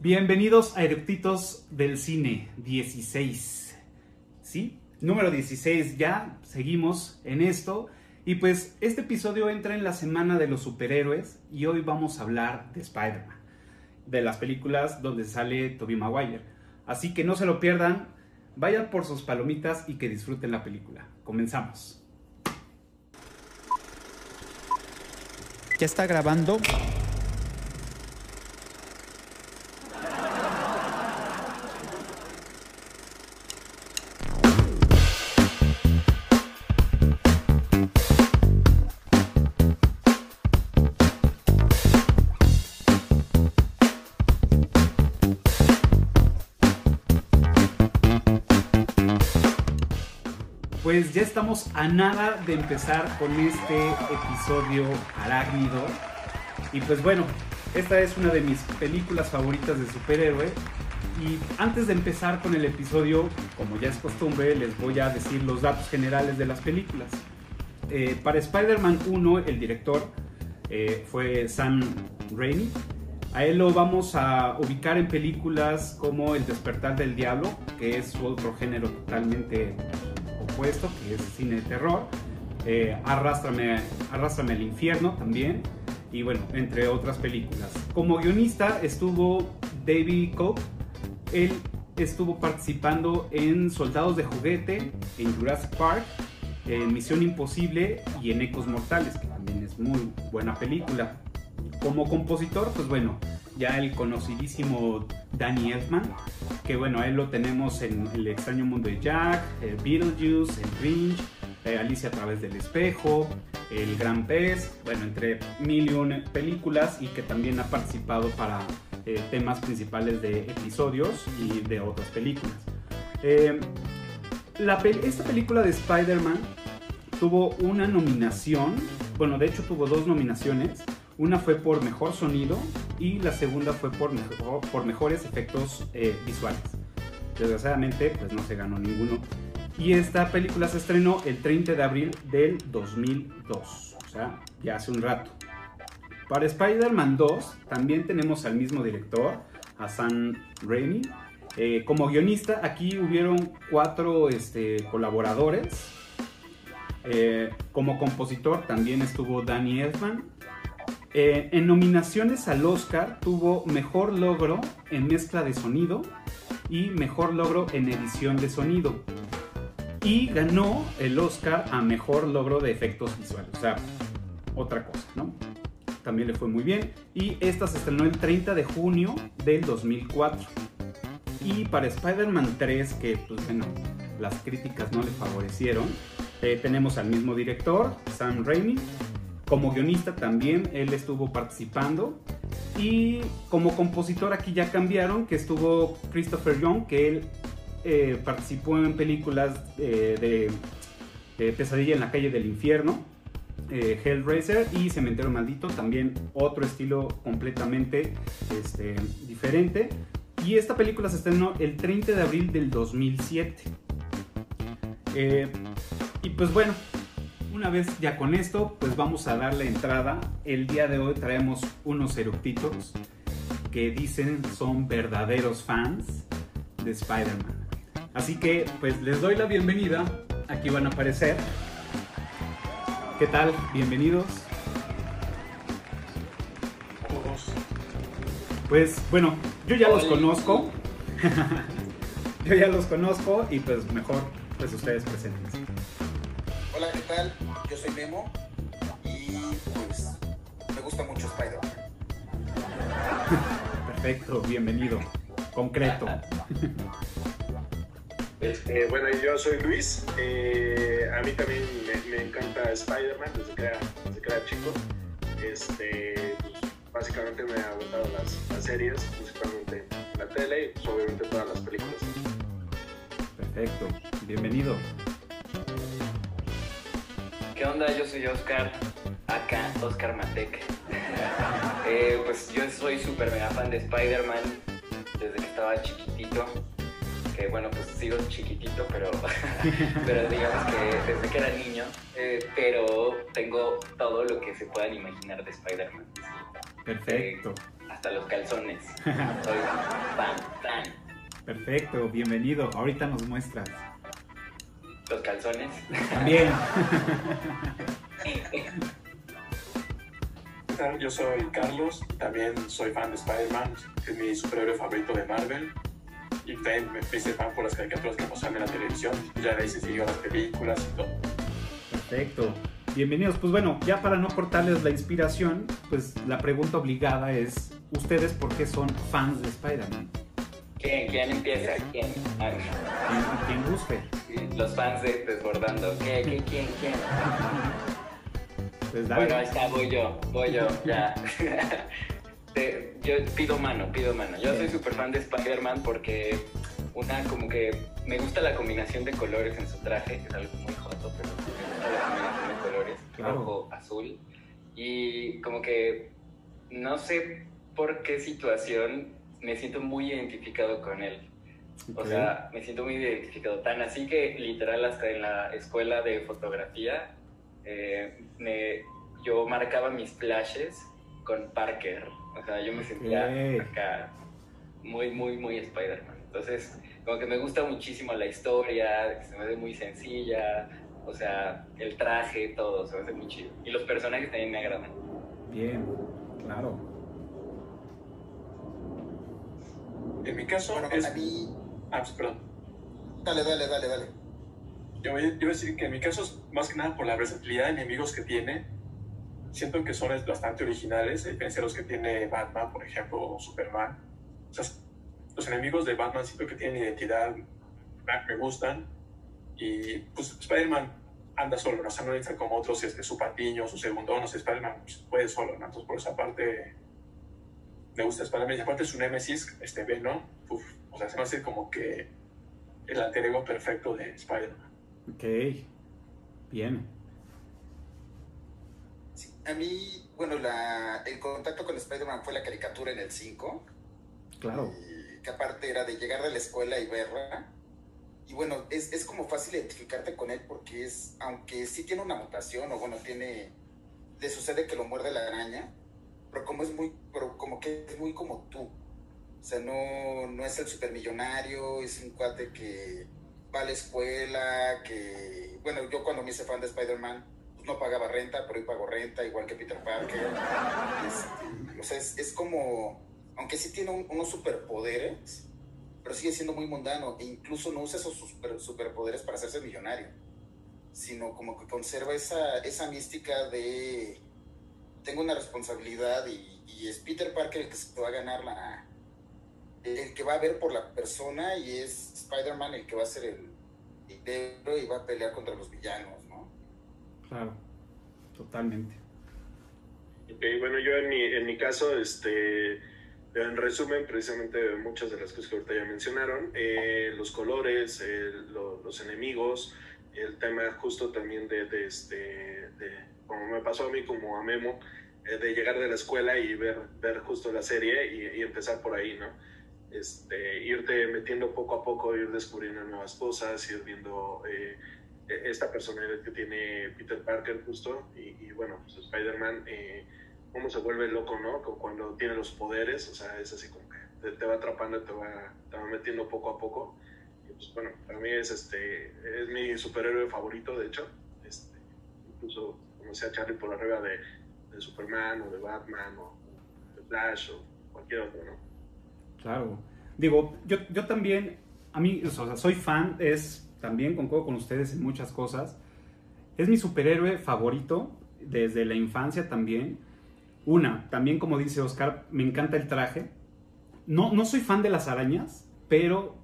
Bienvenidos a Eructitos del Cine 16. ¿Sí? Número 16 ya, seguimos en esto. Y pues este episodio entra en la semana de los superhéroes y hoy vamos a hablar de Spider-Man, de las películas donde sale Tobey Maguire. Así que no se lo pierdan, vayan por sus palomitas y que disfruten la película. Comenzamos. ¿Ya está grabando? Estamos a nada de empezar con este episodio arácnido. Y pues bueno, esta es una de mis películas favoritas de superhéroe. Y antes de empezar con el episodio, como ya es costumbre, les voy a decir los datos generales de las películas. Eh, para Spider-Man 1, el director eh, fue Sam Raimi. A él lo vamos a ubicar en películas como El despertar del diablo, que es otro género totalmente opuesto, que es cine de terror. Eh, Arrástrame, Arrástrame al infierno también. Y bueno, entre otras películas. Como guionista estuvo David Cope. Él estuvo participando en Soldados de Juguete, en Jurassic Park, en Misión Imposible y en Ecos Mortales, que también es muy buena película. Como compositor, pues bueno, ya el conocidísimo Danny Elfman, que bueno, él lo tenemos en El extraño mundo de Jack, el Beetlejuice, el Grinch, eh, Alicia a través del espejo, El gran pez, bueno, entre mil y una películas y que también ha participado para eh, temas principales de episodios y de otras películas. Eh, esta película de Spider-Man tuvo una nominación, bueno, de hecho tuvo dos nominaciones. Una fue por mejor sonido y la segunda fue por, mejor- por mejores efectos eh, visuales. Desgraciadamente, pues no se ganó ninguno. Y esta película se estrenó el 30 de abril del 2002, o sea, ya hace un rato. Para Spider-Man 2 también tenemos al mismo director, a Sam Raimi. Eh, como guionista, aquí hubieron cuatro este, colaboradores. Eh, como compositor también estuvo Danny Elfman. Eh, en nominaciones al Oscar tuvo mejor logro en mezcla de sonido y mejor logro en edición de sonido. Y ganó el Oscar a mejor logro de efectos visuales. O sea, otra cosa, ¿no? También le fue muy bien. Y esta se estrenó el 30 de junio del 2004. Y para Spider-Man 3, que pues bueno, las críticas no le favorecieron, eh, tenemos al mismo director, Sam Raimi. Como guionista también él estuvo participando. Y como compositor aquí ya cambiaron, que estuvo Christopher Young, que él eh, participó en películas eh, de, Pesadilla en la calle del infierno, eh, Hellraiser y Cementerio Maldito, también otro estilo completamente este, diferente. Y esta película se estrenó el 30 de abril del 2007. Eh, y pues bueno, una vez ya con esto, pues vamos a darle entrada. El día de hoy traemos unos eructitos que dicen son verdaderos fans de Spider-Man. Así que pues les doy la bienvenida. Aquí van a aparecer. ¿Qué tal? Bienvenidos. Pues bueno, yo ya los conozco. yo ya los conozco y pues mejor pues ustedes presenten. Hola, ¿qué tal? Yo soy Memo y pues me gusta mucho Spider-Man. Perfecto, bienvenido. Concreto. Este, bueno, yo soy Luis. Eh, a mí también me, me encanta Spider-Man desde que era, desde que era chico. Este, pues, básicamente me ha gustado las, las series, principalmente la tele y pues, obviamente todas las películas. Perfecto, bienvenido. ¿Qué onda? Yo soy Oscar, acá Oscar Matec. Eh, pues yo soy súper mega fan de Spider-Man desde que estaba chiquitito. Que bueno, pues sigo chiquitito, pero, pero digamos que desde que era niño. Eh, pero tengo todo lo que se puedan imaginar de Spider-Man. Perfecto. hasta los calzones. Soy fan, fan. Perfecto, bienvenido. Ahorita nos muestras. Los calzones. También. Yo soy Carlos, también soy fan de Spider-Man, que es mi superhéroe favorito de Marvel. Y también me hice fan por las caricaturas que pasan en la televisión. Ya de ahí se siguió las películas y todo. Perfecto. Bienvenidos. Pues bueno, ya para no cortarles la inspiración, pues la pregunta obligada es, ¿ustedes por qué son fans de Spider-Man? ¿Quién, quién empieza? ¿Quién? ¿Quién, quién guste? Los fans de Desbordando. ¿Qué, qué, quién, quién? Pues dale. Bueno, ahí está, voy yo, voy yo, ya. Te- yo pido mano, pido mano. Yo soy súper fan de Spider-Man porque una, como que me gusta la combinación de colores en su traje, que es algo muy joto, pero me gusta la combinación de colores, Claro. rojo, azul. Y como que no sé por qué situación me siento muy identificado con él. O Ok. sea, me siento muy identificado. Tan así que literal hasta en la escuela de fotografía eh, me, yo marcaba mis flashes con Parker. O sea, yo me sentía acá muy, muy, muy Spider-Man. Entonces, como que me gusta muchísimo la historia, se me hace muy sencilla. O sea, el traje, todo, se me hace muy chido. Y los personajes también me agradan. Bien, claro. En mi caso Bueno, es... a mí... Ah, pues, perdón. Dale, dale, dale, dale. Yo voy, yo voy a decir que en mi caso es más que nada por la versatilidad de enemigos que tiene. Siento que son bastante originales, a diferencia de los que tiene Batman, por ejemplo, o Superman. O sea, los enemigos de Batman siento que tienen identidad, me- gustan. Y pues Spider-Man anda solo, ¿no? O sea, no necesita como otros este, su patiño, su segundo, no sé, Spider-Man pues, puede solo, ¿no? Entonces por esa parte me gusta Spider-Man. Y aparte su némesis, este Venom, uf, o sea, se me hace como que el alter ego perfecto de Spider-Man. Ok. Bien. Sí, a mí, bueno, la, el contacto con Spider-Man fue la caricatura en el 5. Claro. y que aparte era de llegar de la escuela y verla. Y bueno, es, es como fácil identificarte con él porque es, aunque sí tiene una mutación, o bueno, tiene, le sucede que lo muerde la araña, pero como es muy, pero como que es muy como tú. O sea, no, no es el supermillonario, es un cuate que va a la escuela, que, bueno, yo cuando me hice fan de Spider-Man, pues no pagaba renta, pero hoy pago renta, igual que Peter Parker. Este, o sea, es, es como, aunque sí tiene un- unos superpoderes, pero sigue siendo muy mundano e incluso no usa esos super- superpoderes para hacerse millonario, sino como que conserva esa, esa mística de tengo una responsabilidad y, y es Peter Parker el que se va a ganar la el que va a ver por la persona y es Spider-Man el que va a ser el, el héroe y va a pelear contra los villanos, ¿no? Claro. Totalmente. Ok, bueno, yo en mi, en mi caso, este, en resumen, precisamente muchas de las cosas que ahorita ya mencionaron, eh, los colores, lo- los enemigos, el tema justo también de, de, este, de, como me pasó a mí, como a Memo, eh, de llegar de la escuela y ver, ver justo la serie y, y empezar por ahí, ¿no? Este, irte metiendo poco a poco, ir descubriendo nuevas cosas, ir viendo eh, esta personalidad que tiene Peter Parker justo y, y bueno, pues Spider-Man, eh, cómo se vuelve loco, ¿no? Cuando tiene los poderes, o sea, es así como que te, te va atrapando, te va, te va metiendo poco a poco. Y pues bueno, para mí es, este, es mi superhéroe favorito, de hecho. Este, incluso a Charlie por arriba de, de Superman o de Batman o de Flash o cualquier otro, ¿no? Claro. Digo, yo, yo también, a mí, o sea, soy fan, es también concuerdo con ustedes en muchas cosas. Es mi superhéroe favorito desde la infancia también. Una, también como dice Oscar, me encanta el traje. No, no soy fan de las arañas, pero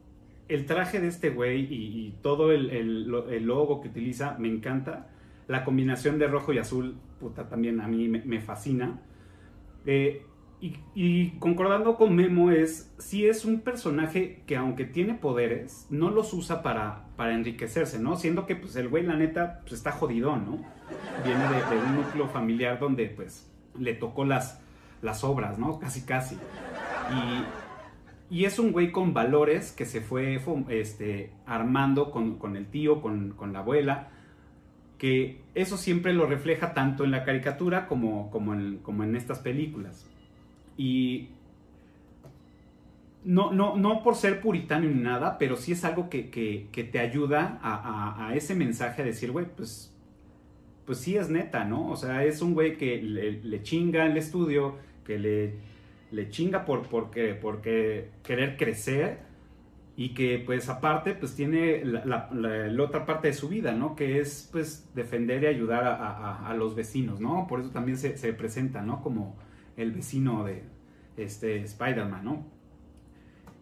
el traje de este güey y, y todo el, el el logo que utiliza me encanta. La combinación de rojo y azul, puta, también a mí me, fascina. Eh, y, concordando con Memo es, si es un personaje que aunque tiene poderes, no los usa para, para enriquecerse, ¿no? Siendo que pues el güey la neta pues está jodidón, ¿no? Viene de, de un núcleo familiar donde pues le tocó las, las obras, ¿no? Casi casi. Y, y es un güey con valores que se fue este, armando con, con el tío, con, con la abuela, que eso siempre lo refleja tanto en la caricatura como, como, en, como en estas películas. Y no, no, no por ser puritano ni nada, pero sí es algo que, que- te ayuda a, a- ese mensaje a decir, güey, pues, pues sí es neta, ¿no? O sea, es un güey que le, le chinga el estudio, que le, le chinga por porque, porque querer crecer y que pues aparte pues tiene la, otra parte de su vida, ¿no? Que es pues defender y ayudar a, a- a los vecinos, ¿no? Por eso también se, se presenta, ¿no? Como el vecino de este Spider-Man, ¿no?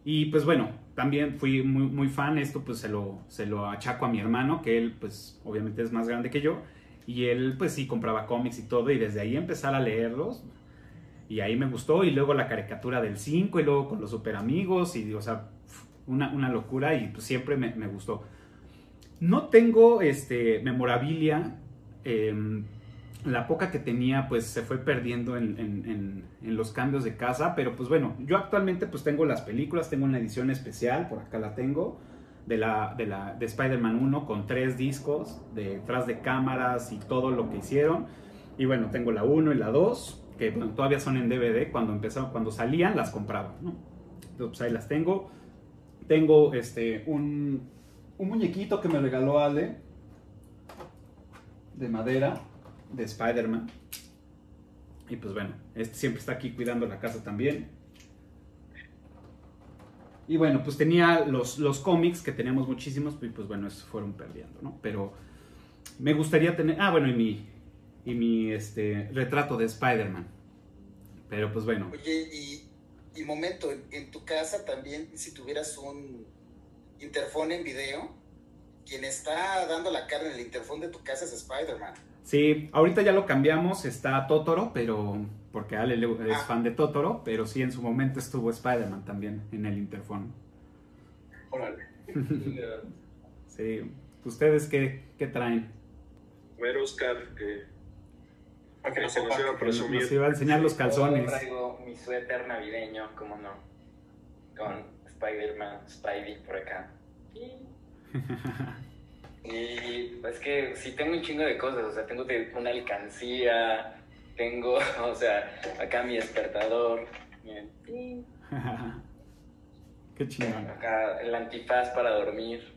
Y pues bueno, también fui muy, muy fan, esto pues se lo, se lo achaco a mi hermano, que él pues obviamente es más grande que yo, y él pues sí compraba cómics y todo, y desde ahí empezar a leerlos, y ahí me gustó, y luego la caricatura del 5, y luego con los super amigos, y o sea, una, una locura, y pues siempre me, me gustó. No tengo este, memorabilia, em, la poca que tenía pues se fue perdiendo en, en- los cambios de casa, pero pues bueno, yo actualmente pues tengo las películas, tengo una edición especial, por acá la tengo, de, la, de, la, de Spider-Man 1 con tres discos, detrás de cámaras y todo lo que hicieron, y bueno, tengo la 1 y la 2, que todavía son en DVD, cuando empezaron, cuando salían las compraba, ¿no? Entonces pues, ahí las tengo, tengo este, un, un muñequito que me regaló Ale, de madera, de Spider-Man. Y pues bueno, este siempre está aquí cuidando la casa también. Y bueno, pues tenía los, los cómics, que teníamos muchísimos, y pues bueno, esos fueron perdiendo, ¿no? Pero me gustaría tener, ah, bueno, y mi, y mi este, retrato de Spider-Man. Pero pues bueno, Oye, y momento, en, en tu casa también, si tuvieras un interfón en video, quien está dando la cara en el interfón de tu casa es Spider-Man. sí, ahorita ya lo cambiamos, está Totoro, pero porque Ale le- es Ah. fan de Totoro, pero sí en su momento estuvo Spider-Man también en el interfón. Órale. Sí, ¿ustedes qué, qué traen? Ver Oscar, que, Para que nos se nos iba a compartan. Nos presumir. iba a enseñar los Yo calzones. traigo mi suéter navideño, cómo no. Con Spider-Man, Spidey por acá. Y es que sí tengo un chingo de cosas, o sea, tengo una alcancía, tengo, o sea, acá mi despertador, miren, Qué chingón. acá el antifaz para dormir.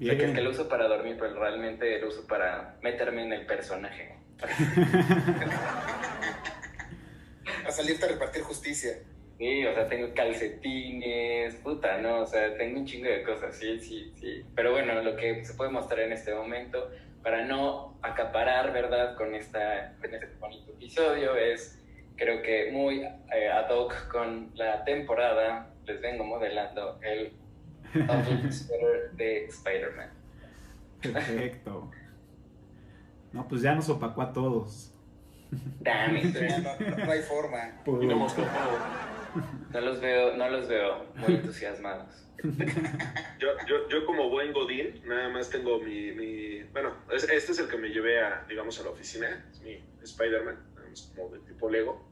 O sea, que es que lo uso para dormir, pero realmente lo uso para meterme en el personaje. A salirte a repartir justicia. Sí, o sea, tengo calcetines, puta, ¿no? O sea, tengo un chingo de cosas, sí, sí, sí. Pero bueno, lo que se puede mostrar en este momento, para no acaparar, ¿verdad?, con, esta, con este bonito episodio, es, creo que muy eh, ad hoc con la temporada, les vengo modelando el Sweater de Spider-Man. Perfecto. No, pues ya nos opacó a todos. Ya no, no- no hay forma. Y no mostró todo. No los veo, no los veo muy entusiasmados. Yo, yo, yo como buen Godín, nada más tengo mi, mi bueno, es- este es el que me llevé a, digamos, a la oficina, es mi Spider-Man, es como de tipo Lego.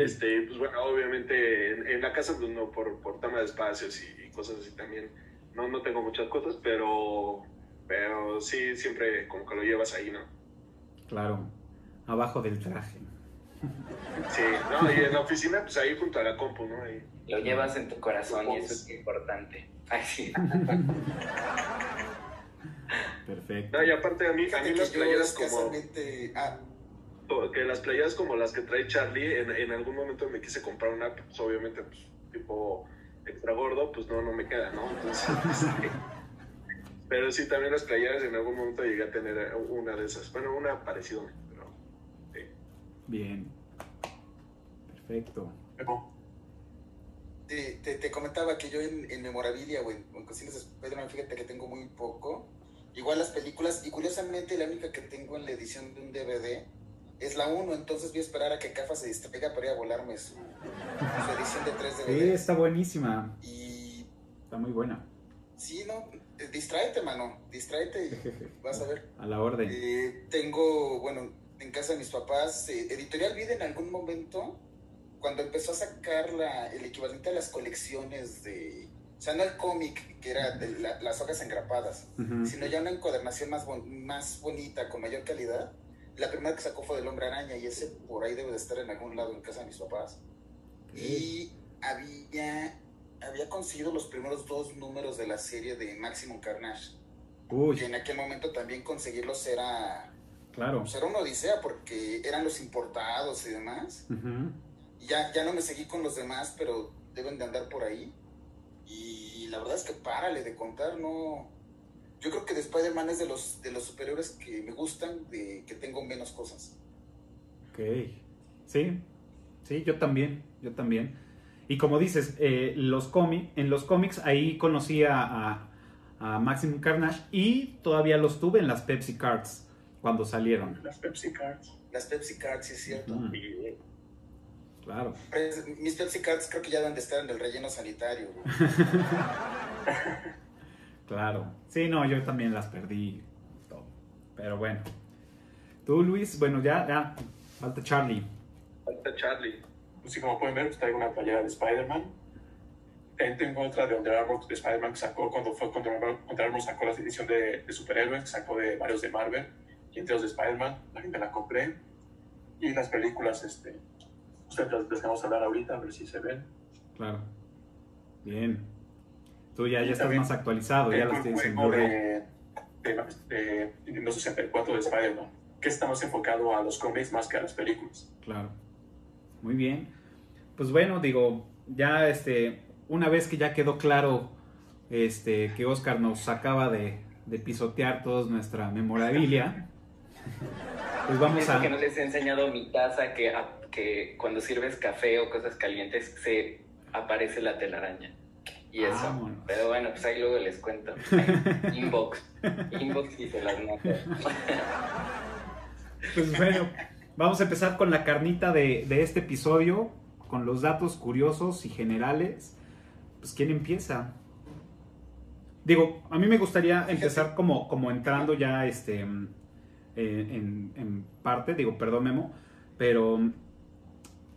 Este, pues bueno, obviamente en, en la casa, pues no, por, por tema de espacios y, y cosas así también, no, no tengo muchas cosas, pero, pero sí, siempre como que lo llevas ahí, ¿no? Claro. Abajo del traje. Sí, no, y en la oficina, pues ahí junto a la compu, ¿no? Ahí. Lo llevas en tu corazón y eso es importante. Ay, sí. Perfecto. No, y aparte a mí, a mí las playeras como. Ah, que las playeras como las que trae Charlie, en, en algún momento me quise comprar una, pues obviamente, pues, tipo extra gordo, pues no, no me queda, ¿no? Entonces, este, pero sí, también las playeras en algún momento llegué a tener una de esas, bueno, una parecida, pero sí. Bien. Perfecto. Te, te, te comentaba que yo en, en memorabilia o en, en cuestiones de Spider-Man, fíjate que tengo muy poco. Igual las películas, y curiosamente la única que tengo en la edición de un DVD es la 1, entonces voy a esperar a que Cafa se distraiga para ir a volarme su, su edición de 3 Sí, DVD. está buenísima. Y Está muy buena. sí, no, eh, distráete, mano, distráete y vas a ver. A la orden. Eh, tengo, bueno, en casa de mis papás, eh, Editorial Vida en algún momento, cuando empezó a sacar la, el equivalente a las colecciones de, o sea, no el cómic, que era de la- las hojas engrapadas, sino ya una encuadernación más, bon- más bonita, con mayor calidad. La primera que sacó fue del Hombre Araña y ese por ahí debe de estar en algún lado en casa de mis papás. Y había, había conseguido los primeros dos números de la serie de Maximum Carnage. Uy, Que en aquel momento también conseguirlos era, claro. pues era una odisea porque eran los importados y demás. Ujú. Y ya, ya no me seguí con los demás, pero deben de andar por ahí. Y la verdad es que párale de contar, no. Yo creo que de Spider-Man es de los, de los superhéroes que me gustan, de que tengo menos cosas. Ok. Sí, sí, yo también, yo también. Y como dices, eh, los cómic, en los cómics ahí conocí a, a, a Maximum Carnage y todavía los tuve en las Pepsi Cards cuando salieron. Las Pepsi Cards. Las Pepsi Cards, sí es cierto. Mm, claro. Pues, mis Pepsi Cards creo que ya deben de estar en el relleno sanitario. Claro. Sí, no, yo también las perdí. todo. Pero bueno. Tú, Luis, bueno, ya, ya. Falta Charlie. Falta Charlie. Pues sí, como pueden ver, pues traigo una playera de Spider-Man. También tengo otra de Under Armour de Spider-Man que sacó cuando fue cuando Under Armour- sacó la edición de, de superhéroes, que sacó de varios de Marvel y entre los de Spider-Man. La gente la compré. Y las películas, este, ustedes las, las que vamos a hablar ahorita, a ver si se ven. Claro. Bien. Tú ya, ya estás más actualizado, ya las tienes en Blu-ray. de, de, de Nintendo 64 de Spider-Man, que está más enfocado a los cómics más que a las películas. Claro. Muy bien. Pues bueno, digo, ya este, una vez que ya quedó claro este, que Oscar nos acaba de, de pisotear toda nuestra memorabilia, pues vamos a... que no les he enseñado mi taza, que, a- que cuando sirves café o cosas calientes se aparece la telaraña. Y eso. Vámonos. Pero bueno, pues ahí luego les cuento. Inbox. Inbox y se las noto. Pues bueno, vamos a empezar con la carnita de, de este episodio, con los datos curiosos y generales. Pues ¿quién empieza? Digo, a mí me gustaría empezar como, como entrando ya este, mm, eh, en, en parte, digo, perdón Memo, pero mm,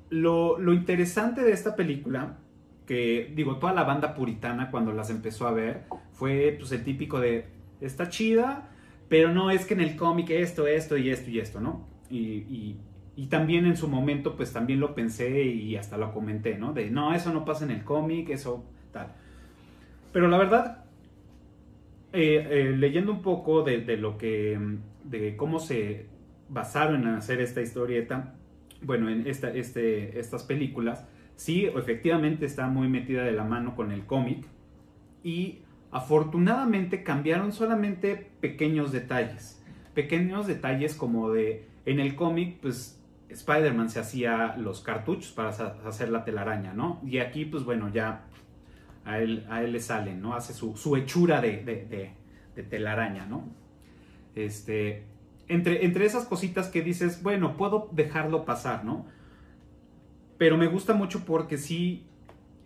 lo, lo interesante de esta película, que digo, toda la banda puritana cuando las empezó a ver, fue pues el típico de, está chida, pero no es que en el cómic esto, esto y esto y esto, ¿no? Y, también en su momento, pues también lo pensé y hasta lo comenté, ¿no? De, no, eso no pasa en el cómic, eso tal. Pero la verdad, eh, eh, leyendo un poco de, de lo que, de cómo se basaron en hacer esta historieta, bueno, en esta, este, estas películas, sí, efectivamente está muy metida de la mano con el cómic y afortunadamente cambiaron solamente pequeños detalles, pequeños detalles como de, en el cómic, pues Spider-Man se hacía los cartuchos para hacer la telaraña, ¿no? Y aquí, pues bueno, ya a él, a él le salen, ¿no? Hace su, su hechura de, de- de- telaraña, ¿no? Este, entre, entre esas cositas que dices, bueno, puedo dejarlo pasar, ¿no? Pero me gusta mucho porque sí,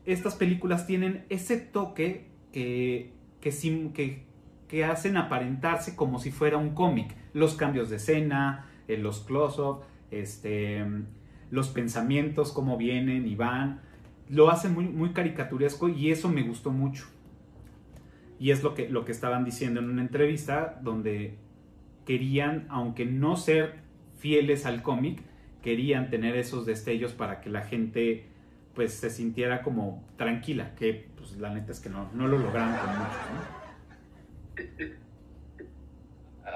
estas películas tienen ese toque que, que hacen aparentarse como si fuera un cómic. Los cambios de escena, eh, los close-up, este, los pensamientos, cómo vienen y van. Lo hace muy, muy caricaturesco y eso me gustó mucho. Y es lo que, lo que estaban diciendo en una entrevista donde querían, aunque no ser fieles al cómic, querían tener esos destellos para que la gente pues se sintiera como tranquila, que pues la neta es que no, no lo lograron con muchos, ¿no?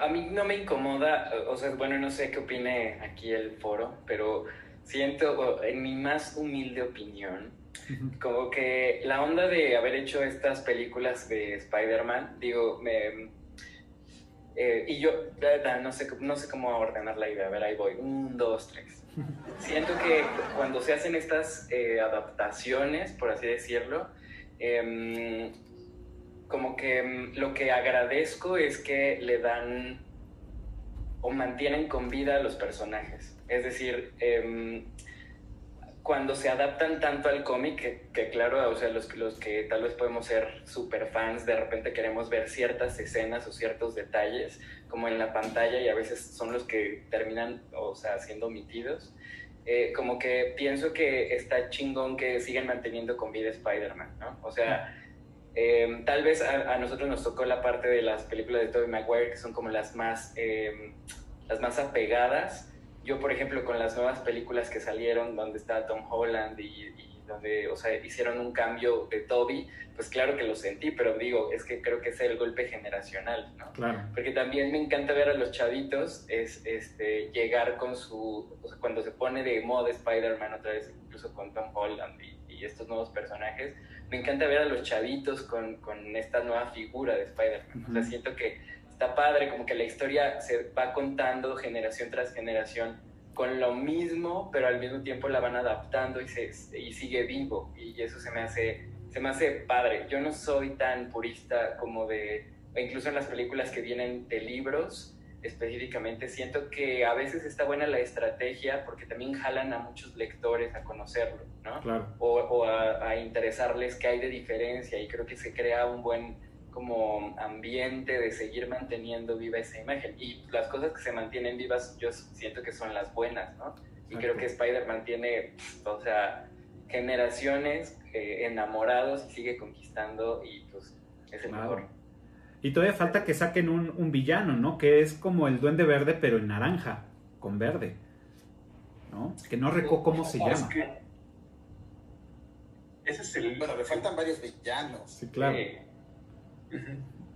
A mí no me incomoda, o sea, bueno, no sé qué opine aquí el foro, pero siento, en mi más humilde opinión, como que la onda de haber hecho estas películas de Spider-Man, digo, me... eh, y yo, no sé, no sé cómo ordenar la idea, a ver, ahí voy, un, dos, tres. Siento que cuando se hacen estas eh, adaptaciones, por así decirlo, em, como que mm, lo que agradezco es que le dan o mantienen con vida a los personajes. Es decir, em, cuando se adaptan tanto al cómic, que, que claro, o sea, los, los que tal vez podemos ser super fans, de repente queremos ver ciertas escenas o ciertos detalles, como en la pantalla, y a veces son los que terminan, o sea, siendo omitidos. Eh, como que pienso que está chingón que sigan manteniendo con vida Spider-Man, ¿no? O sea, eh, tal vez a, a nosotros nos tocó la parte de las películas de Tobey Maguire, que son como las más, eh, las más apegadas. Yo, por ejemplo, con las nuevas películas que salieron, donde está Tom Holland y, y donde, o sea, hicieron un cambio de Toby, pues claro que lo sentí, pero digo, es que creo que es el golpe generacional, ¿no? Claro. Porque también me encanta ver a los chavitos es, este, llegar con su, o sea, cuando se pone de moda Spider-Man otra vez, incluso con Tom Holland y, y estos nuevos personajes, me encanta ver a los chavitos con, con esta nueva figura de Spider-Man. O sea, siento que está padre, como que la historia se va contando generación tras generación con lo mismo, pero al mismo tiempo la van adaptando y, se, y sigue vivo. Y eso se me hace, se me hace padre. Yo no soy tan purista como de, incluso en las películas que vienen de libros específicamente, siento que a veces está buena la estrategia porque también jalan a muchos lectores a conocerlo, ¿no? Claro. o, o a, a interesarles qué hay de diferencia y creo que se crea un buen como ambiente de seguir manteniendo viva esa imagen y las cosas que se mantienen vivas yo siento que son las buenas, ¿no? Y creo que Spider-Man tiene, o sea, generaciones eh, enamorados y sigue conquistando y pues es el Claro. mejor. Y todavía falta que saquen un, un villano, ¿no? Que es como el duende verde, pero en naranja, con verde. ¿No? Que no recuerdo cómo se es llama. que ese es el. Bueno, le faltan varios villanos. Sí, claro. Eh.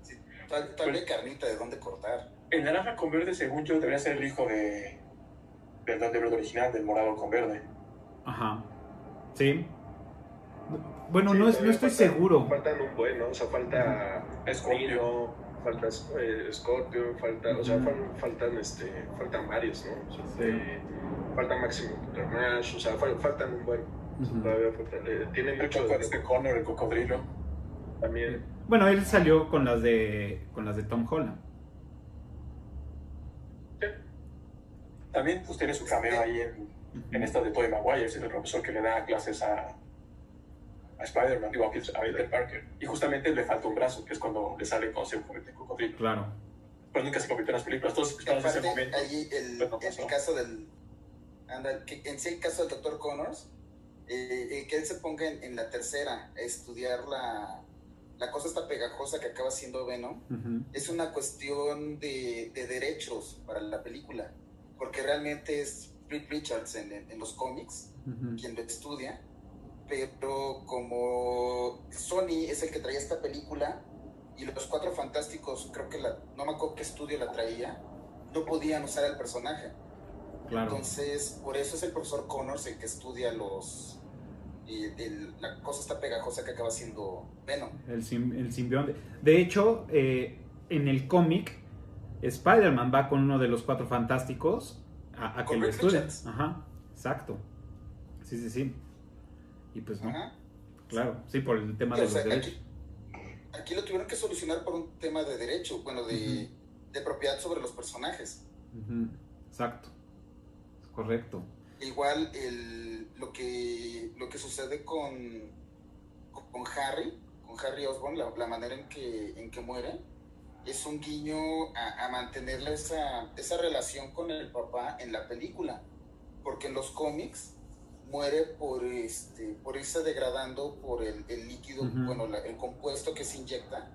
Sí, todavía hay carnita de dónde cortar. El naranja con verde, según yo, debería ser el hijo de. del Duende Verde original, del morado con verde. Ajá. Sí. Bueno, Sí, no, es, no todavía estoy seguro. Faltan un buen, ¿no? O sea, falta Scorpio. Rhino, falta eh, Scorpio, falta, o sea, fal- faltan, este, faltan varios, ¿no? O sea, Sí. eh, falta Máximo Internash, o sea, fal- faltan un buen. Ujú. Todavía faltan, eh, tienen El mucho de este Connor, el cocodrilo. también. Bueno, él salió con las de con las de Tom Holland. También pues tiene su cameo ahí en, en esta de Tobey Maguire, es el profesor que le da clases a, a Spider-Man, digo, a Peter Parker. Y justamente le falta un brazo, que es cuando le sale cuando se convierte en cocodrilo. Claro. Pero nunca se convirtió en las películas, todos Y esperamos ese momento. ahí el, no en el caso del. Anda, que en sí el caso del doctor Connors, eh, el que él se ponga en, en la tercera a estudiar la, la cosa esta pegajosa que acaba siendo Venom, Ujú. es una cuestión de, de derechos para la película, porque realmente es Reed Richards en, en- en los cómics Ujú. quien lo estudia, pero como Sony es el que traía esta película y los cuatro fantásticos, creo que la, no me acuerdo qué estudio la traía, no podían usar el personaje. Claro. Entonces, por eso es el profesor Connors el que estudia los. y el- la cosa está pegajosa que acaba siendo Venom. El, sim- el simbionte. De hecho, eh, en el cómic, Spider-Man va con uno de los cuatro fantásticos a, a que lo. Ajá, exacto. Sí, sí, sí. Y pues no, Ajá. claro, sí, por el tema Sí, de los sea, derechos. aquí, aquí lo tuvieron que solucionar por un tema de derecho, bueno, de, de propiedad sobre los personajes. Exacto. Correcto. Igual el, lo, que, lo que sucede con, con Harry, con Harry Osborn, la, la manera en que, en que muere, es un guiño a, a mantenerle esa, esa relación con el papá en la película. Porque en los cómics muere por, este, por irse degradando por el, el líquido, bueno, la- el compuesto que se inyecta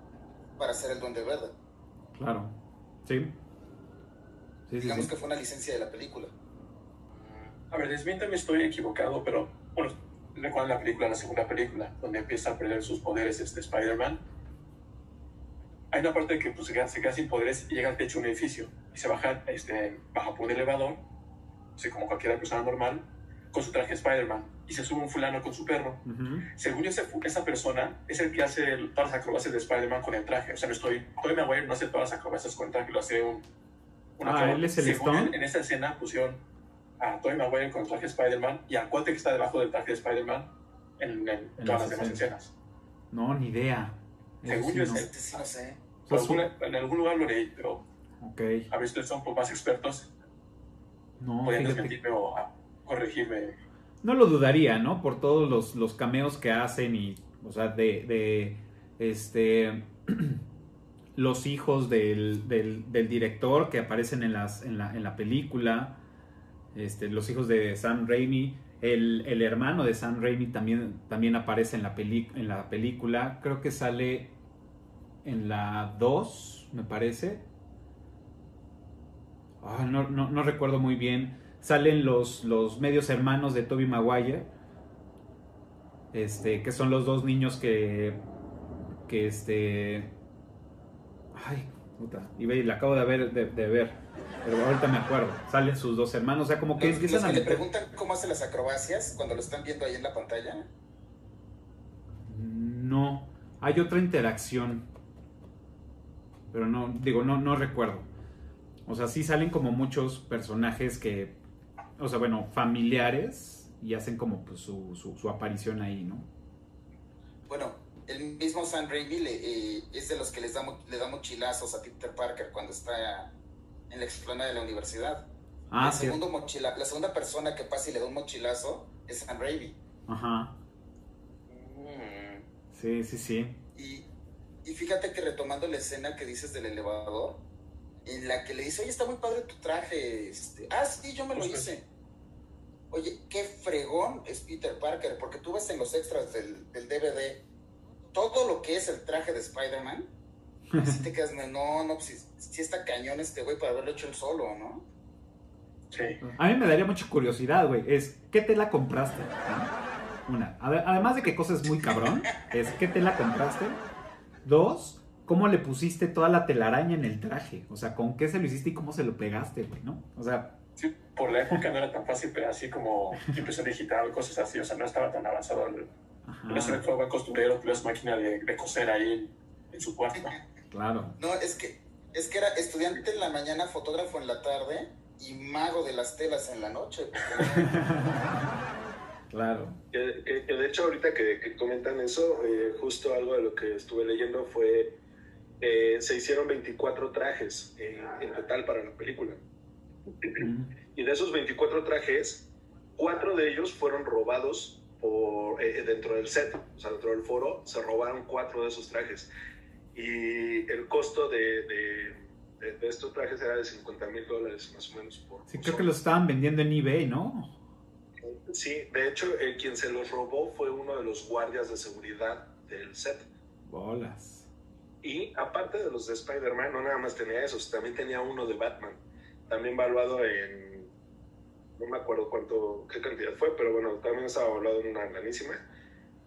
para hacer el duende verde. Claro. Sí. Sí, sí, Digamos sí. que fue una licencia de la película. A ver, desmiéntame, estoy equivocado, pero bueno, recuerdan la película, la segunda película, donde empieza a perder sus poderes este Spider-Man. Hay una parte que pues, se, queda, se queda sin poderes y llega al techo de un edificio y se baja, este, baja por un elevador, así como cualquier persona normal, con su traje Spider-Man y se sube un fulano con su perro. Ujú. Según yo, ese esa persona es el que hace el- todas las acrobacias de Spider-Man con el traje. O sea, no estoy. Tobey Maguire no hace todas las acrobacias con el traje, lo hace un. un Ah. ¿él es el Según Stone? En, esa escena pusieron a Tobey Maguire con el traje de Spider-Man y al cuate que está debajo del traje de Spider-Man en, en En todas las demás escenas. No, ni idea. Según sí, yo no. es Este sí no sé. O sea, Por es un- alguna- en algún lugar lo leí, pero Ok. a ver, ustedes son un poco más expertos. No, Podrían desmentirme o ah, corregirme. No lo dudaría, ¿no? Por todos los, los cameos que hacen y, o sea, de, de este, los hijos del, del, del director que aparecen en, las, en, la, en la película, este, los hijos de Sam Raimi, el, el hermano de Sam Raimi también, también aparece en la, peli, en la película, creo que sale en la 2, me parece. Ah, no, no recuerdo muy bien salen los, los medios hermanos de Toby Maguire. Este, que son los dos niños que. Que este. Ay, puta. Y ve, la acabo de ver, de, de ver. Pero ahorita me acuerdo. Salen sus dos hermanos. O sea, como que Los, empiezan los a le preguntan cómo hace las acrobacias cuando lo están viendo ahí en la pantalla. No. Hay otra interacción. Pero no, digo, no, no recuerdo. O sea, sí salen como muchos personajes que. O sea, bueno, familiares. Y hacen como pues, su, su, su aparición ahí, ¿no? Bueno, el mismo Sam Raimi le, eh, es de los que les da, le da mochilazos a Peter Parker cuando está en la explanada de la universidad. Ah, el sí. segundo mochila, la segunda persona que pasa y le da un mochilazo es Sam Raimi. Ajá. Mm. Sí, sí, sí. Y, y fíjate que retomando la escena que dices del elevador, en la que le dice, oye, está muy padre tu traje. Este, ah, sí, yo me lo hice. Oye, qué fregón es Peter Parker, porque tú ves en los extras del, del DVD todo lo que es el traje de Spider-Man. Si te quedas, no, no, pues si, si está cañón este güey para haberlo hecho él solo, ¿no? Sí. A mí me daría mucha curiosidad, güey. Es, ¿qué tela compraste? ¿No? Una. Ade- Además de que cosas muy cabrón, es, ¿qué tela compraste? Dos, ¿cómo le pusiste toda la telaraña en el traje? O sea, ¿con qué se lo hiciste y cómo se lo pegaste, güey, no? O sea, Sí, por la época no era tan fácil, pero así como impresión digital, cosas así, o sea, no estaba tan avanzado. el- No se ajá, fue buen costurero, tuvieras máquina de, de coser ahí en, en su cuarto. claro. No, es que, es que era estudiante en la mañana, fotógrafo en la tarde y mago de las telas en la noche. Claro. Que, que- que de hecho ahorita que, que comentan eso, eh, justo algo de lo que estuve leyendo fue, eh, se hicieron 24 trajes eh, en total para la película. Y de esos 24 trajes, cuatro de ellos fueron robados por, eh, dentro del set, o sea, dentro del foro, se robaron cuatro de esos trajes. Y el costo de, de- de- de estos trajes era de 50 mil dólares más o menos por Sí, creo que los estaban vendiendo en eBay, ¿no? Sí, de hecho, eh, quien se los robó fue uno de los guardias de seguridad del set. Bolas. Y aparte de los de Spider-Man, no nada más tenía esos, también tenía uno de Batman, también valuado en, no me acuerdo cuánto, qué cantidad fue, pero bueno, también estaba valuado en una granísima.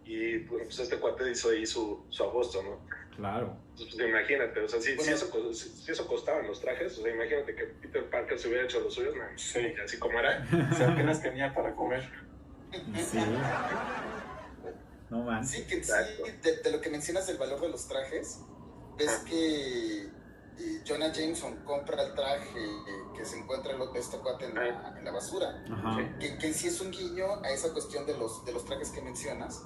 Y bueno, pues este cuate hizo ahí su, su agosto, ¿no? Claro. Pues, imagínate, o sea, si, si eso, si, si eso costaban los trajes, o sea, imagínate que Peter Parker se hubiera hecho los suyos, nah, Sí. así como era. O sea, apenas tenía para comer. Sí. No man. Sí, que sí, de, de lo que mencionas del valor de los trajes, ves que Jonah Jameson compra el traje que se encuentra el, este cuate en la, en la basura. Ajá. Que, que sí es un guiño a esa cuestión de los, de los trajes que mencionas,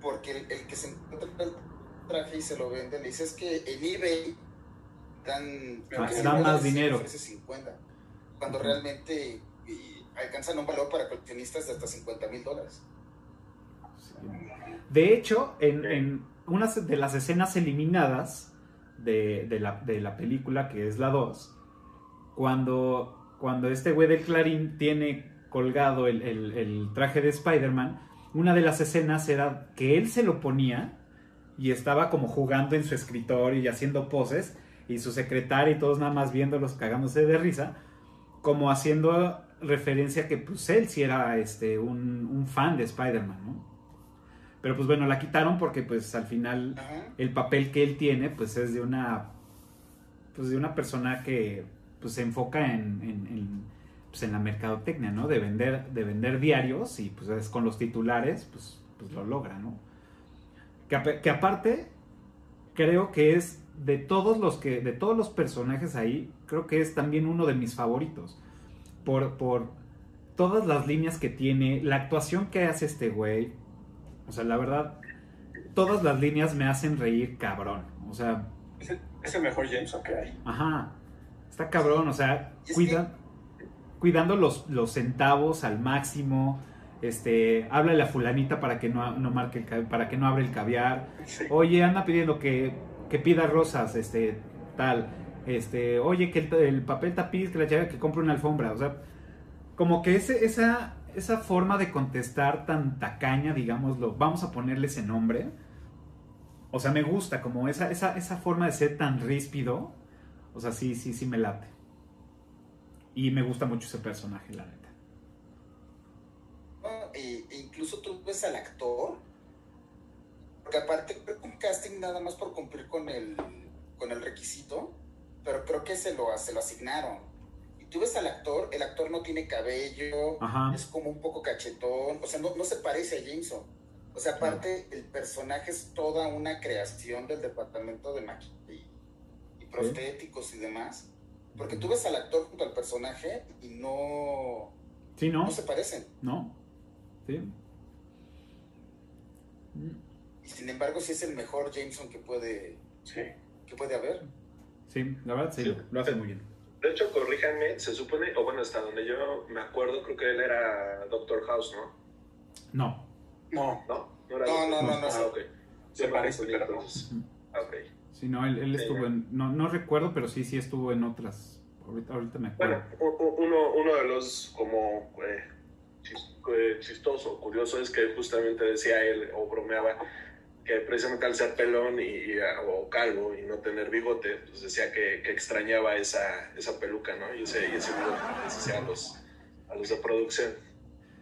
porque el, el que se encuentra el traje y se lo vende, le dice es que en eBay dan, Ah, que dan más 100, dinero. ofrece 50, cuando realmente eh, alcanzan un valor para coleccionistas de hasta 50 mil dólares. Sí. De hecho, en, en una de las escenas eliminadas de, la, de la película, que es la 2, cuando, cuando este güey del Clarín tiene colgado el, el- el traje de Spider-Man, una de las escenas era que él se lo ponía y estaba como jugando en su escritorio y haciendo poses, y su secretaria y todos nada más viéndolos cagándose de risa, como haciendo referencia que pues él sí era este, un, un fan de Spider-Man, ¿no? Pero pues bueno, la quitaron porque pues al final Ajá. el papel que él tiene pues es de una pues de una persona que pues se enfoca en, en, en, pues, en la mercadotecnia, ¿no? De vender, de vender diarios y pues es con los titulares pues, pues lo logra, ¿no? Que, que aparte creo que es de todos los que de todos los personajes ahí creo que es también uno de mis favoritos por, por todas las líneas que tiene la actuación que hace este güey o sea la verdad todas las líneas me hacen reír cabrón o sea Es el, es el mejor Jameson que hay. Ajá. Está cabrón, o sea, cuida, cuidando los, los centavos al máximo. Este, háblale a fulanita para que no, no marque el, para que no abra el caviar. Sí. Oye, anda pidiendo que, que pida rosas, este, tal. Este, oye, que el, el papel tapiz, que la llave, que compre una alfombra. O sea, como que ese, esa, esa forma de contestar tan tacaña, digámoslo, vamos a ponerle ese nombre. O sea, me gusta, como esa, esa, esa forma de ser tan ríspido. O sea, sí, sí, sí me late. Y me gusta mucho ese personaje, la neta. E, e incluso tú ves al actor aparte creo un casting nada más por cumplir con el, con el requisito, pero creo que se lo, se lo asignaron. Tú ves al actor, el actor no tiene cabello, Ajá. es como un poco cachetón, o sea, no, no se parece a Jameson. O sea, aparte, el personaje es toda una creación del departamento de maquillaje y, prostéticos y demás. Porque tú ves al actor junto al personaje y no, Sí, ¿no? no se parecen. ¿No? Sí. Y sin embargo, sí es el mejor Jameson que puede, Sí. que puede haber. Sí, la verdad sí, Sí. lo, lo hace muy bien. De hecho, corríjanme, se supone, o bueno, hasta donde yo me acuerdo, creo que él era Doctor House, ¿no? No. No, ¿No? No, era No, no, no, Ah, se parece, pero no. Ah, ok. Sí, no, él, estuvo en... No, no recuerdo, pero sí, sí estuvo en otras. Ahorita, ahorita me acuerdo. Bueno, uno, uno de los como eh, eh, chistoso, curioso es que justamente decía él o bromeaba que precisamente al ser pelón y, y, ah, o calvo y no tener bigote, pues decía que, que extrañaba esa, esa peluca, ¿no? Y ese, y ese bigote, a los, a los de producción.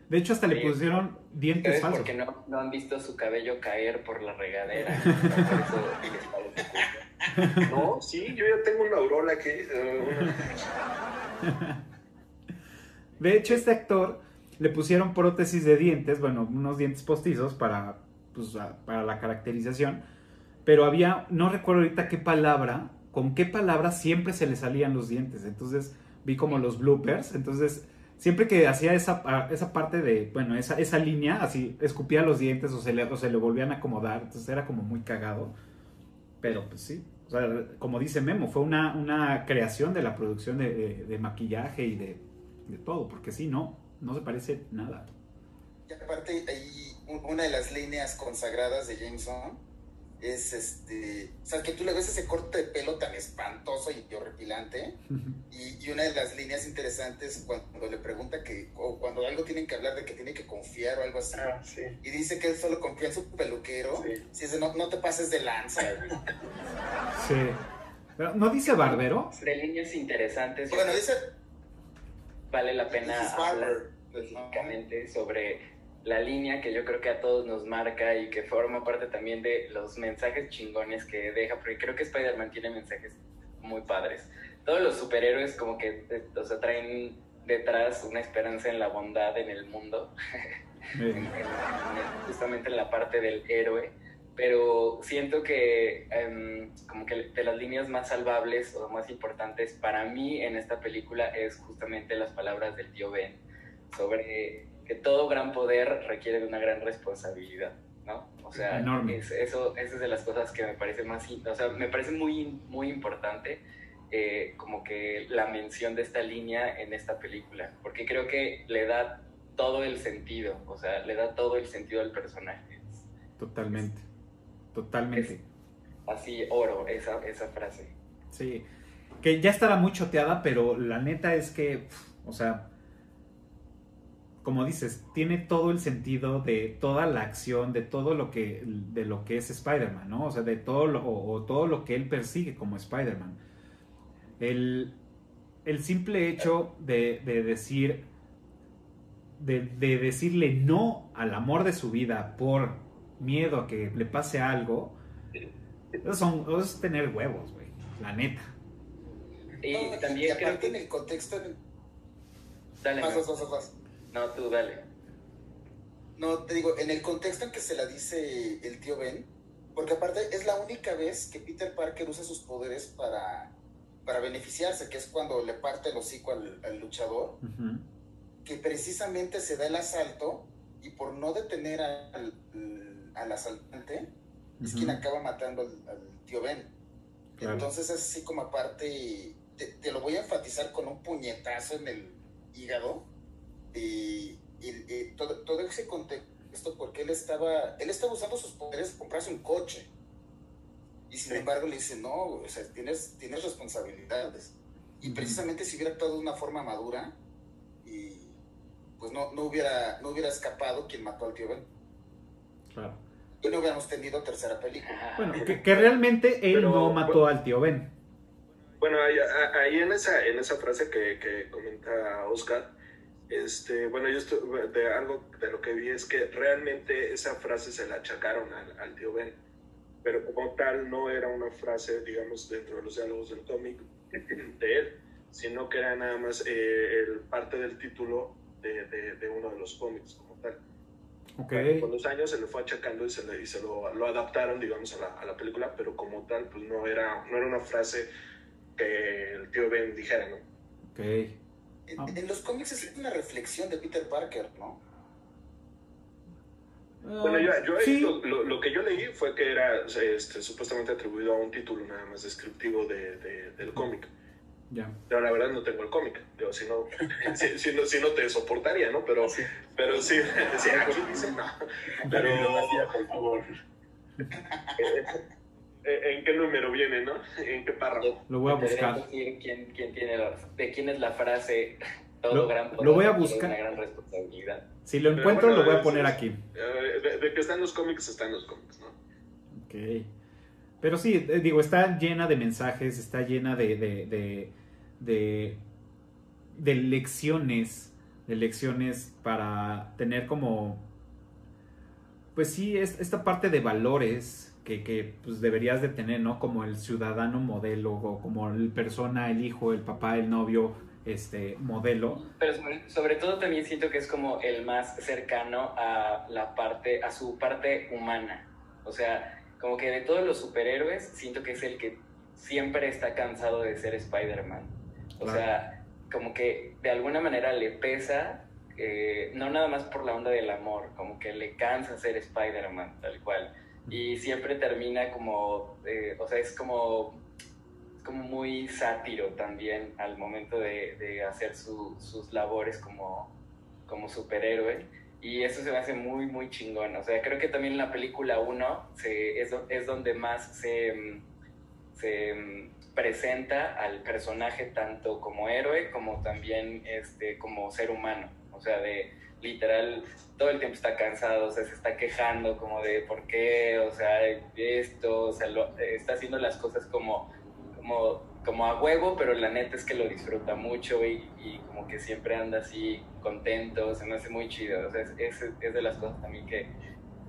De hecho, hasta le Sí. pusieron dientes Es falsos. porque no, no han visto su cabello caer por la regadera. No, sí, yo ya tengo una aurola aquí. eh, una- De hecho, este actor le pusieron prótesis de dientes, bueno, unos dientes postizos para, pues, para la caracterización. Pero había, no recuerdo ahorita qué palabra, con qué palabra siempre se le salían los dientes. Entonces vi como los bloopers. Entonces, siempre que hacía esa, a- esa parte de, bueno, esa, esa línea, así escupía los dientes o se, le, o se le volvían a acomodar. Entonces era como muy cagado. Pero pues sí. O sea, como dice Memo, fue una, una creación de la producción de, de- de maquillaje y de, de todo, porque sí, no, no se parece nada. Y aparte, ahí una de las líneas consagradas de Jameson es este. O sea, que tú le ves ese corte de pelo tan espantoso y horripilante. Y, y una de las líneas interesantes cuando le pregunta que, o cuando algo tienen que hablar de que tiene que confiar o algo así. Ah, sí. Y dice que él solo confía en su peluquero. Sí. Si es de no, no te pases de lanza. güey. Sí. Pero, ¿No dice Barbero? De líneas interesantes. bueno, dice. vale la pena hablar específicamente sobre la línea que yo creo que a todos nos marca y que forma parte también de los mensajes chingones que deja, porque creo que Spider-Man tiene mensajes muy padres. Todos los superhéroes como que o sea, traen detrás una esperanza en la bondad en el mundo, en- en- en- justamente en la parte del héroe, pero siento que em, como que de las líneas más salvables o más importantes para mí en esta película es justamente las palabras del tío Ben sobre que todo gran poder requiere de una gran responsabilidad, ¿no? O sea, Enorme. es- eso, eso es de las cosas que me parece más, o sea, me parece muy, muy importante eh, como que la mención de esta línea en esta película, porque creo que le da todo el sentido, o sea, le da todo el sentido al personaje. totalmente. Totalmente. Así, oro, esa, esa frase. Sí. Que ya estará muy choteada, pero la neta es que, o sea, como dices, tiene todo el sentido de toda la acción, de todo lo que, de lo que es Spider-Man, ¿no? O sea, de todo lo, o, o todo lo que él persigue como Spider-Man. El, el simple hecho de, de decir, de, de decirle no al amor de su vida por miedo a que le pase algo, eso, son, eso es tener huevos, güey, la neta. Y No, también y creo aparte en que... el contexto. Dale, Vas, no. vas, vas, vas. No, tú dale. No, te digo, en el contexto en que se la dice el tío Ben, porque aparte es la única vez que Peter Parker usa sus poderes para, para beneficiarse, que es cuando le parte el hocico al, al luchador, que precisamente se da el asalto y por no detener al, al asaltante, es quien acaba matando al, al tío Ben. Claro. Entonces es así como aparte, te, te lo voy a enfatizar con un puñetazo en el hígado y, y- y todo, todo ese contexto porque él estaba, él estaba usando sus poderes para comprarse un coche. Y sin Sí. embargo le dice, no, o sea, tienes, tienes responsabilidades. Y precisamente si hubiera actuado de una forma madura, y pues no, no, hubiera, no hubiera escapado quien mató al tío Ben. Claro. Y no hubiéramos tenido tercera película. Bueno, que, que realmente él Pero, no mató al tío Ben. Bueno, ahí, ahí en, esa, en esa frase que, que comenta Oscar, este, bueno, yo de algo de lo que vi es que realmente esa frase se la achacaron al, al tío Ben. pero como tal no era una frase, digamos, dentro de los diálogos del cómic de él, sino que era nada más eh, el parte del título de, de, de, uno de los cómics como tal. Okay. Con los años se le fue achacando y se, le, y se lo, lo, adaptaron, digamos, a la, a la, película, pero como tal, pues no era, no era una frase que el tío Ben dijera, ¿no? Ok. En, en los cómics es una reflexión de Peter Parker, ¿no? Bueno, yo, yo Ah, sí. lo, lo, lo, que yo leí fue que era este, supuestamente atribuido a un título nada más descriptivo de, de, del cómic. Ya. Pero la verdad no tengo el cómic, digo, si no, si, si, no, si no te soportaría, ¿no? Pero sí, pero sí, sí aquí dice no. Pero, por favor. ¿En qué número viene, no? ¿En qué párrafo? Lo voy a buscar. Decir quién, quién tiene la, de quién es la frase todo lo, gran poder lo voy a buscar. una gran responsabilidad. Si lo encuentro, bueno, lo voy a poner es, aquí. De, de, que están los cómics, están los cómics, ¿no? Ok. Pero sí, digo, está llena de mensajes, está llena de, de, de, de, de lecciones, de lecciones para tener como, pues sí, es, esta parte de valores que, que pues deberías de tener, ¿no? Como el ciudadano modelo, o como el persona, el hijo, el papá, el novio, este modelo. Pero sobre, sobre, todo también siento que es como el más cercano a la parte, a su parte humana. O sea, como que de todos los superhéroes, siento que es el que siempre está cansado de ser Spider-Man. O claro. sea, como que de alguna manera le pesa, eh, no nada más por la onda del amor, como que le cansa ser Spider-Man, tal cual. Y siempre termina como, eh, o sea, es como como muy sátiro también al momento de, de hacer su, sus labores como, como superhéroe. Y eso se me hace muy, muy chingón. O sea, creo que también en la película 1 es, es donde más se, se presenta al personaje tanto como héroe como también este, como ser humano. O sea, de literal, todo el tiempo está cansado, o sea, se está quejando como de por qué, o sea, esto, o sea, lo, está haciendo las cosas como como, como a huevo, pero la neta es que lo disfruta mucho y, y, como que siempre anda así contento, se me hace muy chido. O sea, es, es, es de las cosas también que,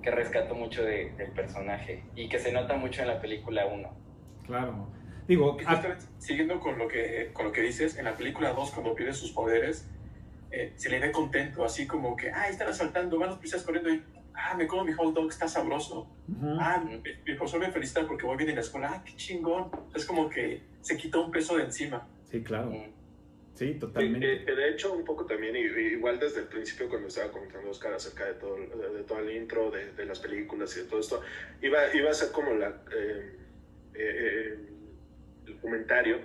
que rescato mucho de, del personaje y que se nota mucho en la película 1. Claro. Digo, a... siguiendo con lo, que, con lo que dices, en la película 2, cuando pierde sus poderes, eh, se le ve contento, así como que, ah, están asaltando, van los policías corriendo y ah, me como mi hot dog, está sabroso. Uh -huh. Ah, mi, mi profesor me felicita porque voy bien en la escuela. Ah, qué chingón. Es como que se quitó un peso de encima. Sí, claro. Sí, totalmente. Eh, eh, de hecho, un poco también, igual desde el principio cuando estaba comentando Oscar acerca de todo, de, de todo el intro, de, de, las películas y de todo esto, iba, iba a ser como la, eh, el comentario,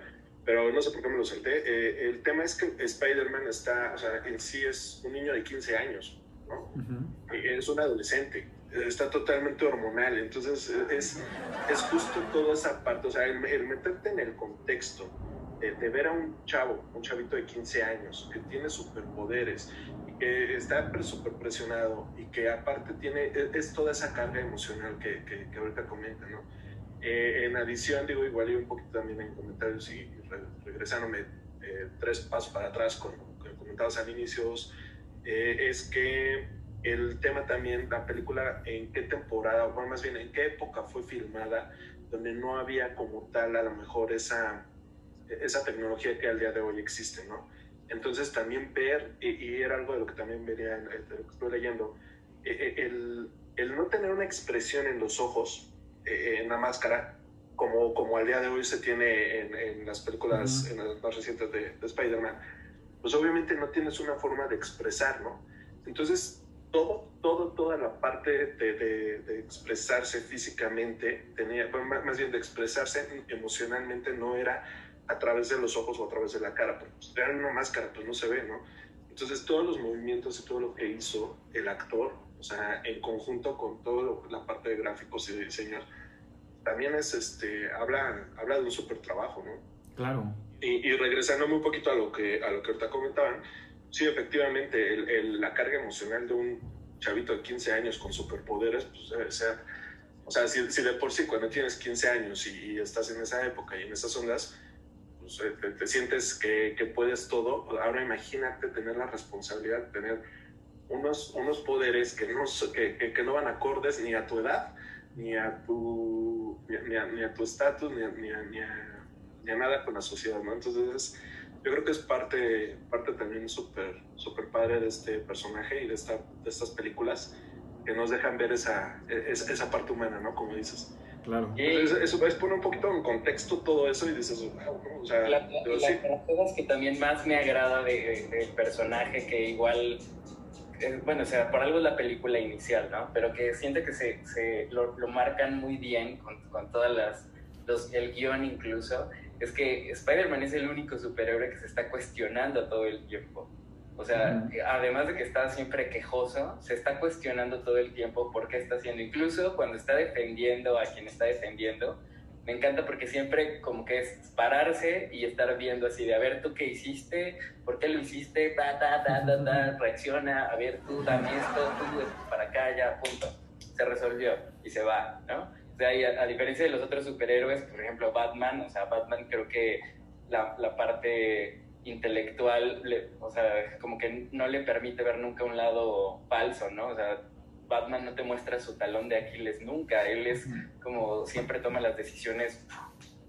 pero no sé por qué me lo salté. el tema es que Spider-Man está, o sea, en sí es un niño de 15 años. ¿no? Uh -huh. Es un adolescente, está totalmente hormonal, entonces es, es justo toda esa parte, o sea, el, el meterte en el contexto de, de, ver a un chavo, un chavito de 15 años, que tiene superpoderes, que está súper presionado y que aparte tiene, es, es, toda esa carga emocional que, que, que ahorita comenta, ¿no? Eh, en adición, digo, igual y un poquito también en comentarios y re, regresándome eh, tres pasos para atrás con, con comentabas al inicio, eh, es que el tema también, la película, en qué temporada, o más bien en qué época fue filmada, donde no había como tal a lo mejor esa, esa tecnología que al día de hoy existe, ¿no? Entonces también ver, y, y era algo de lo que también venía, de lo que estoy leyendo, eh, el, el, no tener una expresión en los ojos, eh, en la máscara, como, como al día de hoy se tiene en, en las películas, uh -huh. en las más recientes de, de Spider-Man, pues obviamente no tienes una forma de expresar, ¿no? Entonces, todo, todo, toda la parte de, de, de expresarse físicamente, tenía, bueno, más bien de expresarse emocionalmente, no era a través de los ojos o a través de la cara, porque era una máscara, pues no se ve, ¿no? Entonces, todos los movimientos y todo lo que hizo el actor, o sea, en conjunto con toda la parte de gráficos y de diseños, también es, este, habla, habla de un súper trabajo, ¿no? Claro. Y, y regresándome un poquito a lo que, a lo que ahorita comentaban, sí, efectivamente, el, el, la carga emocional de un chavito de 15 años con superpoderes, pues debe ser, o sea, si, si de por sí cuando tienes 15 años y, y, estás en esa época y en esas ondas, pues te, te sientes que, que, puedes todo, ahora imagínate tener la responsabilidad tener unos, unos poderes que no, que, que, que no van acordes ni a tu edad, ni a tu ni, a, ni a tu estatus, ni a, ni, a, ni, a, ni a nada con la sociedad, ¿no? Entonces, yo creo que es parte, parte también súper super padre de este personaje y de, esta, de estas películas que nos dejan ver esa, esa, esa parte humana, ¿no? Como dices. Claro. Entonces, eso es poner un poquito en contexto todo eso y dices, wow, ¿no? O sea, La- las sí. cosas que también más me agrada de- del personaje, que igual, bueno, o sea, por algo es la película inicial, ¿no? Pero que siento que se, se lo, lo marcan muy bien con, con todas las, los, el guion incluso, es que Spider-Man es el único superhéroe que se está cuestionando todo el tiempo. O sea, Ujú. además de que está siempre quejoso, se está cuestionando todo el tiempo por qué está haciendo, incluso cuando está defendiendo a quien está defendiendo, me encanta porque siempre como que es pararse y estar viendo así de, a ver, ¿tú qué hiciste? ¿Por qué lo hiciste? Ta, ta, ta, ta, ta, reacciona, a ver, tú dame esto, tú para acá, ya, punto. Se resolvió y se va, ¿no? O sea, y a, a diferencia de los otros superhéroes, por ejemplo, Batman, o sea, Batman creo que la, la parte intelectual, le- o sea, como que no le permite ver nunca un lado falso, ¿no? O sea, Batman no te muestra su talón de Aquiles nunca, él es como siempre toma las decisiones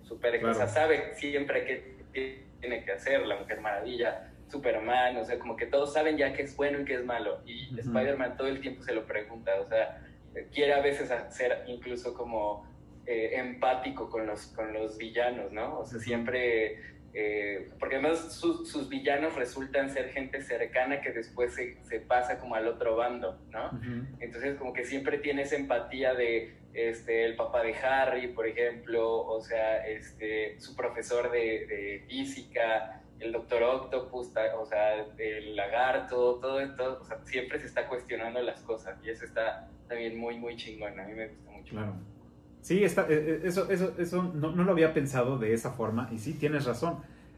súper, Claro. o sea, sabe siempre qué tiene que hacer, la Mujer Maravilla, Superman, o sea, como que todos saben ya qué es bueno y qué es malo, y Ujú. Spider-Man todo el tiempo se lo pregunta, o sea, quiere a veces ser incluso como eh, empático con los, con los villanos, ¿no? O sea, siempre, eh, porque además sus- sus villanos resultan ser gente cercana que después se, se pasa como al otro bando, ¿no? Entonces como que siempre tiene esa empatía de este, el papá de Harry, por ejemplo, o sea, este, su profesor de, de física, el doctor Octopus, o sea, el lagarto, todo esto, o sea, siempre se está cuestionando las cosas y eso está también muy, muy chingón, a mí me gusta mucho. Claro. Sí, está, eh, eh, eso, eso, eso no, no lo había pensado de esa forma y sí, tienes razón.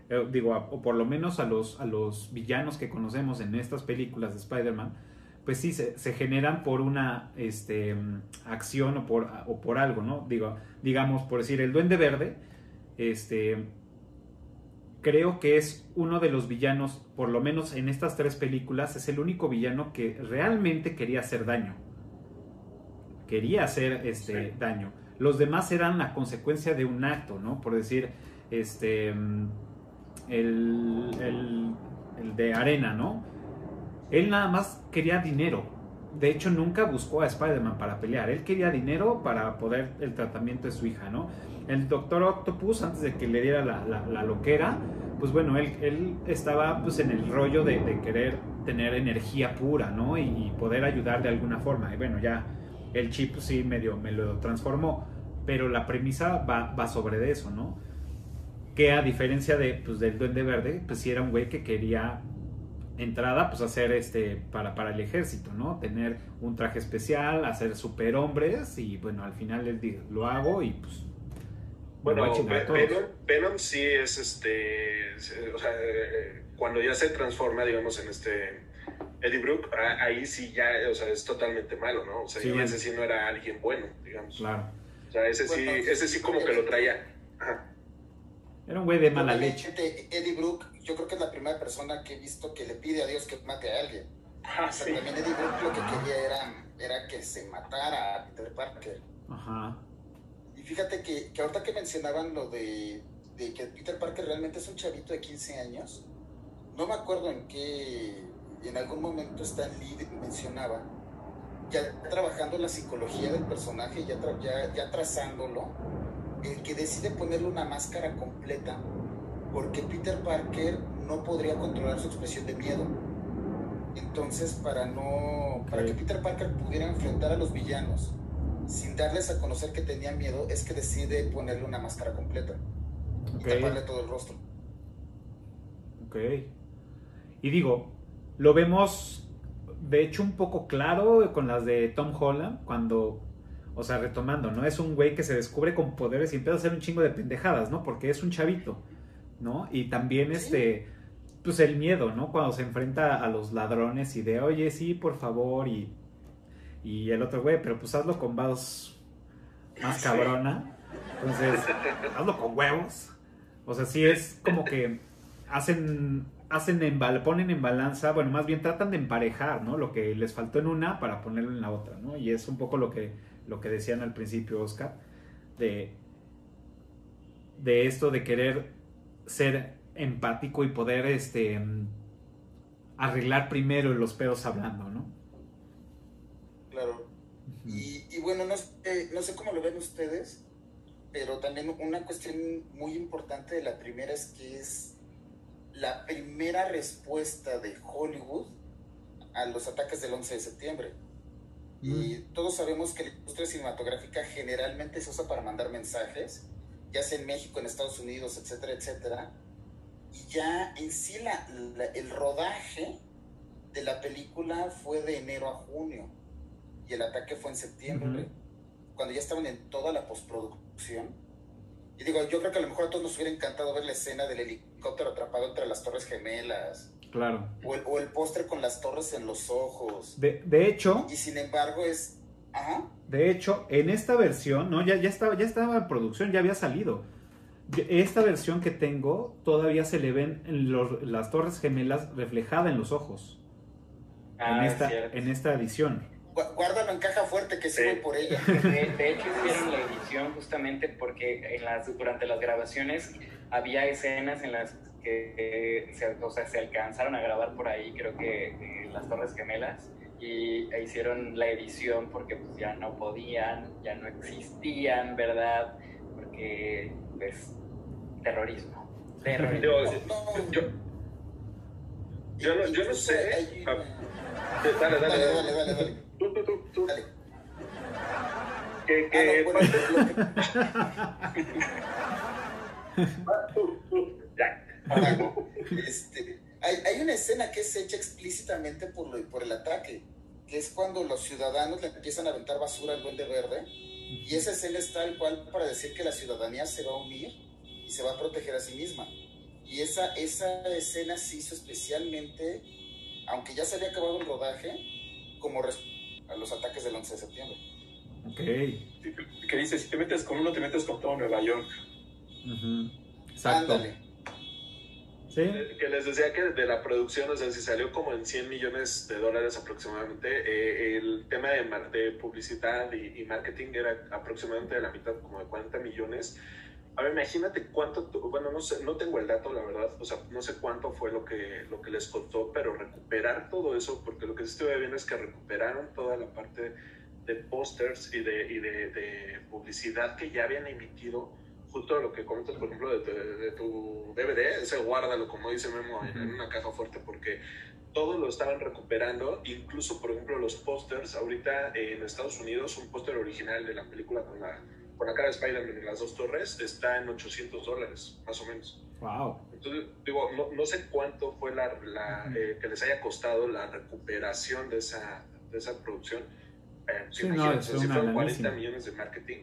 Eh, digo, a- o por lo menos a los, a los villanos que conocemos en estas películas de Spider-Man, pues sí, se, se generan por una este, acción o por, o por algo, ¿no? Digo, digamos, por decir, el Duende Verde, este, creo que es uno de los villanos, por lo menos en estas tres películas, es el único villano que realmente quería hacer daño. Quería hacer este Sí. daño. Los demás eran la consecuencia de un acto, ¿no? Por decir, este, el, el, el de Arena, ¿no? Él nada más quería dinero. De hecho, nunca buscó a Spider-Man para pelear. Él quería dinero para poder el tratamiento de su hija, ¿no? El Doctor Octopus, antes de que le diera la, loquera, pues bueno, él, él estaba pues en el rollo de, de querer tener energía pura, ¿no? Y, y poder ayudar de alguna forma. Y bueno, ya el chip pues, sí medio me lo transformó. Pero la premisa va, va sobre de eso, ¿no? Que a diferencia de, pues, del Duende Verde, pues sí era un güey que quería entrada, pues hacer este para, para el ejército, ¿no? Tener un traje especial, hacer superhombres y bueno, al final él dijo, lo hago y pues Bueno. Venom, Venom sí es este. es- O sea, eh, cuando ya se transforma, digamos, en este. Eddie Brooke, a- ahí sí ya, o sea, es totalmente malo, ¿no? O sea, Sí, y bueno. ese sí no era alguien bueno, digamos. Claro. O sea, ese sí, ese sí como que lo traía. Ajá. Era un güey de mala leche. Eddie Brooke, yo creo que es la primera persona que he visto que le pide a Dios que mate a alguien. Ah, O sea, sí. también Eddie Brooke lo que quería era, era que se matara a Peter Parker. Ajá. Y fíjate que, que ahorita que mencionaban lo de, de que Peter Parker realmente es un chavito de 15 años, no me acuerdo en qué, en algún momento Stan Lee mencionaba, ya trabajando la psicología del personaje, ya, tra- ya, ya trazándolo, el que decide ponerle una máscara completa, porque Peter Parker no podría controlar su expresión de miedo. Entonces, para no, para que. Peter Parker pudiera enfrentar a los villanos sin darles a conocer que tenía miedo, es que decide ponerle una máscara completa Ok. y taparle todo el rostro. Ok. Y digo, lo vemos de hecho un poco claro con las de Tom Holland, cuando, o sea, retomando, ¿no? Es un güey que se descubre con poderes y empieza a hacer un chingo de pendejadas, ¿no? Porque es un chavito, ¿no? Y también este, pues el miedo, ¿no? Cuando se enfrenta a los ladrones y de, oye, sí, por favor, y, y el otro güey, pero pues hazlo con voz más cabrona. Entonces, hazlo con huevos. O sea, sí es como que hacen, hacen en ponen en balanza, bueno, más bien tratan de emparejar, ¿no? Lo que les faltó en una para ponerlo en la otra, ¿no? Y es un poco lo que, lo que decían al principio Oscar, de, de esto de querer ser empático y poder este, arreglar primero los pedos hablando, ¿no? Claro. Y, y bueno, no sé, no sé cómo lo ven ustedes, pero también una cuestión muy importante de la primera es que es la primera respuesta de Hollywood a los ataques del 11 de septiembre. Y todos sabemos que la industria cinematográfica generalmente se usa para mandar mensajes, ya sea en México, en Estados Unidos, etcétera, etcétera. Y ya en sí la, la- el rodaje de la película fue de enero a junio y el ataque fue en septiembre, cuando ya estaban en toda la postproducción. Y digo, yo creo que a lo mejor a todos nos hubiera encantado ver la escena del helicóptero atrapado entre las torres gemelas, Claro. o el, o el póster con las torres en los ojos. De, de hecho, Y sin embargo es... Ajá. de hecho, en esta versión, ¿no? Ya, ya, estaba, ya estaba en producción, ya había salido. Esta versión que tengo, todavía se le ven los- las torres gemelas reflejadas en los ojos. Ah, en, es esta, cierto. en esta edición. Gu- Guárdalo en caja fuerte que sí Sí. voy por ella. De, de hecho, hicieron la edición justamente porque en las, durante las grabaciones había escenas en las que eh, se, o sea, se alcanzaron a grabar por ahí, creo que eh, las Torres Gemelas, y e hicieron la edición porque pues, ya no podían, ya no existían, ¿verdad? Porque, pues, terrorismo. Terrorismo. No, yo, yo no, yo no sé. Ah, una- dale, dale, Dale, dale. dale, dale, dale. Tú, tú, tú, tú. Dale. ¿Qué, Ah, qué, no, bueno, lo que-. Ah, este, hay, hay una escena que es hecha explícitamente por, lo- por el ataque, que es cuando los ciudadanos le empiezan a aventar basura al duende verde, y esa escena es tal cual para decir que la ciudadanía se va a unir y se va a proteger a sí misma. Y esa, esa escena se hizo especialmente, aunque ya se había acabado el rodaje, como respuesta a los ataques del 11 de septiembre. Ok. Que dice, si te metes con uno, te metes con todo Nueva York. Ujú. Exacto. Ándale. Sí. Que les decía que de la producción, o sea, si salió como en 100 millones de dólares aproximadamente, eh, el tema de, mar- de publicidad y, y marketing era aproximadamente de la mitad, como de 40 millones. A ver, imagínate cuánto, bueno, no sé, no tengo el dato, la verdad, o sea, no sé cuánto fue lo que, lo que les costó, pero recuperar todo eso, porque lo que sí estuve bien es que recuperaron toda la parte de pósters y, de, y de, de publicidad que ya habían emitido justo lo que comentas, por ejemplo, de, tu- de tu DVD, ese guárdalo, como dice Memo, en, en una caja fuerte, porque todo lo estaban recuperando, incluso, por ejemplo, los pósters, ahorita en Estados Unidos, un póster original de la película con la, con la cara de Spider-Man en las dos torres está en 800 dólares, más o menos. Wow. Entonces, digo, no, no sé cuánto fue la, la, eh, que les haya costado la recuperación de esa, de esa producción. Eh, Sí, no, es si fueron 40 lanísima. millones de marketing,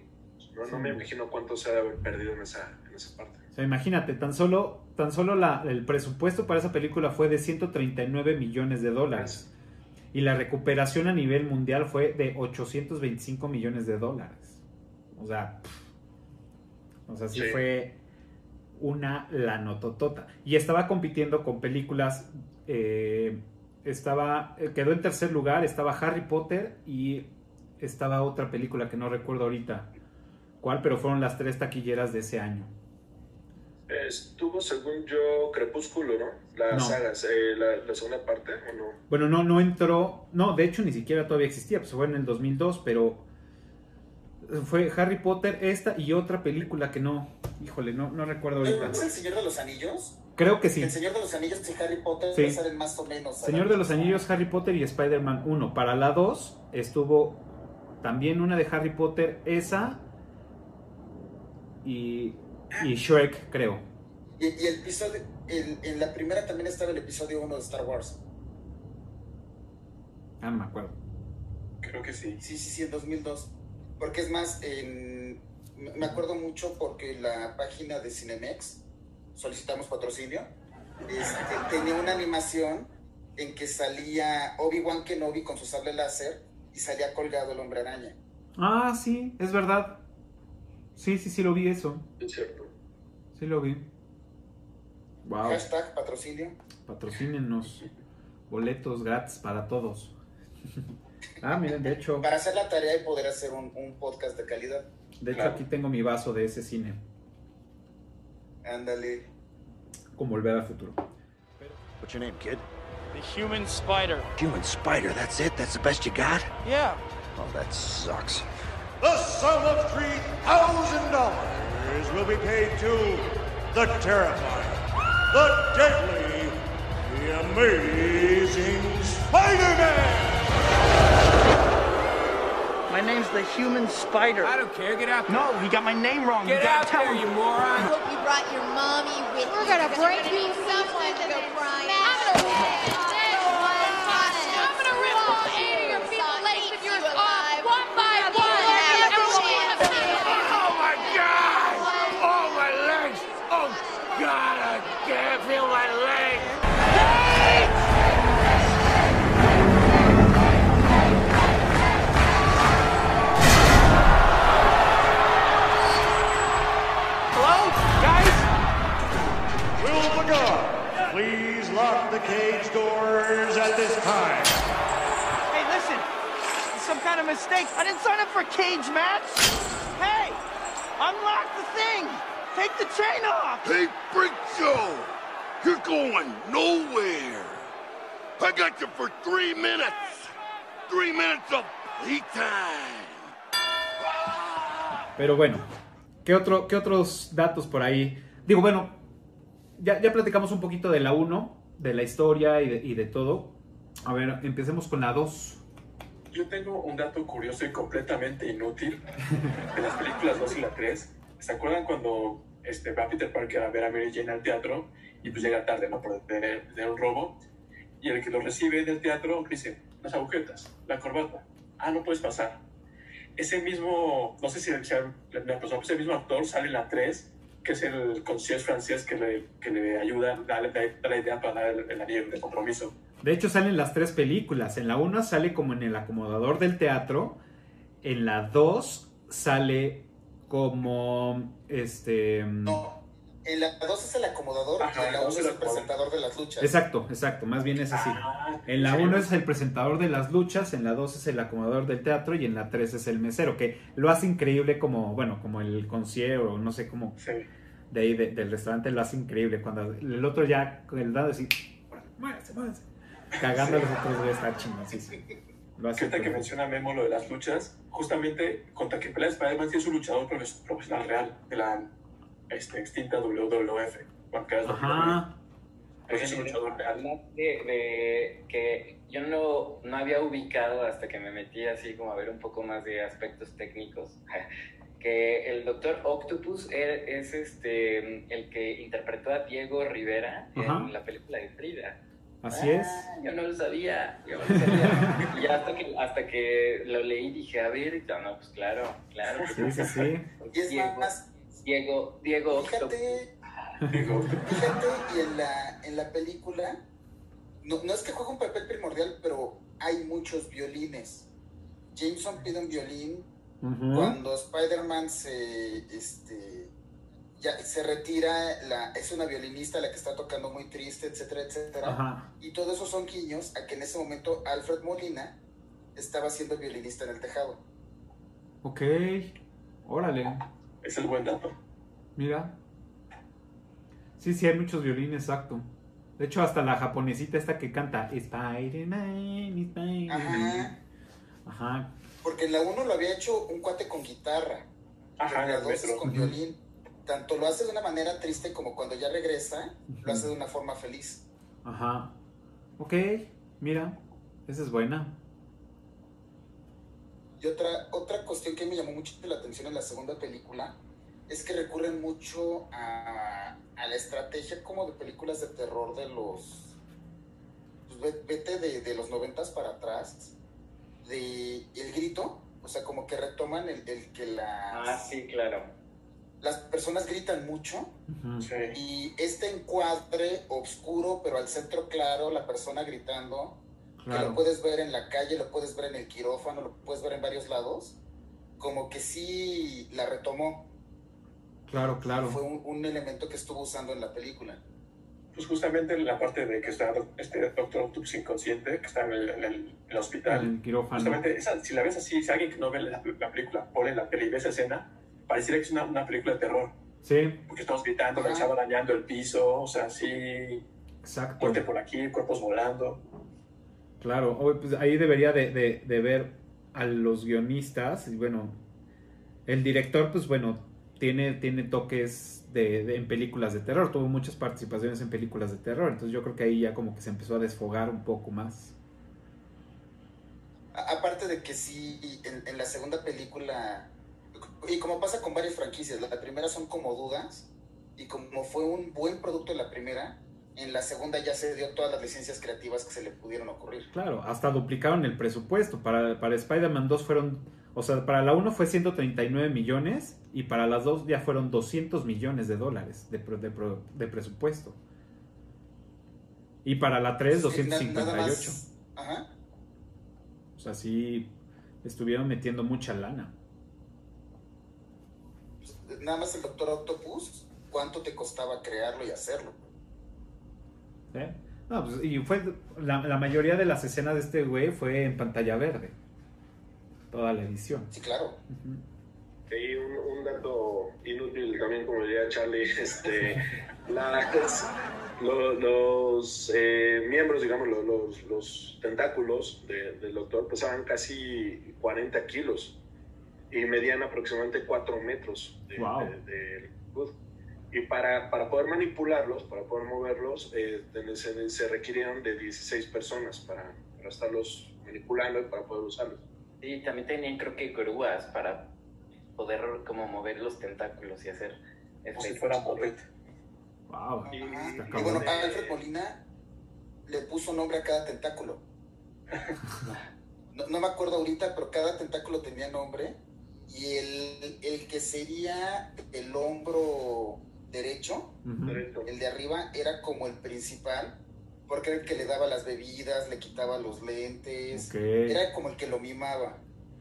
no, no Sí. me imagino cuánto se ha de haber perdido en esa, en esa parte. O sea, imagínate, tan solo, tan solo la- el presupuesto para esa película fue de 139 millones de dólares. Y la recuperación a nivel mundial fue de 825 millones de dólares. O sea, pff. o sea, sí, Sí. fue una lanototota. Y estaba compitiendo con películas. eh, estaba. eh, Quedó en tercer lugar. Estaba Harry Potter y estaba otra película que no recuerdo ahorita cuál, pero fueron las tres taquilleras de ese año. Estuvo, según yo, Crepúsculo, ¿no? Las No. sagas, eh, la, la segunda parte, ¿o no? Bueno, no, no entró. No, de hecho ni siquiera todavía existía, pues fue en el 2002, pero fue Harry Potter, esta y otra película que no, híjole, no, no recuerdo ahorita. ¿Es el Señor de los Anillos? Creo que sí. El Señor de los Anillos y Harry Potter Sí. salen más o menos. Señor de los Anillos, Harry Potter y Spider-Man 1. Para la 2 estuvo también una de Harry Potter, esa y, y Shrek, creo. Y, y el episodio, el- en la primera también estaba el episodio 1 de Star Wars. Ah, no me acuerdo. Creo que sí. Sí, sí, sí, en 2002. Porque es más, en, me acuerdo mucho porque la página de Cinemex, solicitamos patrocinio, este, tenía una animación en que salía Obi-Wan Kenobi con su sable láser y salía colgado el hombre araña. Ah, sí, es verdad. Sí, sí, sí lo vi eso. Es cierto. Sí lo vi. Wow. Hashtag patrocinio. Patrocínenos. Boletos gratis para todos. Ah, miren, de hecho, Para hacer la tarea y poder hacer un, un podcast de calidad. de hecho Claro. aquí tengo mi vaso de ese cine, Ándale. con Volver al Futuro. What's your name, kid? The human spider. Human spider, that's it? That's the best you got? Yeah. Oh, that sucks. The sum of $3,000 will be paid to the terrifying, the deadly, the amazing Spider-Man! My name's the human spider. I don't care. Get out there. No, he got my name wrong. Get you gotta out tell there, him. you moron. Hope you brought your mommy with you. We're gonna break we're you someone to go crying. Mistake. I didn't sign up for a cage match. Hey, unlock the thing. Take the chain off. Hey, Freak Joe! You're going nowhere! I got you for three minutes! Three minutes of playtime! Pero bueno, ¿qué, otro, ¿qué otros datos por ahí? Digo, bueno, ya, ya platicamos un poquito de la 1, de la historia y de, y de todo. A ver, empecemos con la 2. Yo tengo un dato curioso y completamente inútil de las películas 2 y la 3. ¿Se acuerdan cuando este, va Peter Parker a ver a Mary Jane al teatro y pues llega tarde, ¿no? Por tener, tener un robo. Y el que lo recibe del teatro dice, las agujetas, la corbata. Ah, no puedes pasar. Ese mismo, no sé si la persona, ese mismo actor sale en la 3, que es el concierge francés que le, que le ayuda, da, da- da la idea para dar el, el anillo de compromiso. De hecho, salen las tres películas. En la 1 sale como en el acomodador del teatro. En la 2 sale como este. No. En la 2 es el acomodador Ajá, y en la en la 1 dos es el presentador de las luchas. Exacto, exacto. Más bien es así. Ah, En la sí, 1 es el presentador de las luchas, en la 2 es el acomodador del teatro y en la 3 es el mesero, que lo hace increíble como, bueno, como el concierge o no sé cómo, Sí. de ahí de- del restaurante lo hace increíble. Cuando el otro ya con el dado así, muévese, muévese. Cagando a los otros güey, está chingón, sí, sí. Lo hace que menciona Memo lo de las luchas, justamente contra que pelea Spider-Man sí es un luchador profes- profesional real de la este, extinta WWF. Ajá. Pues es un luchador real. Además de, de que yo no, no había ubicado hasta que me metí así como a ver un poco más de aspectos técnicos. Que el Doctor Octopus e- es este el que interpretó a Diego Rivera Ajá. en la película de Frida. Así es. Ah, Yo no lo sabía, yo no lo sabía. y hasta que, hasta que lo leí dije, a ver, y yo, no, pues claro, claro. Sí, sí, sí. Y es Diego, más, Diego, Diego fíjate, Digo, fíjate, y en la, en la película, no, no es que juegue un papel primordial, pero hay muchos violines. Jameson pide un violín. Cuando Spider-Man se, este, ya se retira, la, es una violinista la que está tocando muy triste, etcétera, etcétera. Ajá. Y todo eso son guiños a que en ese momento Alfred Molina estaba siendo violinista en el tejado. Ok. Órale. es el buen dato. Mira. Sí, sí, hay muchos violines, exacto. De hecho, hasta la japonesita esta que canta Spider-Man, Spider-Man. Ajá. Ajá. Porque en la 1 lo había hecho un cuate con guitarra. Ajá, en la el 2 es metro. con violín. Tanto lo hace de una manera triste como cuando ya regresa, lo hace de una forma feliz. Ajá. Ok, mira. Esa es buena. Y otra, otra cuestión que me llamó mucho la atención en la segunda película es que recurren mucho a, a la estrategia como de películas de terror de los... pues, ve- vete de, de los noventas para atrás, de El Grito, o sea, como que retoman el, el que las, Ah, sí, claro. Las personas gritan mucho Ujú. Sí. y este encuadre oscuro, pero al centro claro, la persona gritando, que lo Claro. puedes ver en la calle, lo puedes ver en el quirófano, lo puedes ver en varios lados, como que sí la retomó. Claro, claro. Fue un, un elemento que estuvo usando en la película. Pues justamente en la parte de que está este Doctor Octopus inconsciente, que está en el, en el- en el hospital. En el quirófano. Justamente, esa- si la ves así, si alguien que no ve la, la película pone la peli y ve esa escena, pareciera que es una, una película de terror. Sí, Porque estamos gritando, la chava dañando el piso, o sea, sí, exacto. muerte por aquí, cuerpos volando. Claro, pues ahí debería de, de- de ver a los guionistas y bueno, el director pues bueno, tiene, tiene toques de, de- en películas de terror, tuvo muchas participaciones en películas de terror, entonces yo creo que ahí ya como que se empezó a desfogar un poco más. Aparte de que sí, en, en la segunda película, y como pasa con varias franquicias, la primera son como dudas, y como fue un buen producto la primera, en la segunda ya se dio todas las licencias creativas que se le pudieron ocurrir. Claro, hasta duplicaron el presupuesto, para, para Spider-Man 2 fueron, o sea, para la 1 fue 139 millones y para las dos ya fueron 200 millones de dólares de, de presupuesto. Y para la 3, Sí, na- 258. nada más- Ajá. O sea, sí estuvieron metiendo mucha lana. Nada más el Doctor Octopus, ¿cuánto te costaba crearlo y hacerlo? ¿eh? No, pues, y fue la, la mayoría de las escenas de este güey fue en pantalla verde. Toda la edición. Sí, claro. Y un, un dato inútil también, como diría Charlie, este, las- lo- los eh, miembros, digamos, lo- los, los tentáculos de- del doctor pesaban casi 40 kilos y medían aproximadamente 4 metros de, Wow. de- de longitud. Y para, para poder manipularlos, para poder moverlos, eh, se, se requirieron de 16 personas para, para estarlos manipulando y para poder usarlos. Y también tenían creo que grúas para poder como mover los tentáculos y hacer Como si fuera Moped. Wow. Y, y bueno, cabrón. Alfred Molina le puso nombre a cada tentáculo. No, no me acuerdo ahorita, pero cada tentáculo tenía nombre. Y el, el que sería el hombro derecho, el de arriba, era como el principal, porque era el que le daba las bebidas, le quitaba los lentes. Era como el que lo mimaba.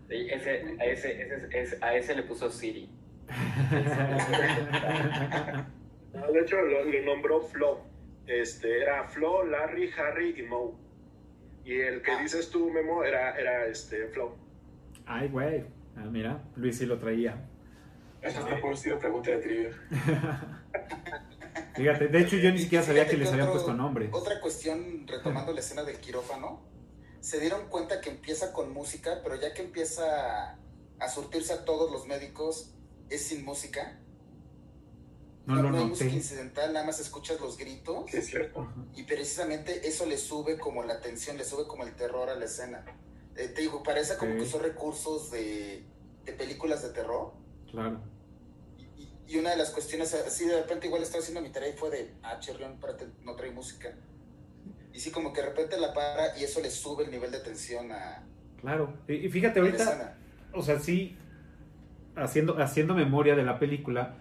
Sí, ese, a, ese, ese- ese- a ese le puso Siri. No, de hecho, lo, lo nombró Flo. Este, era Flo, Larry, Harry y Moe. Y el que dices tú, Memo, era, era este, Flo. Ay, güey. Ah, mira, Luis sí lo traía. Eso está por estilo pregunta de trivia. Fíjate, de hecho yo ni siquiera sabía que les habían puesto nombre. Otra cuestión, retomando la escena del quirófano, se dieron cuenta que empieza con música, pero ya que empieza a surtirse a todos los médicos, es sin música. No lo hay noté. música incidental, nada más escuchas los gritos. Sí, es cierto. Y precisamente eso le sube como la tensión, le sube como el terror a la escena. Eh, te digo, parece como que son recursos de, de películas de terror. Claro. Y una de las cuestiones, así de repente igual estaba haciendo mi tarea y fue de, ah, espérate, no trae música. Y sí, como que de repente la para y eso le sube el nivel de tensión a, Claro. Y, y fíjate, ahorita, o sea, sí, haciendo, haciendo memoria de la película,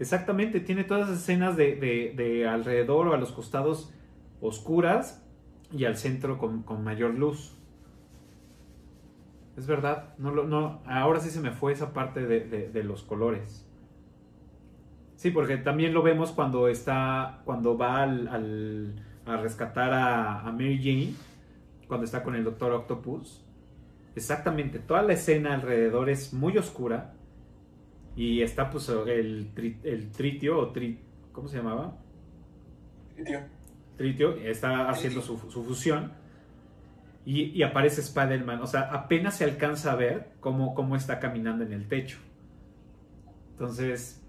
exactamente, tiene todas las escenas de, de- de alrededor o a los costados oscuras y al centro con, con mayor luz. Es verdad, no, lo- no, ahora sí se me fue esa parte de, de- de los colores. Sí, porque también lo vemos cuando está, cuando va al, al- a rescatar a, a Mary Jane, cuando está con el Doctor Octopus. Exactamente, toda la escena alrededor es muy oscura y está pues el, tri- el tritio o tri, ¿cómo se llamaba? Tío. Tritio está haciendo su, su fusión y, y aparece Spider-Man. O sea, apenas se alcanza a ver cómo, cómo está caminando en el techo. Entonces,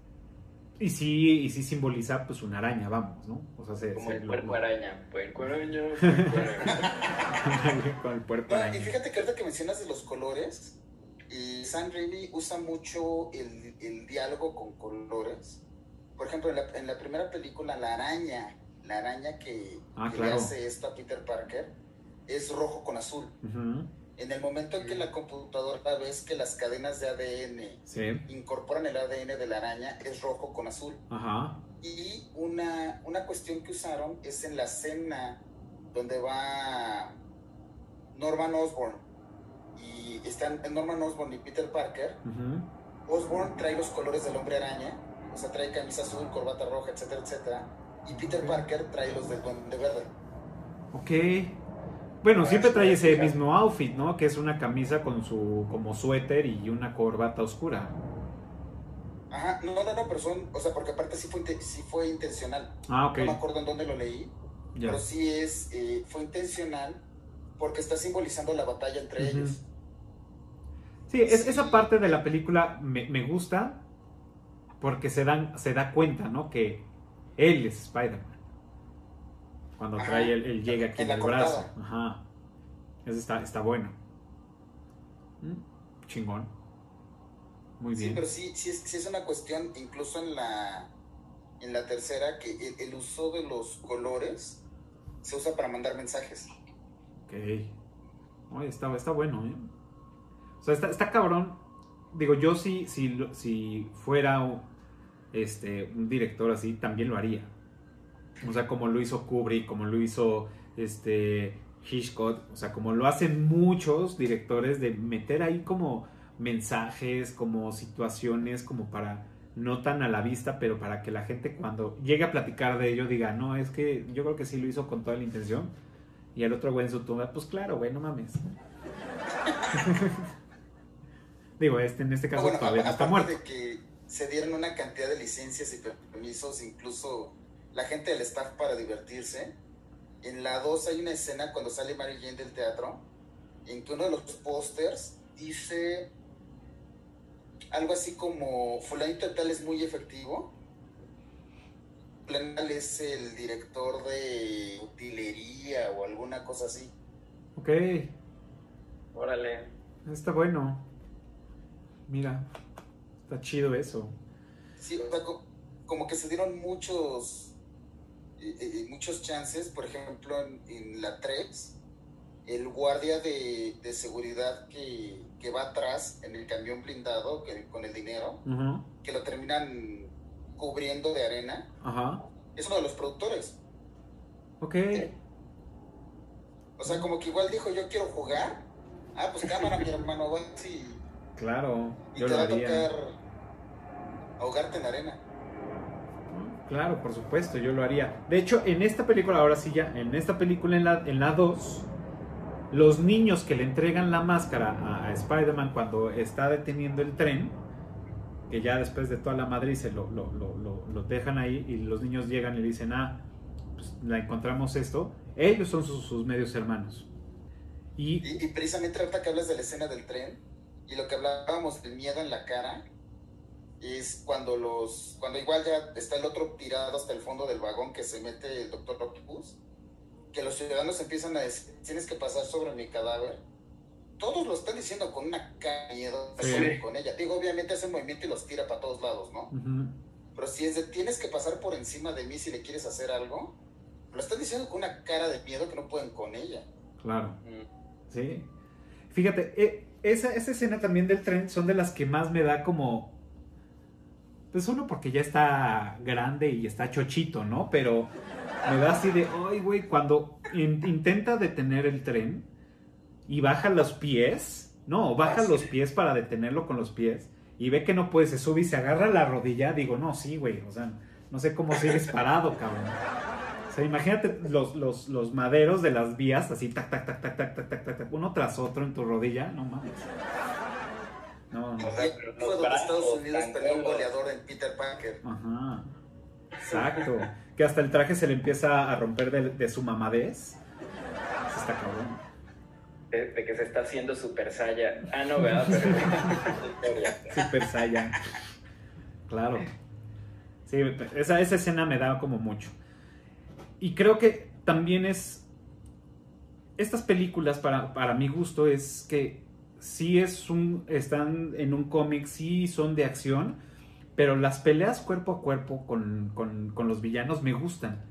y sí, y sí simboliza pues una araña, vamos, ¿no? O sea, se, Como se el lo- puerco araña. Puerco araña, puerco araña. con el puerco No, y araña. fíjate que ahorita que mencionas de los colores, y Sam Raimi usa mucho el, el diálogo con colores. Por ejemplo, en la, en la primera película, la araña, la araña que, Ah, que claro. le hace esto a Peter Parker, es rojo con azul. En el momento en que la computadora ves que las cadenas de ADN Sí, incorporan el ADN de la araña, es rojo con azul. ajá. Y una, una cuestión que usaron es en la escena donde va Norman Osborn. Y están Norman Osborn y Peter Parker. ujú. Osborn trae los colores del hombre araña. O sea, trae camisa azul, corbata roja, etcétera, etcétera. y Peter Parker trae los del Duende Verde. Ok. Bueno, siempre trae ese mismo outfit, ¿no? Que es una camisa con su como suéter y una corbata oscura. Ajá, no, no, no, pero son, o sea, porque aparte sí fue, sí fue intencional. Ah, ok. No me acuerdo en dónde lo leí, Ya. pero sí es, eh, fue intencional porque está simbolizando la batalla entre ellos. Sí, es- esa parte de la película me, me gusta porque se, dan, se da cuenta, ¿no? Que él es Spider-Man. Cuando Ajá. trae el, el llega aquí En el brazo. Ajá. Eso está, está bueno. Mm, Chingón. Muy Sí, bien. pero sí, sí es, sí es una cuestión, incluso en la, en la tercera, que el, el uso de los colores se usa para mandar mensajes. Ok. Oye, está, está bueno, ¿eh? O sea, está, está cabrón. Digo, yo sí, si, lo- si fuera este, un director así, también lo haría. O sea, como lo hizo Kubrick, como lo hizo este, Hitchcock. O sea, como lo hacen muchos directores de meter ahí como mensajes, como situaciones, como para no tan a la vista, pero para que la gente cuando llegue a platicar de ello diga, no, es que yo creo que sí lo hizo con toda la intención. Y el otro güey en su tumba, pues claro, güey, no mames. Digo, este en este caso bueno, todavía no está muerto. de que se dieron una cantidad de licencias y permisos, incluso la gente del staff para divertirse. En la 2 hay una escena cuando sale Mary Jane del teatro, en que uno de los pósters dice algo así como, fulanito de tal es muy efectivo. Fulanito es el director de utilería o alguna cosa así. Ok, Órale. está bueno. Mira, está chido eso. Sí, o sea, co- como que se dieron muchos, eh, muchos chances. Por ejemplo, en, en la 3, el guardia de, de seguridad que, que va atrás en el camión blindado que, con el dinero, que lo terminan cubriendo de arena, es uno de los productores. ok. O sea, como que igual dijo, yo quiero jugar. Ah, pues cámara, mi hermano, vas y, Claro, y yo te lo va a haría. tocar ahogarte en arena. Claro, por supuesto, yo lo haría. De hecho, en esta película, ahora sí ya, en esta película, en la, en la 2, los niños que le entregan la máscara a, Spider-Man cuando está deteniendo el tren, que ya después de toda la madre se lo, lo, lo, lo- dejan ahí y los niños llegan y le dicen, ah, pues la encontramos esto, ellos son sus, medios hermanos. Y precisamente ahorita que hablas de la escena del tren y lo que hablábamos del miedo en la cara es cuando los cuando igual ya está el otro tirado hasta el fondo del vagón que se mete el doctor Octopus que los ciudadanos empiezan a decir tienes que pasar sobre mi cadáver todos lo están diciendo con una cara de miedo Sí. con ella digo obviamente hace movimiento y los tira para todos lados no ujú, pero si es de tienes que pasar por encima de mí si le quieres hacer algo lo están diciendo con una cara de miedo que no pueden con ella claro. Mm. Sí. Fíjate, e- esa, esa escena también del tren son de las que más me da como. Pues uno porque ya está grande y está chochito, ¿no? Pero me da así de, ay, güey, cuando in- intenta detener el tren y baja los pies, no, baja los pies para detenerlo con los pies y ve que no puede, se sube y se agarra la rodilla, digo, no, sí, güey, o sea, no sé cómo sigues parado, cabrón. O sea, imagínate los, los, los maderos de las vías, así, tac, tac, tac, tac, tac, tac, tac, tac, tac, uno tras otro en tu rodilla, no mames. No, no. O sea, pero fue donde Estados Unidos peleó un goleador en Peter Parker Ajá. Exacto. Que hasta el traje se le empieza a romper de, de su mamadez. Eso está cabrón. De, de que se está haciendo super saya. Ah, no, ¿verdad? Pero Super Saiyan. Claro. Sí, esa, esa escena me da como mucho. Y creo que también es. Estas películas, para, para mi gusto, es que sí es un. están en un cómic, sí son de acción, pero las peleas cuerpo a cuerpo con, con- con los villanos me gustan.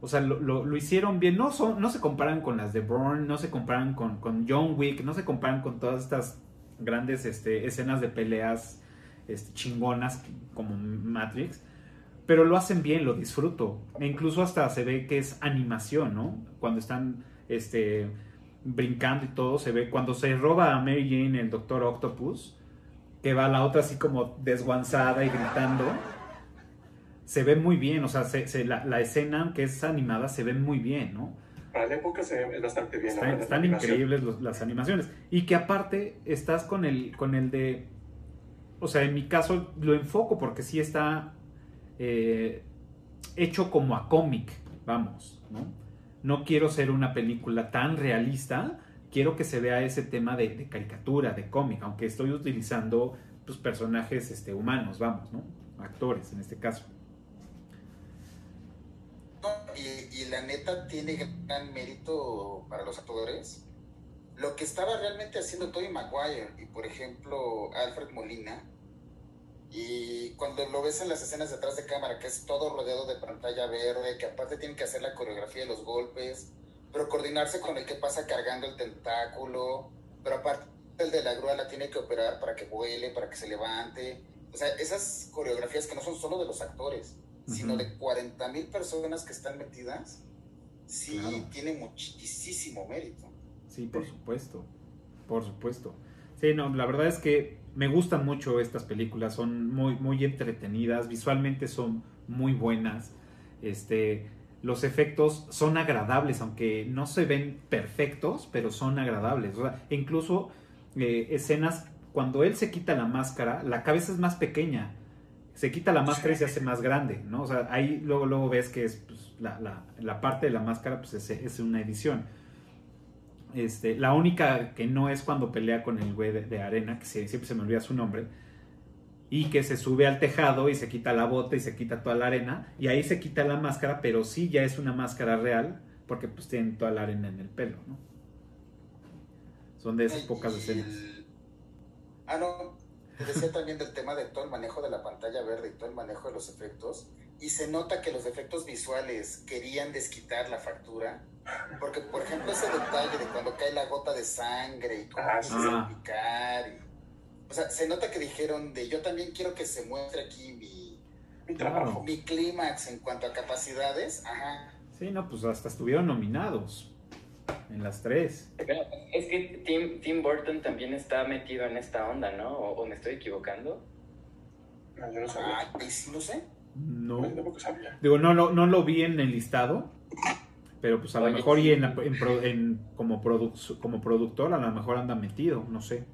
O sea, lo, lo- hicieron bien. No, son, no se comparan con las de Bourne, no se comparan con, con John Wick, no se comparan con todas estas grandes este, escenas de peleas este, chingonas como Matrix. Pero lo hacen bien, lo disfruto. E incluso hasta se ve que es animación, ¿no? Cuando están este, brincando y todo, se ve. Cuando se roba a Mary Jane el Doctor Octopus, que va la otra así como desguanzada y gritando. se ve muy bien, o sea, se- se- la, la escena que es animada se ve muy bien, ¿no? Para la época se ve bastante bien. la Están, la increíbles los- las animaciones. Y que aparte estás con el, con el de... O sea, en mi caso lo enfoco porque sí está eh, hecho como a cómic, vamos, ¿no? No quiero ser una película tan realista, quiero que se vea ese tema de, caricatura, de cómic, aunque estoy utilizando pues, personajes este, humanos, vamos, ¿no? Actores en este caso. Y, y la neta tiene gran mérito para los actores. Lo que estaba realmente haciendo Tobey Maguire y, por ejemplo, Alfred Molina, y cuando lo ves en las escenas detrás de cámara, que es todo rodeado de pantalla verde, que aparte tienen que hacer la coreografía de los golpes, pero coordinarse con el que pasa cargando el tentáculo, pero aparte el de la grúa la tiene que operar para que vuele, para que se levante. O sea, esas coreografías que no son solo de los actores, sino Ujú. de 40 mil personas que están metidas, sí Claro. tiene muchísimo mérito. Sí, por supuesto. Por supuesto. Sí, no, la verdad es que me gustan mucho estas películas, son muy, muy entretenidas, visualmente son muy buenas. Este, los efectos son agradables, aunque no se ven perfectos, pero son agradables. O sea, incluso eh, escenas cuando él se quita la máscara, la cabeza es más pequeña. Se quita la máscara y se hace más grande, ¿no? O sea, ahí luego, luego ves que es pues, la, la- la parte de la máscara, pues es, es una edición. Este, la única que no es cuando pelea con el güey de, de arena, que siempre se me olvida su nombre, y que se sube al tejado y se quita la bota y se quita toda la arena, y ahí se quita la máscara, pero sí ya es una máscara real, porque pues tienen toda la arena en el pelo, ¿no? Son de esas pocas escenas. Ah, no. Te decía también del tema de todo el manejo de la pantalla verde y todo el manejo de los efectos. Y se nota que los efectos visuales querían desquitar la factura. Porque, por ejemplo, ese detalle de cuando cae la gota de sangre y cómo Ah, a picar. y- o sea, se nota que dijeron de yo también quiero que se muestre aquí mi, Mi trabajo. mi clímax en cuanto a capacidades. Ajá. Sí, no, pues hasta estuvieron nominados en las tres. Pero es que Tim, Tim Burton también está metido en esta onda, ¿no? ¿O, o me estoy equivocando? No, yo no sabía. Ah, sí, no sé. No. Yo tampoco sabía. Digo, no, lo- no lo vi en el listado, pero pues a lo mejor y en, la- en pro- en- como, produ- como productor a lo mejor anda metido, no sé.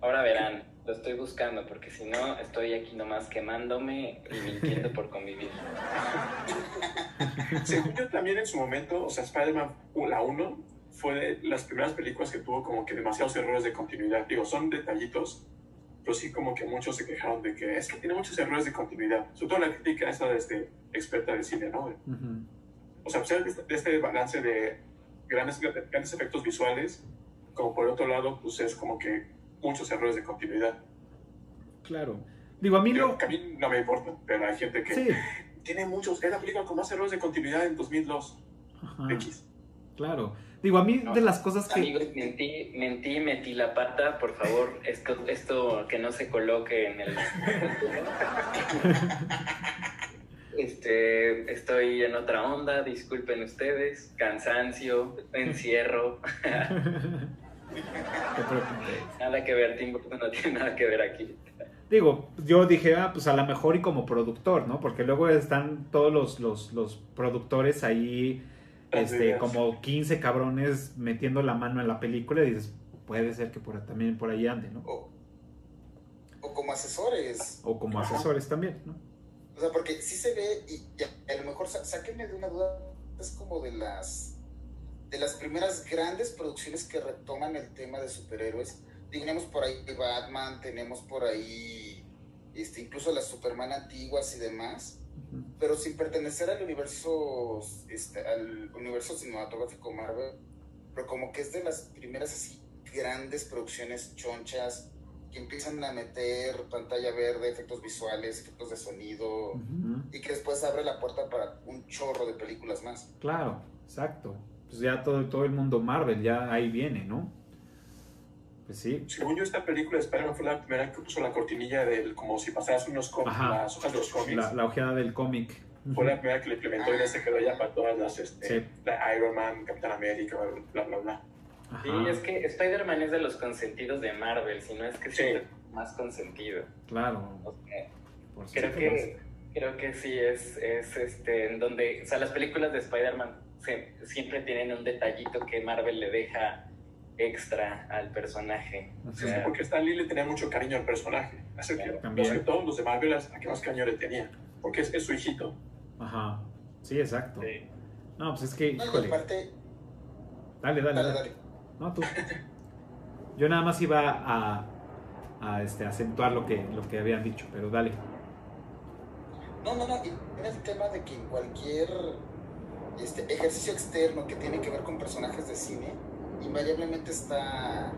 Ahora verán, lo estoy buscando porque si no estoy aquí nomás quemándome y mintiendo por convivir. Según yo también en su momento, o sea, Spider-Man la 1 fue de las primeras películas que tuvo como que demasiados errores de continuidad. Digo, son detallitos, pero sí como que muchos se quejaron de que es que tiene muchos errores de continuidad. Sobre todo la crítica esta de este experta de cine, ¿no? Ujú. O sea, pues, de este, de este balance de grandes, grandes efectos visuales, como por otro lado, pues es como que muchos errores de continuidad. Claro. Digo, a mí Digo, lo... que a mí no me importa, pero hay gente que Sí, tiene muchos. Es la película con más errores de continuidad en 2002. ajá, X. claro. Digo, a mí de las cosas que... Amigos, mentí, mentí, metí la pata, por favor, esto, esto que no se coloque en el... Este, estoy en otra onda, disculpen ustedes, cansancio, encierro, nada que ver, Tim Burton no tiene nada que ver aquí. Digo, yo dije, ah, pues a lo mejor y como productor, ¿no? Porque luego están todos los, los, los productores ahí, este, como 15 cabrones metiendo la mano en la película y dices, puede ser que por, también por ahí ande, ¿no? O, o como asesores. O como asesores también, ¿no? O sea, porque sí se ve, y, y a, a lo mejor sa- sáquenme de una duda, es como de las de las primeras grandes producciones que retoman el tema de superhéroes. Tenemos por ahí Batman, tenemos por ahí este, incluso las Superman antiguas y demás, Pero sin pertenecer al universo, este, al universo cinematográfico Marvel, pero como que es de las primeras así grandes producciones chonchas que empiezan a meter pantalla verde, efectos visuales, efectos de sonido, y que después abre la puerta para un chorro de películas más. Claro, exacto. Pues ya todo, todo el mundo Marvel, ya ahí viene, ¿no? Pues sí. Según yo, esta película de Spider-Man fue la primera que puso la cortinilla del como si pasaras unos cómics, Ajá. las hojas de los cómics. La, la ojeada del cómic. Fue la primera que le implementó y ya se quedó ya para todas las, este, Sí. la Iron Man, Capitán América, bla, bla, bla. Sí, Ajá, es que Spider-Man es de los consentidos de Marvel, si no es que Sí. es más consentido. claro. O sea, Por Creo que, creo que sí, es, es este, en donde, o sea, las películas de Spider-Man siempre tienen un detallito que Marvel le deja extra al personaje. O Sí, sea, porque Stan Lee le tenía mucho cariño al personaje. Así que También. los que todos los de Marvel a que más cariño le tenía. Porque es, es su hijito. Ajá. Sí, exacto. No, pues es que, No, híjole. aparte, Dale, dale, dale, dale. dale. No, tú. Yo nada más iba a, a este, acentuar lo que, lo que habían dicho, pero dale. No, no, no. y Era el tema de que en cualquier este, ejercicio externo que tiene que ver con personajes de cine, invariablemente está,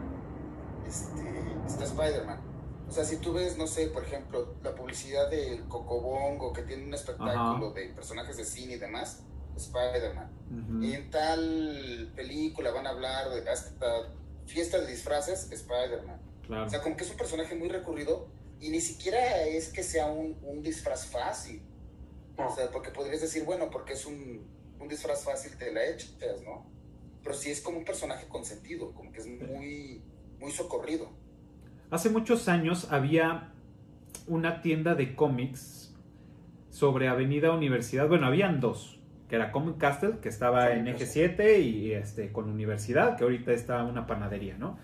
este, está Spider-Man. O sea, si tú ves, no sé, por ejemplo, la publicidad del Cocobongo, que tiene un espectáculo Ajá. de personajes de cine y demás, Spider-Man. Y en tal película van a hablar de hasta fiesta de disfraces, Spider-Man. Claro. O sea, como que es un personaje muy recurrido y ni siquiera es que sea un, un disfraz fácil. O sea, porque podrías decir, bueno, porque es un, un disfraz fácil te la echas, ¿no? Pero sí es como un personaje con sentido, como que es muy, muy socorrido. Hace muchos años había una tienda de cómics sobre Avenida Universidad. Bueno, habían dos, que era Comic Castle, que estaba en Eje 7 y este, con Universidad, que ahorita está una panadería, ¿no?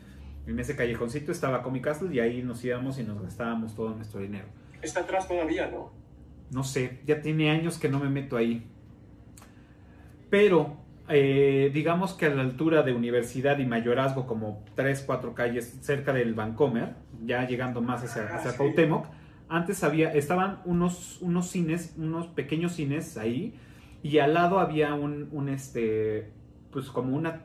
En ese callejoncito estaba Comic Castle y ahí nos íbamos y nos gastábamos todo nuestro dinero. Está atrás todavía, ¿no? No sé, ya tiene años que no me meto ahí. Pero, eh, digamos que a la altura de Universidad y Mayorazgo, como 3, 4 calles cerca del Vancomer, ya llegando más hacia, hacia sí. Cuauhtémoc, antes había, estaban unos, unos cines, unos pequeños cines ahí, y al lado había un, un este, pues como una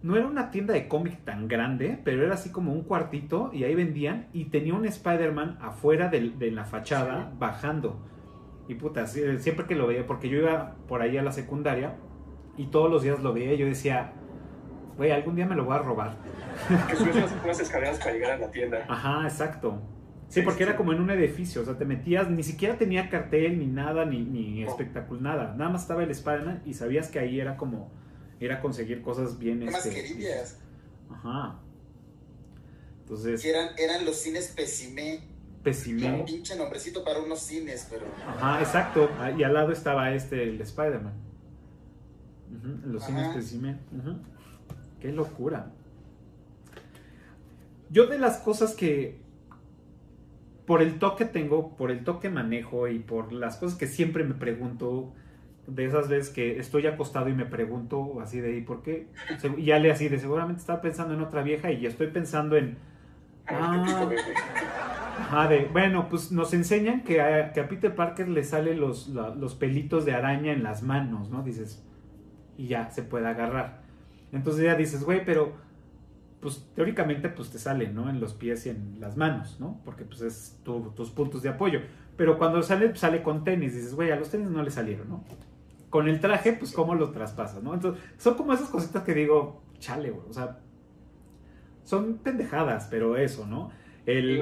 no era una tienda de cómic tan grande, pero era así como un cuartito y ahí vendían y tenía un Spider-Man afuera del- de, la fachada bajando. Y puta, siempre que lo veía, porque yo iba por ahí a la secundaria y todos los días lo veía y yo decía, güey, algún día me lo voy a robar. Que subes unas, escaleras para llegar a la tienda. Ajá, exacto. Sí, porque era como en un edificio, o sea, te metías, ni siquiera tenía cartel ni nada, ni, ni espectáculo, nada. Nada más estaba el Spider-Man y sabías que ahí era como, era conseguir cosas bien... ¿Qué este? Ajá. Entonces, Que eran, eran los cines Pesimé. Pesimé. Un pinche nombrecito para unos cines, pero... Ajá, exacto. Ah, Y al lado estaba este, el Spider-Man. Los Ajá. cines Pesimé. Ujú. Qué locura. Yo de las cosas que por el toque tengo, por el toque manejo y por las cosas que siempre me pregunto, de esas veces que estoy acostado y me pregunto así de, ¿y por qué? Y ya le así de, seguramente estaba pensando en otra vieja y ya estoy pensando en... Ah, Ajá, de, bueno, pues nos enseñan que a, que a Peter Parker le salen los, los pelitos de araña en las manos, ¿no? Dices, y ya se puede agarrar. Entonces ya dices, güey, pero pues teóricamente pues te salen, ¿no? En los pies y en las manos, ¿no? Porque pues es tu- tus puntos de apoyo. Pero cuando sale, pues, sale con tenis, dices, güey, a los tenis no le salieron, ¿no? Con el traje, pues cómo lo traspasas, ¿no? Entonces, son como esas cositas que digo, chale, güey, o sea, son pendejadas, pero eso, ¿no? El...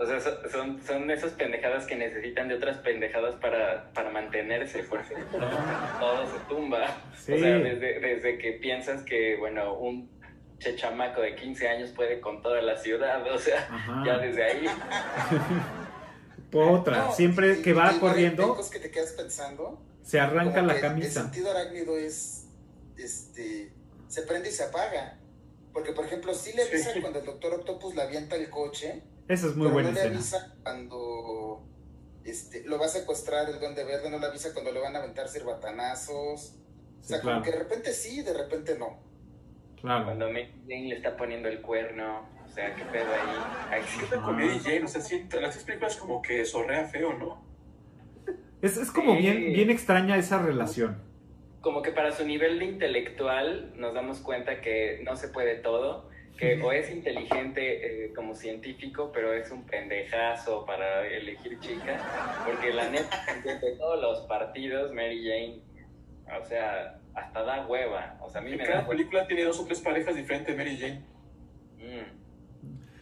O sea, so- son, son esas pendejadas que necesitan de otras pendejadas para, para mantenerse, porque todo se tumba. Sí. O sea, desde, desde que piensas que, bueno, un chechamaco de 15 años puede con toda la ciudad, o sea, Ajá. ya desde ahí. Otra, No, siempre y- que va corriendo, hay que te quedas pensando. se arranca la que El camisa. sentido arácnido es, este, se prende y se apaga. Porque, por ejemplo, sí le avisa cuando el Doctor Octopus le avienta el coche. Esa es muy pero buena no le escena. avisa cuando este, lo va a secuestrar el Duende Verde, no le avisa cuando le van a aventar cerbatanazos. O sea, Sí, como claro. que de repente sí, de repente no. Claro. Cuando Mary Jane le está poniendo el cuerno, o sea, qué pedo ahí. ¿Qué tal con Mary Jane? O sea, sí, las películas como que zorrea feo, ¿no? Es, es como Sí. bien, bien extraña esa relación. como que para su nivel de intelectual nos damos cuenta que no se puede todo, que o es inteligente eh, como científico, pero es un pendejazo para elegir chica, porque la neta, de todos los partidos, Mary Jane, o sea, hasta da hueva, o sea, a mí En me cada da película tiene dos o tres parejas diferentes de Mary Jane. Mm.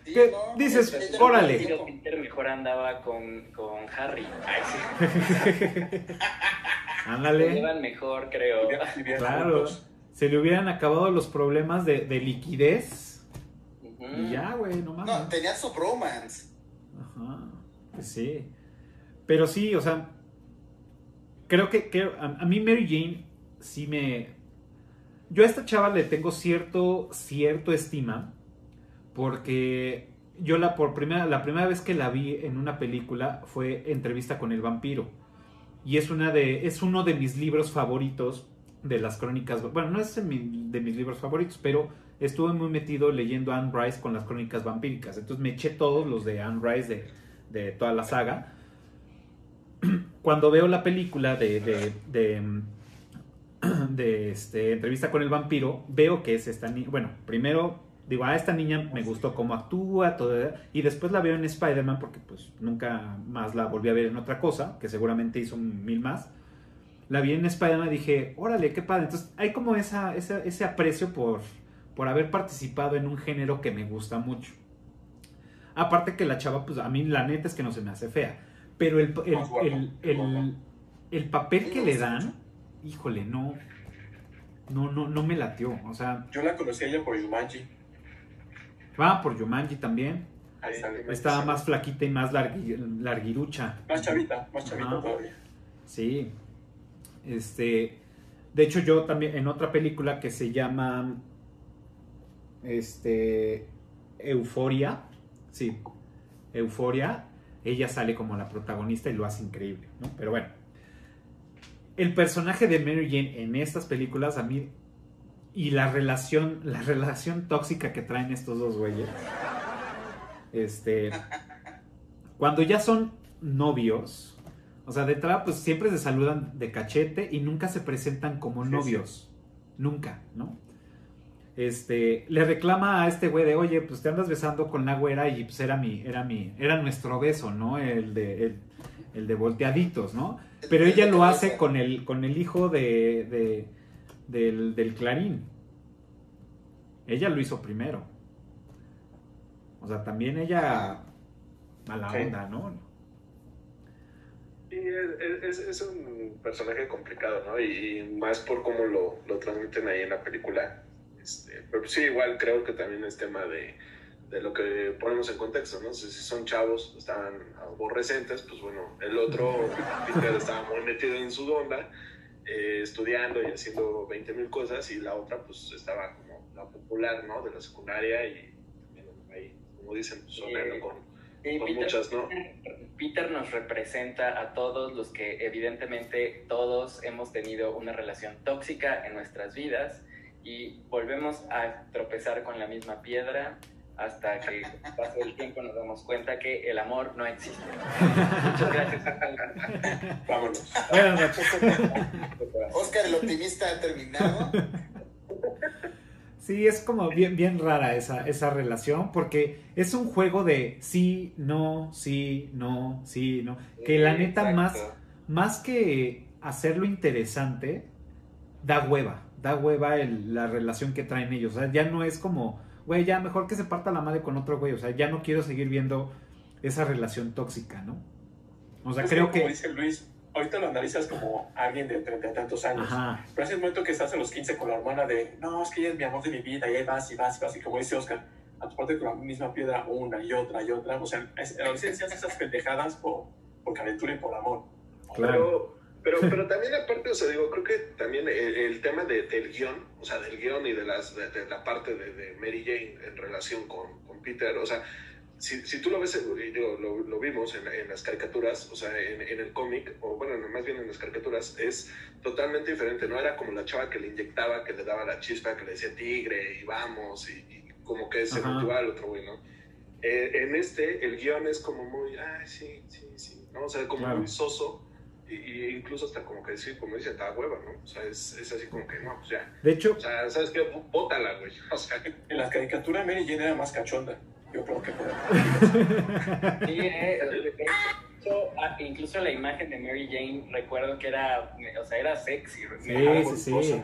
¿Qué dices? Órale. Peter mejor andaba con, con Harry. Ay, sí. Se Ándale. llevan mejor, creo. Claro. Se le hubieran acabado los problemas de, de liquidez. Y ya, güey, no mames. No, tenía su bromance. Ajá. Pues sí. Pero sí, o sea, creo que, que a, a mí Mary Jane sí me... Yo a esta chava le tengo cierto, cierto estima porque yo la, por primera, la primera vez que la vi en una película fue Entrevista con el vampiro. Y es, una de, es uno de mis libros favoritos de las crónicas. Bueno, no es de mis libros favoritos, pero estuve muy metido leyendo Anne Rice con las crónicas vampíricas. Entonces me eché todos los de Anne Rice de, de toda la saga. Cuando veo la película de, de, de, este, Entrevista con el vampiro, veo que es esta niña. Bueno, primero digo, a esta niña me gustó cómo actúa, todo, y después la veo en Spider-Man porque pues nunca más la volví a ver en otra cosa, que seguramente hizo mil más. La vi en Spider-Man y dije, órale, qué padre. Entonces hay como esa- ese aprecio por, por haber participado en un género que me gusta mucho. Aparte que la chava, pues a mí la neta es que no se me hace fea. Pero el, el, el- el- el papel que le dan, híjole, no, no, no, no me latió. O sea, Yo la conocí a ella por Yumanji. va por Yumanji también. Ahí sale. Estaba más flaquita y más largui- larguirucha. Más chavita, más chavita todavía. Sí. Este. De hecho, yo también en otra película que se llama. Este. Euforia. Sí. Euforia. Ella sale como la protagonista y lo hace increíble, ¿no? Pero bueno. El personaje de Mary Jane en estas películas a mí. Y la relación. La relación tóxica que traen estos dos güeyes. Este. Cuando ya son novios. O sea, de entrada, pues siempre se saludan de cachete y nunca se presentan como novios. Nunca, ¿no? Este, le reclama a este güey de, oye, pues te andas besando con la güera y pues era mi, era mi, era nuestro beso, ¿no? El de, el, el de volteaditos, ¿no? Pero ella lo hace con el, con el hijo de, de- del, del Clarín. Ella lo hizo primero. O sea, también ella mala Sí. onda, ¿no? Sí, es, es- es un personaje complicado, ¿no? Y, y más por cómo lo, lo transmiten ahí en la película. Este, pero sí, igual creo que también es tema de, de lo que ponemos en contexto, ¿no? Si, si son chavos, estaban aborrecentes, pues bueno, el otro, Peter, estaba muy metido en su onda, eh, estudiando y haciendo 20 mil cosas, y la otra, pues estaba como la popular, ¿no? De la secundaria y también ahí, como dicen, pues, soleando con, con Peter- muchas, ¿no? Peter nos representa a todos los que evidentemente todos hemos tenido una relación tóxica en nuestras vidas y volvemos a tropezar con la misma piedra hasta que pase el tiempo nos damos cuenta que el amor no existe. Muchas gracias. Vámonos. Buenas noches. Oscar, el optimista ha terminado. Sí, es como bien, bien rara esa, esa relación, porque es un juego de sí, no, sí, no, sí, no. Que la neta, más, más que hacerlo interesante, da hueva. Da hueva el- la relación que traen ellos. O sea, ya no es como, güey, ya mejor que se parta la madre con otro güey. O sea, ya no quiero seguir viendo esa relación tóxica, ¿no? O sea, creo como que. dice Luis, ahorita lo analizas como alguien de treinta y tantos años. Ajá. Pero es el momento que estás a los 15 con la hermana de, no, es que ella es mi amor de mi vida, y ahí vas y vas y vas, y como dice Oscar, a tu parte con la misma piedra una y otra y otra. O sea, en la adolescencia haces esas pendejadas por, por calentura y por amor. Claro. Pero, pero, pero también aparte, o sea, digo, creo que también el, el tema de- del guion, o sea, del guion y de, las, de, de la parte de, de Mary Jane en relación con, con Peter, o sea, si, si tú lo ves, y digo, lo, lo vimos en, en las caricaturas, o sea, en, en el cómic, o bueno, más bien en las caricaturas, es totalmente diferente, ¿no? Era como la chava que le inyectaba, que le daba la chispa, que le decía tigre y vamos, y, y como que se Ajá. motivaba al otro güey, ¿no? Eh, en este, el guion es como muy, ay, sí, sí, sí, ¿no? O sea, como Claro. muy soso, y, y incluso hasta como que decir, como dicen, da hueva, ¿no? O sea, es, es así como que, no, pues ya. De hecho, O sea, ¿sabes qué? Bótala, güey. O sea, En las caricaturas Mary Jane era más cachonda. Yo creo que por Sí, eh, de hecho, ah, incluso la imagen de Mary Jane recuerdo que era, o sea, era sexy. Sí, Era sí, sí.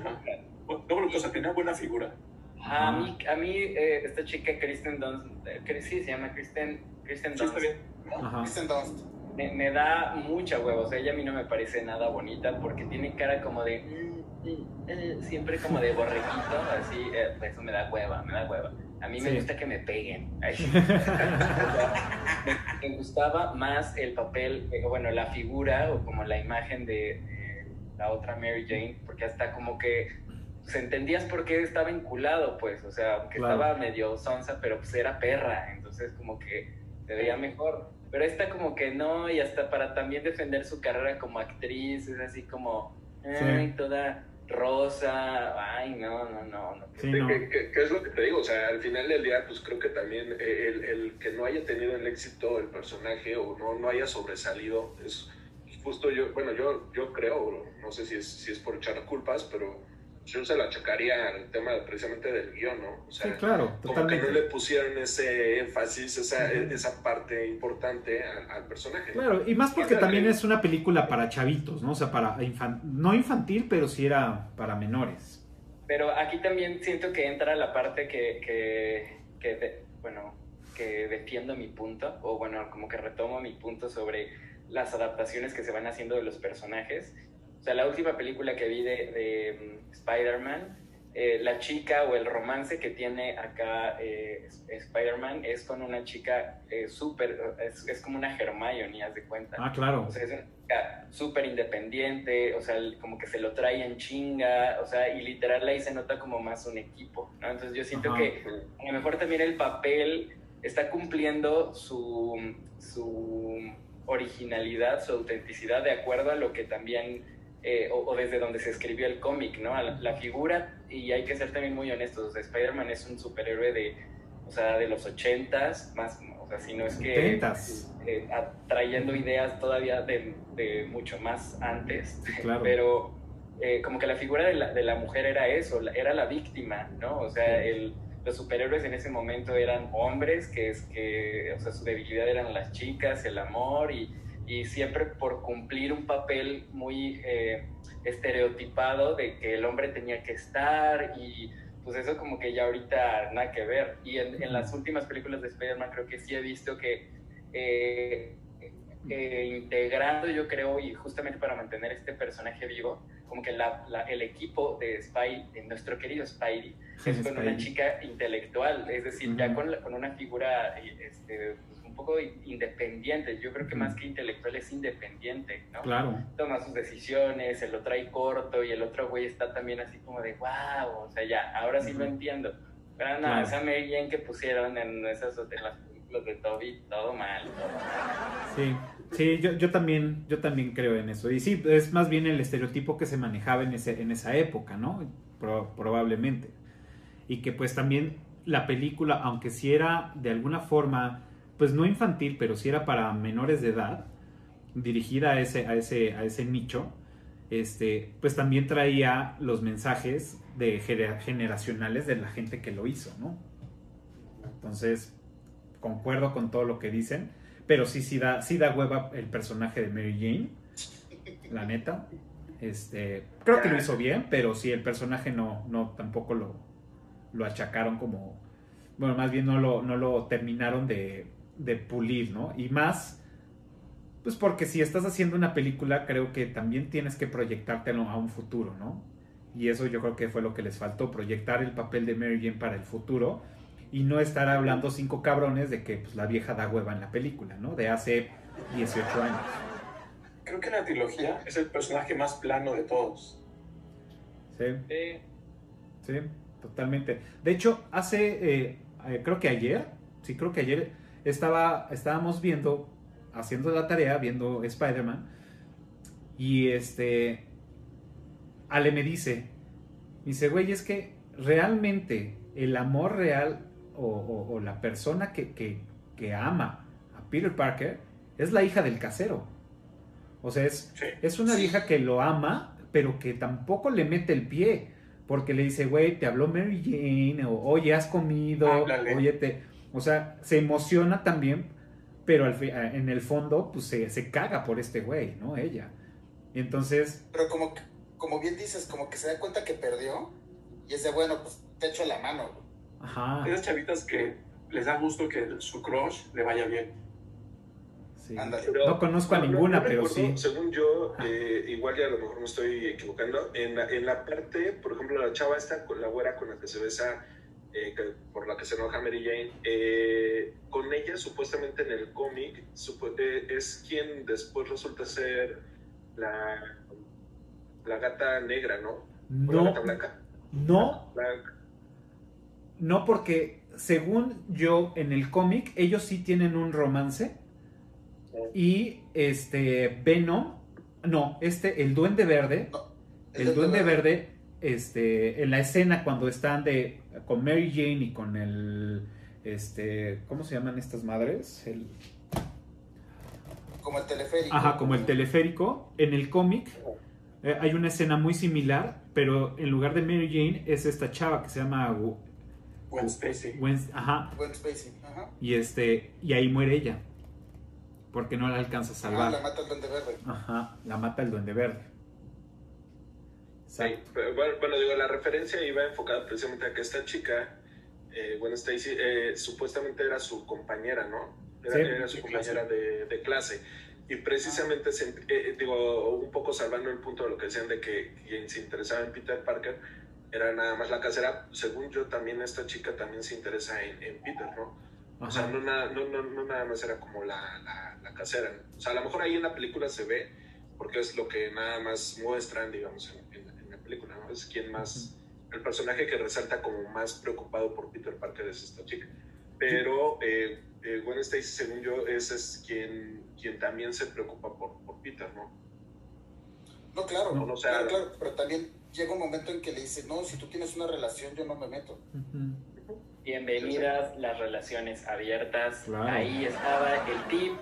No voluptuosa, tenía buena figura. A mí, a mí eh, esta chica Kristen Dunst, eh, sí, se llama Kristen, Kristen Sí, Dunst, está bien. Kristen Dunst. Me, me da mucha hueva, o sea, ella a mí no me parece nada bonita porque tiene cara como de, mm, mm, eh, siempre como de borreguito, así, eh, eso me da hueva, me da hueva. A mí me gusta que me peguen. Me, me gustaba más el papel, eh, bueno, la figura o como la imagen de, de la otra Mary Jane, porque hasta como que pues, entendías por qué estaba vinculado, pues, o sea, que Claro. estaba medio sonsa, pero pues era perra, entonces como que se veía mejor. Pero esta como que no, y hasta para también defender su carrera como actriz, es así como, ay, Sí. toda rosa, ay, no, no, no, no. Sí, no. que, que- que es lo que te digo, o sea, al final del día, pues creo que también eh, el, el que no haya tenido el éxito el personaje o no, no haya sobresalido, es justo yo, bueno, yo, yo creo, no sé si es, si es por echar culpas, pero yo se la achacaría al tema de- precisamente del guion, ¿no? O sea, Sí, claro, como que totalmente. no le pusieron ese énfasis, esa, esa parte importante al, al personaje. Claro, y más porque también es una película para chavitos, ¿no? O sea, para infan- no infantil, pero sí era para menores. Pero aquí también siento que entra la parte que, que, que de- bueno, que defiendo mi punto, o bueno, como que retomo mi punto sobre las adaptaciones que se van haciendo de los personajes. O sea, la última película que vi de, de, mm, Spider-Man, eh, la chica o el romance que tiene acá eh, Spider-Man es con una chica eh, súper, es, es como una Hermione, haz de cuenta. Ah, claro. O sea, es una chica súper independiente, o sea, como que se lo trae en chinga, o sea, y literal ahí se nota como más un equipo, ¿no? Entonces yo siento Ajá. que a lo mejor también el papel está cumpliendo su, su originalidad, su autenticidad de acuerdo a lo que también, eh, o, o desde donde se escribió el cómic, ¿no? La, la figura, y hay que ser también muy honestos, o sea, Spider-Man es un superhéroe de, o sea, de los ochentas, más, o sea, si no es que... Eh, a- trayendo ideas todavía de, de mucho más antes, claro. pero eh, como que la figura de la, de la mujer era eso, era la víctima, ¿no? O sea, el, los superhéroes en ese momento eran hombres, que es que, o sea, su debilidad eran las chicas, el amor, y, y siempre por cumplir un papel muy eh, estereotipado de que el hombre tenía que estar y pues eso como que ya ahorita nada que ver. Y en, en las últimas películas de Spider-Man creo que sí he visto que eh, eh, integrando, yo creo, y justamente para mantener este personaje vivo, como que la- la- el equipo de Spy, de nuestro querido Spidey, es con una Spidey. chica intelectual, es decir, ya con, con una figura este, un poco independiente. Yo creo que más que intelectual es independiente, ¿no? Claro. Toma sus decisiones, se lo trae corto y el otro güey está también así como de wow, o sea, ya, ahora sí lo entiendo. Pero no, Claro. esa Mary Jane que pusieron en esas en las películas de Toby, todo mal, todo mal. Sí, sí, yo, yo también, yo también creo en eso. Y sí, es más bien el estereotipo que se manejaba en, ese, en esa época, ¿no? Pro- probablemente. Y que pues también la película, aunque sí era de alguna forma, pues no infantil, pero sí era para menores de edad, dirigida a ese, a ese, a ese nicho, este, pues también traía los mensajes de gener- generacionales de la gente que lo hizo, ¿no? Entonces, concuerdo con todo lo que dicen, pero sí, sí da, sí da hueva el personaje de Mary Jane, la neta. Este, creo que lo hizo bien, pero sí el personaje no, no tampoco lo, lo achacaron como, bueno, más bien no lo, no lo terminaron de, de pulir, ¿no? Y más, pues porque si estás haciendo una película, creo que también tienes que proyectártelo a un futuro, ¿no? Y eso yo creo que fue lo que les faltó, proyectar el papel de Mary Jane para el futuro y no estar hablando cinco cabrones de que pues, la vieja da hueva en la película, ¿no? De hace 18 años. Creo que en la trilogía es el personaje más plano de todos. Sí, Sí. sí, totalmente. De hecho, hace, eh, eh, creo que ayer, sí, creo que ayer estaba, estábamos viendo, haciendo la tarea, viendo Spider-Man, y este, Ale me dice, me dice, güey, es que realmente el amor real o, o- o la persona que, que- que ama a Peter Parker es la hija del casero. O sea, es, es una vieja que lo ama, pero que tampoco le mete el pie. Porque le dice, güey, te habló Mary Jane, o oye, has comido, Háblale. oye, te... O sea, se emociona también, pero al fi- en el fondo, pues se, se caga por este güey, ¿no? Ella. Y entonces, Pero como, como bien dices, como que se da cuenta que perdió y es de, bueno, pues te echo la mano. güey. ajá. Esas chavitas que les da gusto que su crush le vaya bien. sí. Pero- No conozco a no, no, ninguna, pero sí. Según yo, eh, igual ya a lo mejor me estoy equivocando, en la, en la parte, por ejemplo, la chava esta, con la güera con la que se besa eh, que- por la que se enoja Mary Jane. Eh, con ella, supuestamente en el cómic, eh, es quien después resulta ser la, la gata negra, ¿no? ¿O No. La gata blanca. No, La- no porque según yo en el cómic ellos sí tienen un romance y este Venom, no, este el Duende Verde, el, el Duende Duende Verde, este en la escena cuando están de con Mary Jane y con el este ¿cómo se llaman estas madres? El Como el teleférico. Ajá, como el teleférico. En el cómic eh, hay una escena muy similar, pero en lugar de Mary Jane es esta chava que se llama Gwen. Gwen- ajá. Gwen Spacey. Ajá. Y este y ahí muere ella. Porque no la alcanza a Ah, salvar. la mata el duende verde. Ajá, la mata el duende verde. Sí, pero bueno, bueno, digo, la referencia iba enfocada precisamente a que esta chica, eh, Gwen Stacy, eh, supuestamente era su compañera, ¿no? Era, Sí. era su compañera de, de clase. Y precisamente, se- eh, eh, digo, un poco salvando el punto de lo que decían de que quien se interesaba en Peter Parker era nada más la casera. Según yo, también esta chica también se interesa en, en Peter, ¿no? O sea, Ajá. no, na- no, no, no nada más era como la, la, la casera. O sea, a lo mejor ahí en la película se ve, porque es lo que nada más muestran, digamos, en, en- película, ¿no? Es quien más, el personaje que resalta como más preocupado por Peter Parker es esta chica. Pero eh, eh, Gwen Stacy, según yo, ese es quien, quien también se preocupa por, por Peter, ¿no? No, claro, No, o sea- claro, claro, pero también llega un momento en que le dice, no, si tú tienes una relación, yo no me meto. Bienvenidas las relaciones abiertas. Claro. Ahí estaba el tip.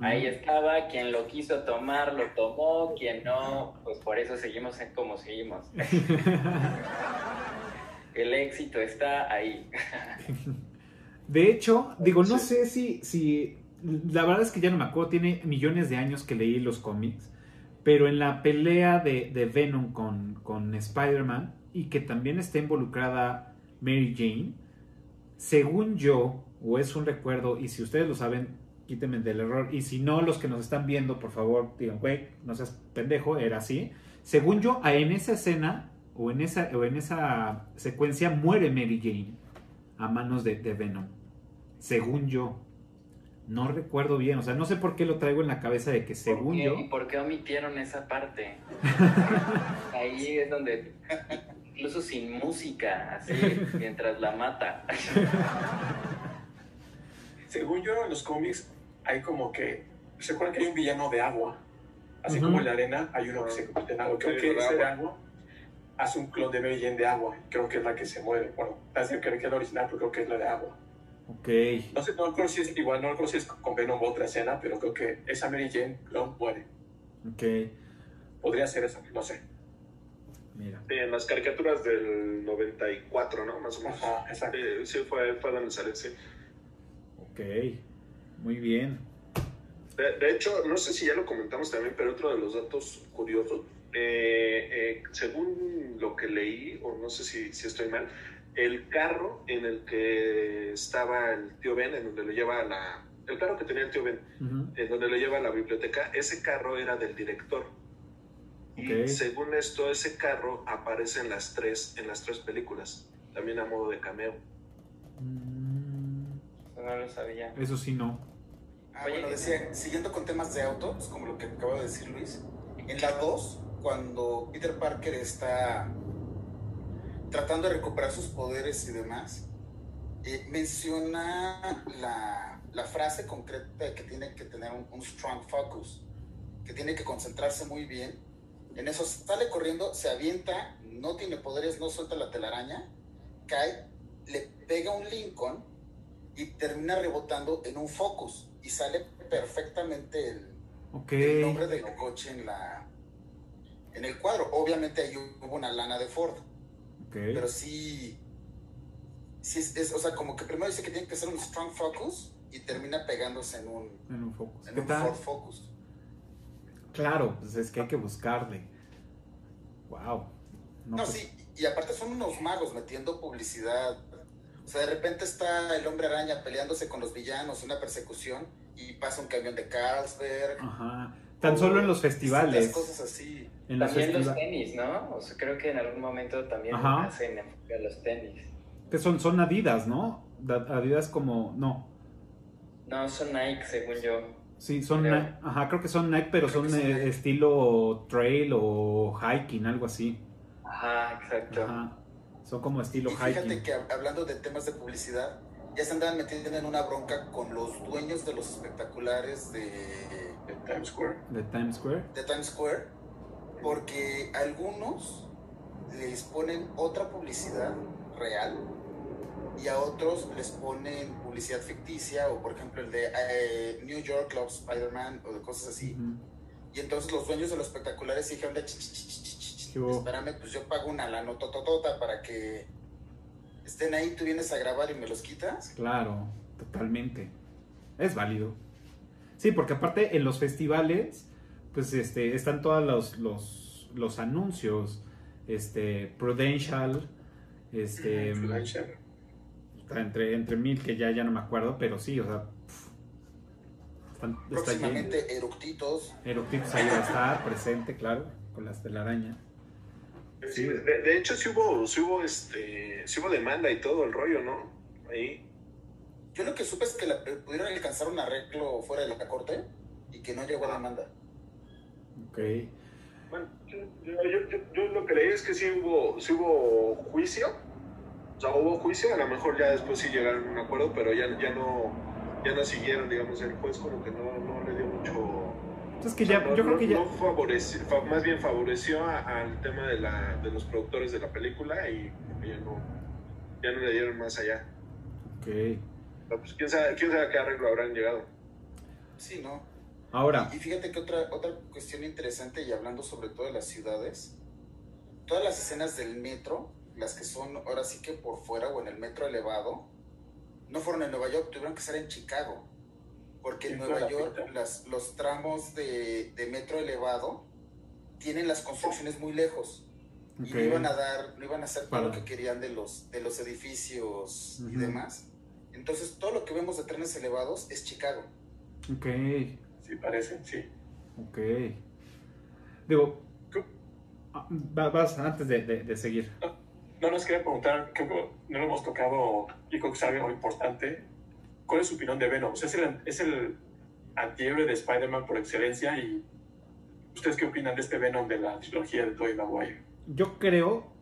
Ahí estaba, quien lo quiso tomar, lo tomó, quien no, pues por eso seguimos en como seguimos. El éxito está ahí. De hecho, digo, no sé si, si. La verdad es que ya no me acuerdo, tiene millones de años que leí los cómics. Pero en la pelea de, de Venom con, con Spider-Man y que también está involucrada Mary Jane, según yo, o es un recuerdo, y si ustedes lo saben, quítenme del error. Y si no, los que nos están viendo, por favor, digan, güey, no seas pendejo, era así. Según yo, en esa escena o en esa, o en esa secuencia muere Mary Jane a manos de, de Venom. Según yo. No recuerdo bien, o sea, no sé por qué lo traigo en la cabeza de que según ¿Qué- yo... ¿Y por qué omitieron esa parte? Ahí es donde, incluso sin música, así, mientras la mata. Según yo, en los cómics hay como que. ¿Se acuerdan que hay un villano de agua? Así Ujú. como en la arena hay uno que se convierte en agua. Creo que ese de agua. hace un clon de Mary Jane de agua. Creo que es la que se muere. Bueno, parece que es la original, pero creo que es la de agua. Ok. No sé, no creo si es igual, no creo si es con Venom u otra escena, pero creo que esa Mary Jane clon muere. Ok. Podría ser esa, no sé. Mira. Sí, en las caricaturas del 94, ¿no? Más o menos. Ajá, exacto. Sí, sí, fue, fue donde salió, sí. Ok. Muy bien. De, de hecho, no sé si ya lo comentamos también, pero otro de los datos curiosos, eh, eh, según lo que leí, o no sé si, si estoy mal, el carro en el que estaba el tío Ben, en donde lo lleva a la... El carro que tenía el tío Ben, en donde lo lleva a la biblioteca, ese carro era del director. Y según esto, ese carro aparece en las tres, en las tres películas, también a modo de cameo. No lo sabía. Eso sí, no. Ah, bueno, decía, siguiendo con temas de autos, como lo que acaba de decir Luis, en la 2, cuando Peter Parker está tratando de recuperar sus poderes y demás, eh, menciona la, la frase concreta de que tiene que tener un, un strong focus, que tiene que concentrarse muy bien. En eso sale corriendo, se avienta, no tiene poderes, no suelta la telaraña, cae, le pega un Lincoln y termina rebotando en un Focus y sale perfectamente el, Ok. el nombre del coche en la en el cuadro. Obviamente ahí hubo una lana de Ford, Ok. pero sí, sí es, es- o sea, como que primero dice que tiene que ser un Strong Focus y termina pegándose en un, En un focus. en ¿Qué un? Ford Focus. Claro, pues es que hay que buscarle. Wow. No, pues- sí, y aparte son unos magos metiendo publicidad. O sea, de repente está el hombre araña peleándose con los villanos, una persecución, y pasa un camión de Carlsberg. Ajá. Tan solo en los festivales. cosas así. En También los tenis, ¿no? O sea, creo que en algún momento también Ajá. hacen enfoque a los tenis. Que son, son Adidas, ¿no? Da- Adidas como, no. No, son Nike, según yo. Sí, son Creo. Nike, ajá, creo que son Nike, pero son eh, estilo trail o hiking, algo así. Ajá, exacto. Ajá. Son como estilo Y fíjate hiking. que hab- hablando de temas de publicidad, ya se andaban metiendo en una bronca con los dueños de los espectaculares de, De Times Square. De Times Square. de Times Square, porque algunos les ponen otra publicidad real y a otros les ponen publicidad ficticia, o por ejemplo el de eh, New York Loves Spider-Man o de cosas así. Ujú. Y entonces los dueños de los espectaculares dijeron, de, "Ch, ch, ch, ch, ch, ch, ¿Qué hubo? espérame, pues yo pago una lanotototota para que estén ahí, tú vienes a grabar y me los quitas. Claro, totalmente. Es válido. Sí, porque aparte en los festivales, pues este, están todos los, los, los anuncios. Este, Prudential, este, Prudential. está entre, entre mil que ya, ya no me acuerdo, pero sí, o sea, pf, están, está. Próximamente, eructitos. Eructitos ahí va a estar presente, claro, con las telaraña. Sí, de, de hecho, sí hubo, sí hubo, este, sí hubo demanda y todo el rollo, ¿no? Ahí. Yo lo que supe es que la- pudieron alcanzar un arreglo fuera de la corte y que no llegó a demanda. Ok. Bueno, yo, yo, yo- yo lo que leí es que sí hubo, sí hubo juicio. O sea, hubo juicio, a lo mejor ya después sí llegaron a un acuerdo, pero ya, ya no ya no siguieron, digamos, el juez como que no, no le dio. Entonces que o sea, ya, no- yo creo que ya... no favoreció, fa- más bien favoreció a- al tema de, la, de los productores de la película y ya no, ya no le dieron más allá. Ok. Pero, pues, ¿quién, sabe, quién sabe a qué arreglo habrán llegado. Sí, ¿no? Ahora, Y fíjate que otra, otra cuestión interesante, y hablando sobre todo de las ciudades, todas las escenas del metro, las que son ahora sí que por fuera o en el metro elevado, no fueron en Nueva York, tuvieron que ser en Chicago. Porque en Nueva York las, los tramos de, de metro elevado tienen las construcciones muy lejos. Y Ok. no iban a dar, no iban a hacer todo Para- lo que querían de los, de los edificios y Ujú. demás. Entonces todo lo que vemos de trenes elevados es Chicago. ok, Sí, parece, sí. ok. Digo, ah, va- vas antes de, de- de seguir. No nos quería preguntar, creo que no lo hemos tocado, y creo que es algo importante. ¿Cuál es su opinión de Venom? O sea, es el, es antihéroe de Spider-Man por excelencia y ¿ustedes qué opinan de este Venom de la trilogía de Tobey Maguire? Yo creo,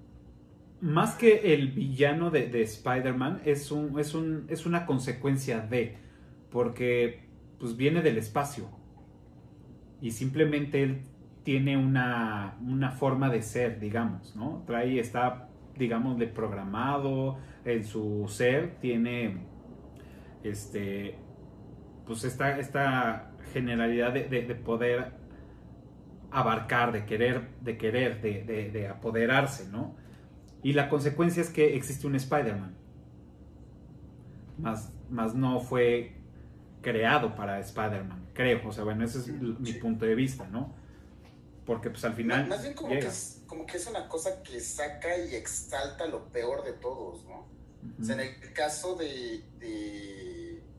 más que el villano de, de Spider-Man, es, un, es, un, es una consecuencia de, porque pues viene del espacio. Y simplemente él tiene una, una forma de ser, digamos, ¿no? Trae, está, digamos, de programado en su ser, tiene, este, pues esta, esta generalidad de, de- de poder abarcar, de querer, de querer, de, de- de apoderarse, ¿no? Y la consecuencia es que existe un Spider-Man. Más, más no fue creado para Spider-Man, creo. O sea, bueno, ese es mi punto de vista, ¿no? Porque pues al final Más bien como que, es, como que es una cosa que saca y exalta lo peor de todos, ¿no? O sea, en el caso de, de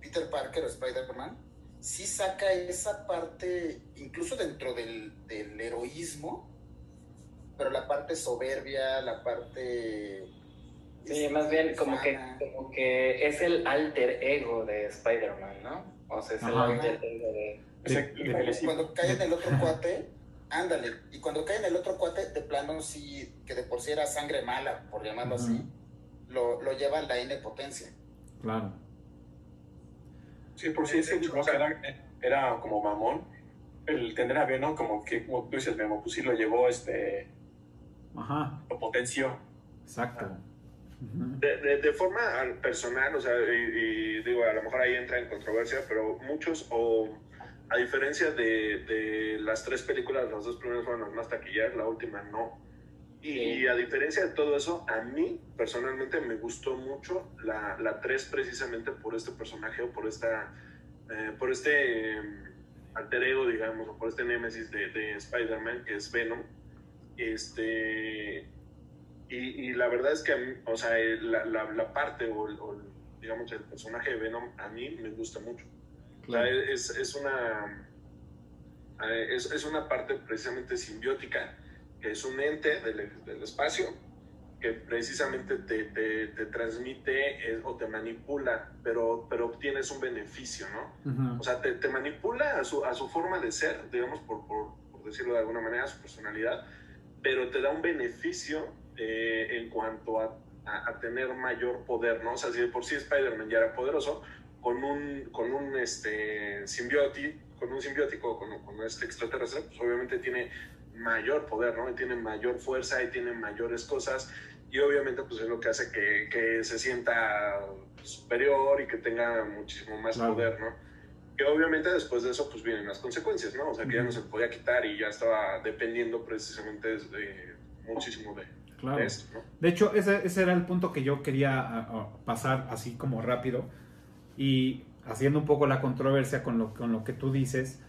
Peter Parker o Spider-Man, sí saca esa parte, incluso dentro del, del heroísmo, pero la parte soberbia, la parte... Sí, este, más bien como que, como que es el alter ego de Spider-Man, ¿no? O sea, es el Ajá. alter ego de... De- el- de- el- el- Cuando cae en el otro cuate, ándale. Y cuando cae en el otro cuate, de plano sí, que de por sí era sangre mala, por llamarlo Ujú. así, lo, lo lleva a la N potencia. Claro. Sí, por si ese chavo era, era como mamón, el tener a Venom como que, como tú dices, Venom, pues sí lo llevó, este, Ajá, lo potenció. exacto. De, de, de forma al- personal, o sea, y, y digo, a lo mejor ahí entra en controversia, pero muchos, o a diferencia de, de las tres películas, las dos primeras fueron las más taquilleras, la última no. Y, a diferencia de todo eso, a mí personalmente me gustó mucho la, la 3 precisamente por este personaje o por esta eh, por este eh, alter ego, digamos, o por este némesis de, de Spider-Man que es Venom. Este, y, y la verdad es que, a mí, o sea, el- la, la, la parte o, o digamos, el personaje de Venom a mí me gusta mucho. O sea, Claro. es, es una eh, es, es una parte precisamente simbiótica, que es un ente del, del espacio que precisamente te, te, te transmite eh, o te manipula, pero, pero obtienes un beneficio, ¿no? Ujú. O sea, te, te manipula a su, a su forma de ser, digamos, por, por, por decirlo de alguna manera, a su personalidad, pero te da un beneficio eh, en cuanto a, a- a tener mayor poder, ¿no? O sea, si de por sí Spider-Man ya era poderoso, con un, con un este, simbiótico, con un simbiótico, con, con este extraterrestre, pues obviamente tiene mayor poder, ¿no? Y tiene mayor fuerza y tiene mayores cosas y obviamente pues es lo que hace que, que se sienta superior y que tenga muchísimo más Claro. poder, ¿no? Que obviamente después de eso pues vienen las consecuencias, ¿no? O sea, que ya no se podía quitar y ya estaba dependiendo precisamente de, muchísimo de, Claro. de esto, ¿no? De hecho, ese, ese era el punto que yo quería pasar así como rápido. Y haciendo un poco la controversia con lo, con lo que tú dices,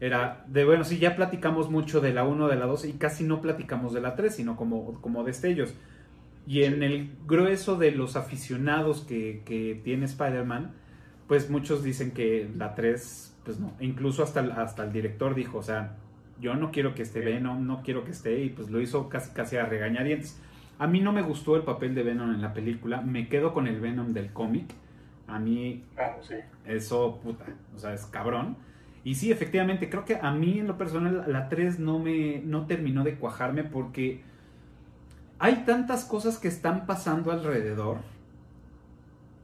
era de, bueno, sí, ya platicamos mucho de la 1, de la 2 y casi no platicamos de la 3, sino como, como destellos. Y en el grueso de los aficionados que, que tiene Spider-Man, pues muchos dicen que la 3, pues no. Incluso hasta, el- hasta el director dijo, o sea, yo no quiero que esté Venom, no quiero que esté, y pues lo hizo casi, casi a regañadientes. A mí no me gustó el papel de Venom en la película, me quedo con el Venom del cómic. A mí Ah, sí. eso, puta, o sea, es cabrón. Y sí, efectivamente, creo que a mí en lo personal la 3 no me no terminó de cuajarme porque hay tantas cosas que están pasando alrededor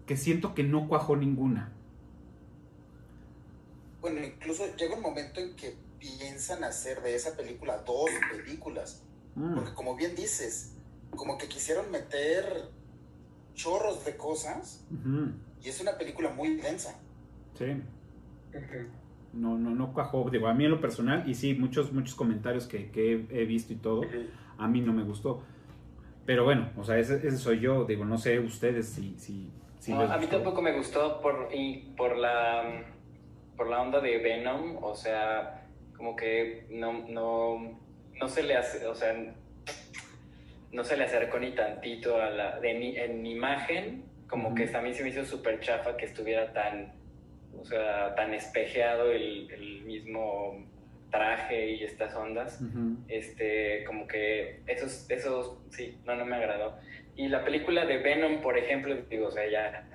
que siento que no cuajó ninguna. Bueno, incluso llega un momento en que piensan hacer de esa película dos películas. Mm, Porque como bien dices, como que quisieron meter chorros de cosas y es una película muy densa. sí. No, no, no cuajó. Digo, a mí en lo personal, y sí, muchos, muchos comentarios que, que he, visto y todo, a mí no me gustó. Pero bueno, o sea, ese, ese soy yo. Digo, no sé ustedes si, si, si No, les a mí tampoco me gustó por, y por la por la onda de Venom, o sea, como que no, no, no se le hace, o sea, no se le acercó ni tantito a la, de, ni- en imagen, como que también se me hizo súper chafa que estuviera tan, o sea, tan espejeado el, el mismo traje y estas ondas este, como que esos, esos, sí, no, no me agradó. Y la película de Venom, por ejemplo, digo, o sea, ya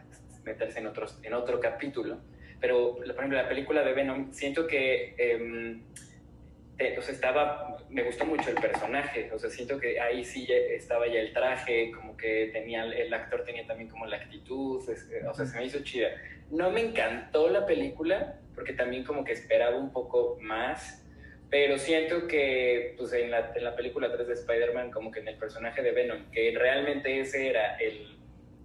meterse en, otros, en otro capítulo, pero, por ejemplo, la película de Venom, siento que, em, sea, estaba, me gustó mucho el personaje, o sea, siento que ahí sí estaba ya el traje, como que tenía, el actor tenía también como la actitud, es- o sea, se me hizo chida. No me encantó la película, porque también como que esperaba un poco más, pero siento que pues en la, en la película 3 de Spider-Man, como que en el personaje de Venom, que realmente ese era el,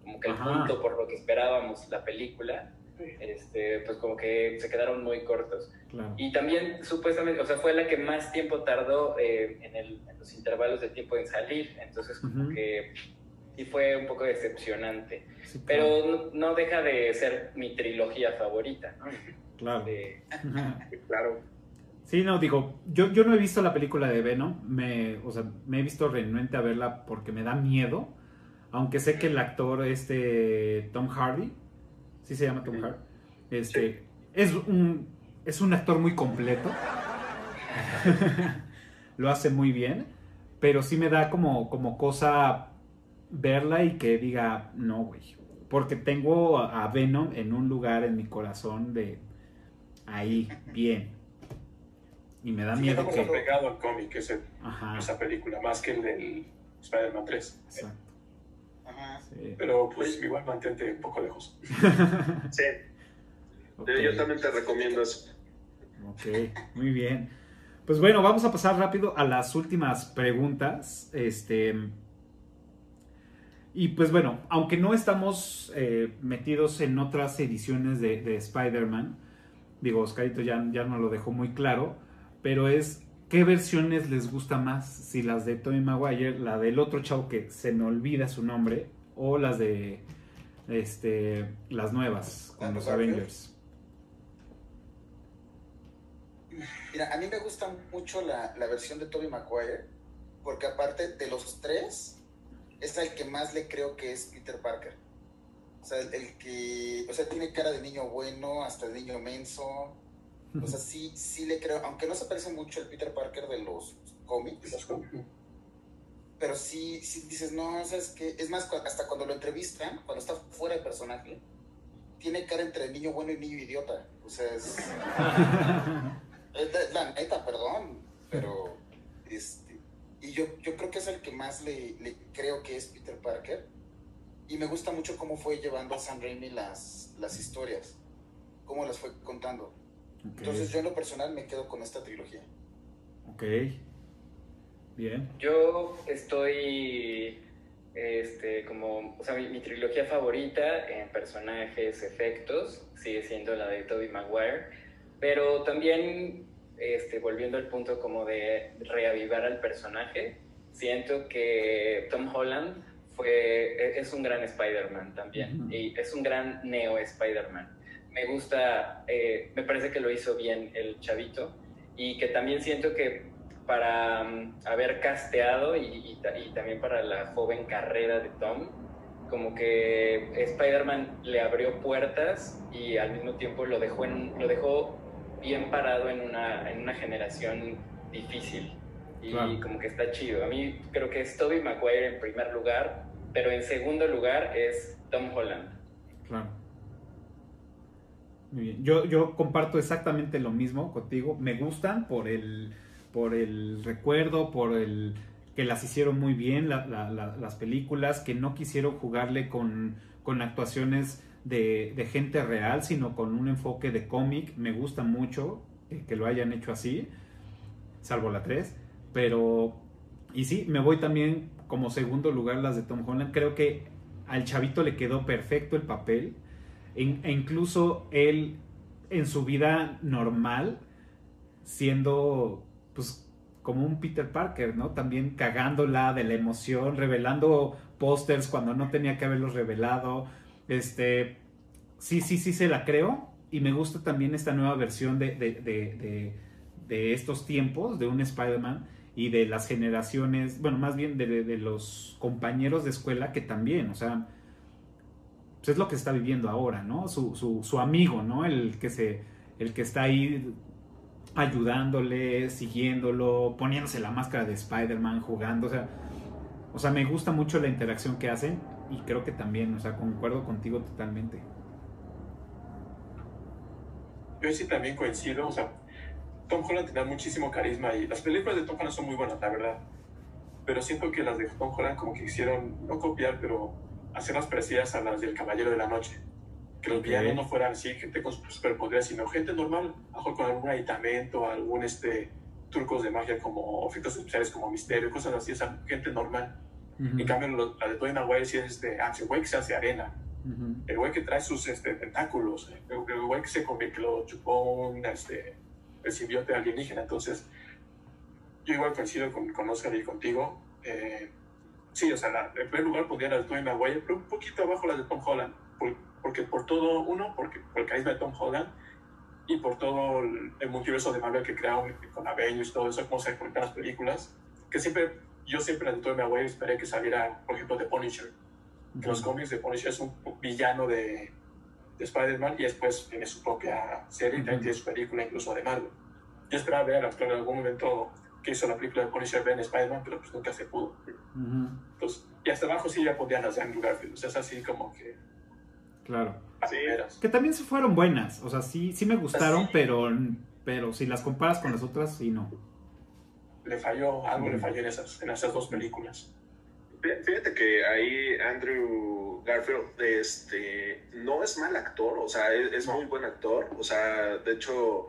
como que el Ajá. punto por lo que esperábamos la película, este, pues como que se quedaron muy cortos. Claro. Y también supuestamente, o sea, fue la que más tiempo tardó eh, en, el- en los intervalos de tiempo en salir, entonces como que sí fue un poco decepcionante. Sí, claro. Pero no, no deja de ser mi trilogía favorita, ¿no? Claro. De- Claro. Sí, no, digo, yo, yo no he visto la película de Venom, me, o sea, me he visto renuente a verla porque me da miedo, aunque sé que el actor, este, Tom Hardy, sí se llama Tom Hardy, este, es un, es un actor muy completo, lo hace muy bien, pero sí me da como, como cosa verla y que diga, no, güey, porque tengo a Venom en un lugar en mi corazón de ahí, bien. Y me da Sí, miedo que... pegado al cómic ese, Ajá, esa película, más que el del Spider-Man 3. exacto. Ajá. sí. Pero pues igual mantente un poco lejos. Sí, yo también te recomiendo eso. ok, muy bien. Pues bueno, vamos a pasar rápido a las últimas preguntas. Este. Y pues bueno, aunque no estamos eh, metidos en otras ediciones de, de Spider-Man, digo, Oscarito ya, ya nos lo dejó muy claro, pero es qué versiones les gusta más, si las de Tobey Maguire, la del otro chavo que se me olvida su nombre, o las de este las nuevas con los. Avengers. Mira, a mí me gusta mucho la, la versión de Tobey Maguire, porque aparte de los tres, es el que más le creo que es Peter Parker. O sea, el, el que, o sea, tiene cara de niño bueno, hasta de niño menso. O sea, sí, sí le creo, aunque no se parece mucho al Peter Parker de los cómics, pero sí, sí dices, no, ¿sabes qué? Es más, hasta cuando lo entrevistan, cuando está fuera de personaje, tiene cara entre niño bueno y niño idiota. O sea, es... es la, la neta, perdón, pero... Este, y yo, yo creo que es el que más le, le creo que es Peter Parker. Y me gusta mucho cómo fue llevando a Sam Raimi las, las historias, cómo las fue contando. Entonces yo en lo personal me quedo con esta trilogía. Ok. Bien. Yo estoy, este, como, o sea, mi, mi trilogía favorita en personajes, efectos, sigue siendo la de Tobey Maguire, pero también, este, volviendo al punto como de reavivar al personaje, siento que Tom Holland fue, e- es un gran Spider-Man también, y es un gran neo Spider-Man. Me gusta, eh, me parece que lo hizo bien el chavito, y que también siento que para mm, haber casteado y, y ta- y también para la joven carrera de Tom, como que Spider-Man le abrió puertas y al mismo tiempo lo dejó, en, lo dejó bien parado en una, en una generación difícil. Y Claro. como que está chido. A mí creo que es Tobey Maguire en primer lugar, pero en segundo lugar es Tom Holland. Claro. Muy bien. Yo, yo comparto exactamente lo mismo contigo. Me gustan por el, por el recuerdo, por el que las hicieron muy bien la- la- la- las películas, que no quisieron jugarle con, con actuaciones de, de gente real, sino con un enfoque de cómic. Me gusta mucho eh, que lo hayan hecho así, salvo la 3. Pero, y sí, me voy también como segundo lugar las de Tom Holland. Creo que al chavito le quedó perfecto el papel. E incluso él en su vida normal, siendo pues como un Peter Parker, ¿no? También cagándola de la emoción, revelando pósters cuando no tenía que haberlos revelado. Este, sí, sí, sí se la creo. Y me gusta también esta nueva versión de, de, de- de- estos tiempos, de un Spider-Man y de las generaciones, bueno, más bien de los compañeros de escuela que también, o sea, pues es lo que está viviendo ahora, ¿no? Su, su, su amigo, ¿no? El que se, el que está ahí ayudándole, siguiéndolo, poniéndose la máscara de Spider-Man, jugando, o sea, o sea, me gusta mucho la interacción que hacen y creo que también, o sea, concuerdo contigo totalmente. Yo sí también coincido, o sea, Tom Holland tenía muchísimo carisma y las películas de Tom Holland son muy buenas, la verdad. Pero siento que las de Tom Holland como que quisieron, no copiar, pero hacerlas parecidas a las del Caballero de la Noche. Que los Ok. villanos no fueran así, gente con superpoderes, sino gente normal, mejor con algún aditamento, algún este, trucos de magia como efectos especiales como misterio, cosas así, o sea, gente normal. Ujú, En cambio, lo- la de Tobey Maguire sí es este, ah, ese güey que se hace arena, ujú. el güey que trae sus este, tentáculos, el, el güey que se convierte, que lo chupó un, este, el simbionte alienígena. Entonces, yo igual coincido con, con Oscar y contigo. Eh, sí, o sea, la, en primer lugar pondría la de Tobey Maguire, pero un poquito abajo la de Tom Holland. por- porque por todo, uno, porque por el carisma de Tom Holland y por todo el, el multiverso de Marvel que crearon con Avengers y todo eso, cómo se conectan las películas. Que siempre, yo siempre la de Tobey Maguire esperé que saliera, por ejemplo, de Punisher que los cómics de Punisher es un villano de, de Spider-Man y después tiene su propia serie y también tiene su película incluso de Marvel. Yo esperaba ver al actor en algún momento que hizo la película de Punisher Ben Spider-Man, pero pues nunca se pudo. Entonces, y hasta abajo sí ya pondrían las de Andrew Garfield, o sea, es así como que... Claro. Sí. Que también se fueron buenas, o sea, sí, sí me gustaron, Sí. pero, pero si las comparas con las otras, sí no. Le falló, algo le falló en esas, en esas dos películas. Fí- Fíjate que ahí Andrew Garfield este, no es mal actor, o sea, es, es muy buen actor. O sea, de hecho,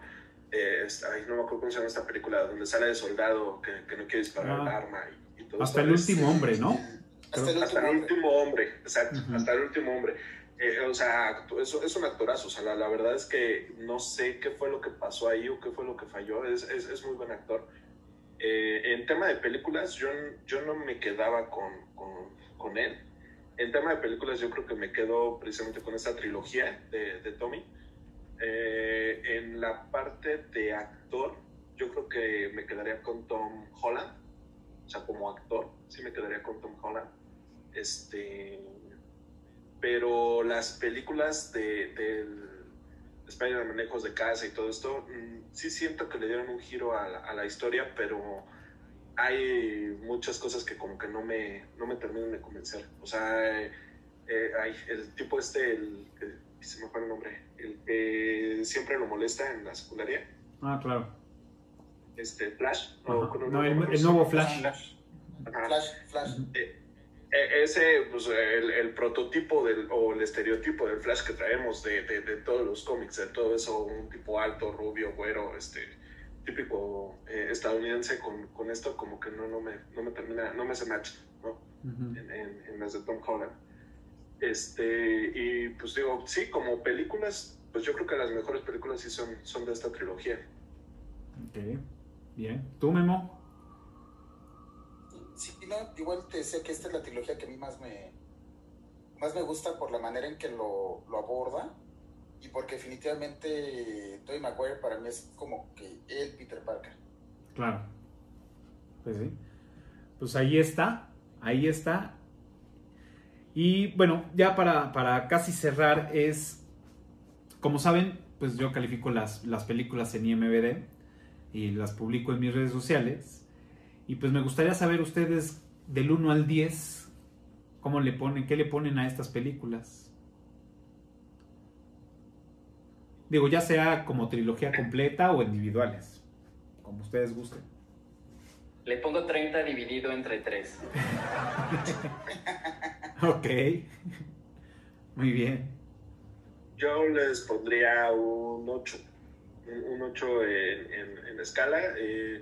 eh, ay, no me acuerdo cómo se llama esta película, donde sale de soldado que, que no quiere disparar el Ah. arma y, y todo Hasta el Es- último hombre, ¿no? Hasta el hasta último el hombre. último hombre, exacto, Ujú. hasta el último hombre. Eh, o sea, es, es un actorazo, o sea, la, la verdad es que no sé qué fue lo que pasó ahí o qué fue lo que falló, es, es, es muy buen actor. Eh, en tema de películas, yo, yo no me quedaba con, con, con él. En tema de películas, yo creo que me quedo precisamente con esta trilogía de, de Tommy. Eh, en la parte de actor, yo creo que me quedaría con Tom Holland. O sea, como actor, sí me quedaría con Tom Holland. Este, pero las películas de, del Spider-Man Lejos de Casa y todo esto, mm, sí siento que le dieron un giro a la, a la historia, pero hay muchas cosas que como que no me, no me terminan de convencer. O sea, eh, eh, hay el tipo este, el se me fue el nombre, el que siempre lo molesta en la secundaria, Ah, claro. este Flash. No, No, no, el, nuevo Flash. Ajá. Flash, Flash. Eh, eh, ese, pues, el, el prototipo del, o el estereotipo del Flash que traemos de, de, de todos los cómics, de todo eso, un tipo alto, rubio, güero, este, típico eh, estadounidense con, con esto, como que no, no, me, no me termina, no me hace match, ¿no? En, en- en las de Tom Holland. Este, y pues digo, sí, como películas, pues yo creo que las mejores películas sí son, son de esta trilogía. Ok, bien. ¿Tú, Memo? Sí, no, igual te decía que esta es la trilogía que a mí más me, más me gusta por la manera en que lo, lo aborda y porque definitivamente Tobey Maguire para mí es como que el Peter Parker. Claro. Pues sí. Pues ahí está. Ahí está. Y bueno, ya para, para casi cerrar es, como saben, pues yo califico las, las películas en IMBD y las publico en mis redes sociales. Y pues me gustaría saber ustedes del 1 al 10, ¿cómo le ponen, qué le ponen a estas películas? Digo, ya sea como trilogía completa o individuales, como ustedes gusten. Le pongo 30 dividido entre 3. Ok. Muy bien. Yo les pondría un 8. Un 8 en, en, en escala. Eh,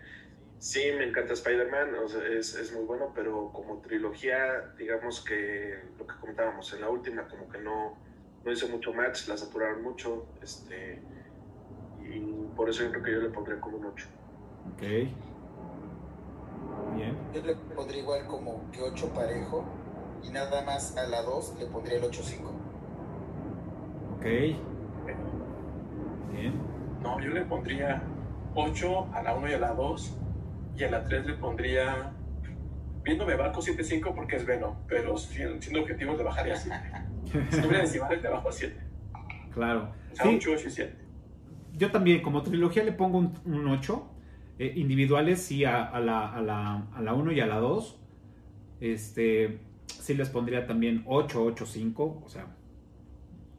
sí, me encanta Spider-Man, o sea, es, es muy bueno, pero como trilogía, digamos que lo que comentábamos, en la última como que no, no hizo mucho match, la saturaron mucho, este, y por eso yo creo que yo le pondría como un 8. Ok. Bien. Yo le pondría igual como que 8 parejo y nada más a la 2 le pondría el 8-5. Ok. Bien. No, yo le pondría 8 a la 1 y a la 2. Y a la 3 le pondría. Viéndome barco 7-5 porque es Venom. Pero siendo, siendo objetivo le bajaría a 7. Si tuviera decimales le bajo a 7. Claro. O sea, Sí, 8, 8 y 7. yo también, como trilogía, le pongo un, un 8. Eh, individuales, sí, a, a la, a, la, a la 1 y a la 2. Este, sí les pondría también 8, 8, 5. O sea,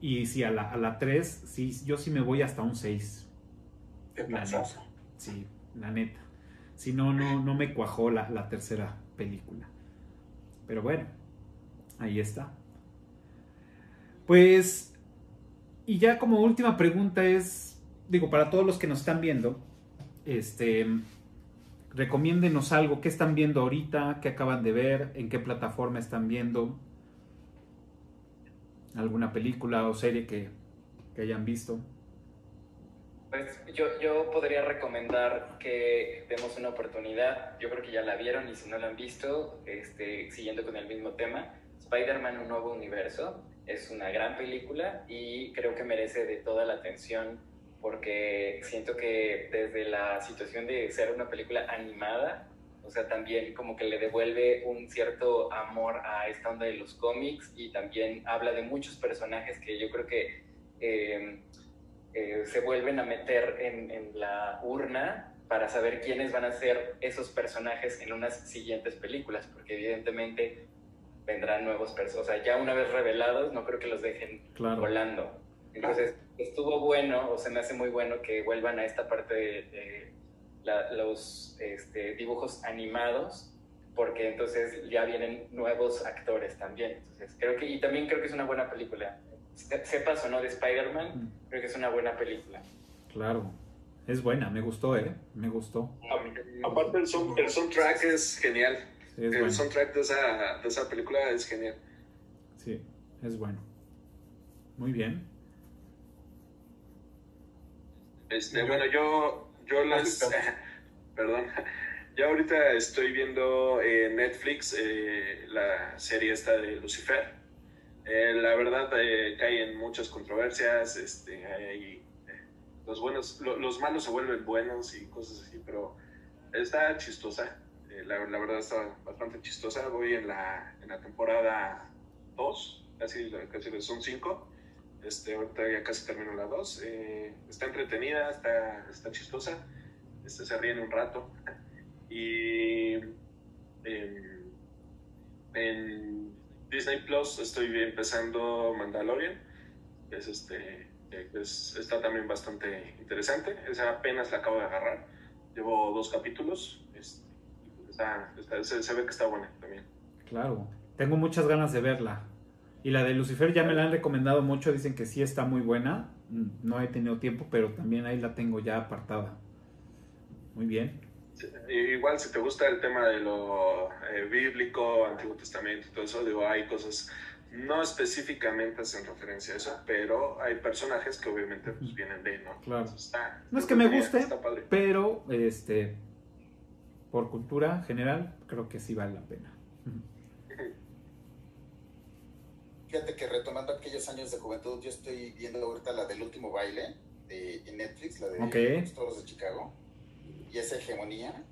y sí, a la, a la 3, sí, yo sí me voy hasta un 6. Qué La neta. Sí, la neta. Si no, no, no me cuajó la, la tercera película. Pero bueno, ahí está. Pues, y ya como última pregunta es, digo, para todos los que nos están viendo, este, recomiéndenos algo, qué están viendo ahorita, qué acaban de ver, en qué plataforma están viendo, alguna película o serie que, hayan visto. Pues yo, yo podría recomendar que demos una oportunidad. Yo creo que ya la vieron y si no la han visto, este, siguiendo con el mismo tema, Spider-Man Un Nuevo Universo es una gran película y creo que merece de toda la atención porque siento que desde la situación de ser una película animada, o sea, también como que le devuelve un cierto amor a esta onda de los cómics y también habla de muchos personajes que yo creo que... eh, eh, se vuelven a meter en, en, la urna para saber quiénes van a ser esos personajes en unas siguientes películas, porque evidentemente vendrán nuevos personajes, o sea, ya una vez revelados, no creo que los dejen Claro. volando. Entonces, estuvo bueno, o se me hace muy bueno que vuelvan a esta parte de, de la, los este, dibujos animados, porque entonces ya vienen nuevos actores también. Entonces, creo que, y también creo que es una buena película. Se- Sepas o no de Spider-Man, creo que es una buena película. Claro, es buena, me gustó, ¿eh? Me gustó. Aparte el, son- el soundtrack es genial. Sí, es el bueno. soundtrack de esa, de esa película es genial. Sí, es bueno. Muy bien. Este, bueno, yo, yo las... perdón. Yo ahorita estoy viendo en Netflix eh, la serie esta de Lucifer. Eh, la verdad eh, cae en muchas controversias. Este, hay, eh, los, buenos, lo- los malos se vuelven buenos y cosas así, pero está chistosa. Eh, la, la verdad está bastante chistosa. Voy en la, en la temporada 2, casi, casi son 5. Este, ahorita ya casi termino la 2. está entretenida, está, está chistosa. Este, se ríen un rato. Y em, en Disney Plus estoy empezando Mandalorian. Es este, eh, es- está también bastante interesante. Esa apenas la acabo de agarrar. Llevo dos capítulos. Es- está- está- se ve que está buena también. Claro. Tengo muchas ganas de verla. Y la de Lucifer ya me la han recomendado mucho. Dicen que sí está muy buena. No he tenido tiempo, pero también ahí la tengo ya apartada. Muy bien. Sí, Igual si te gusta el tema de lo eh, bíblico, Antiguo Testamento y todo eso, digo, hay cosas no específicamente hacen referencia a eso, pero hay personajes que obviamente pues, vienen de, ¿no? Claro. Está- No es que me guste, está padre. pero este por cultura general creo que sí vale la pena. Fíjate que retomando aquellos años de juventud, yo estoy viendo ahorita la del último baile de, en Netflix, la de Ok. los toros de Chicago, y esa hegemonía.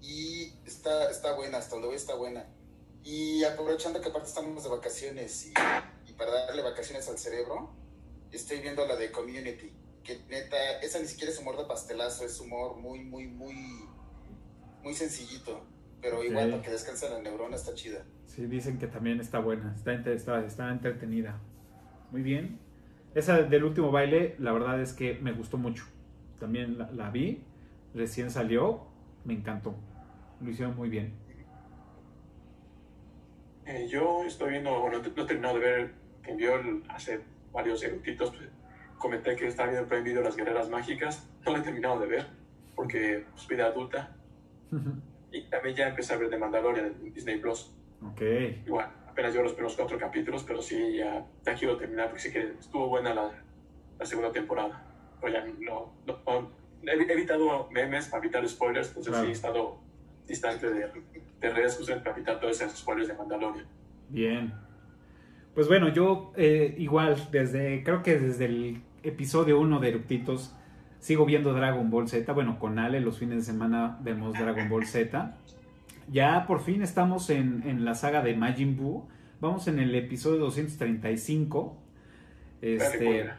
Y está, está buena, hasta donde voy está buena. Y aprovechando que aparte estamos de vacaciones y, y para darle vacaciones al cerebro, estoy viendo la de Community, que neta, esa ni siquiera es humor de pastelazo, es humor muy, muy, muy, muy sencillito. Pero igual Ok. para que descanse la neurona está chida. Sí, dicen que también está buena, está, está, está entretenida. Muy bien. Esa del último baile, la verdad es que me gustó mucho. También la, la vi, recién salió, me encantó. Lo hicieron muy bien. Eh, yo estoy viendo, bueno, no he terminado de ver, que envió hace varios eructitos, pues, comenté que estaba viendo Prime Video Las Guerreras Mágicas, no lo he terminado de ver, porque pues, vida adulta, y también ya empecé a ver The Mandalorian en Disney Plus, ok. igual, apenas llevo los primeros cuatro capítulos, pero sí, ya, ya quiero terminar, porque sí que estuvo buena la, la segunda temporada, pero ya no, no- no- he evitado memes para evitar spoilers, entonces Claro. sí he estado distante de, de redes justamente para evitar todos esos spoilers de Mandalorian. Bien. Pues bueno, yo eh, igual, desde, creo que desde el episodio 1 de Eructitos, sigo viendo Dragon Ball Z. Bueno, con Ale los fines de semana vemos Dragon Ball Z. Ya por fin estamos en, en la saga de Majin Buu. Vamos en el episodio 235. Este,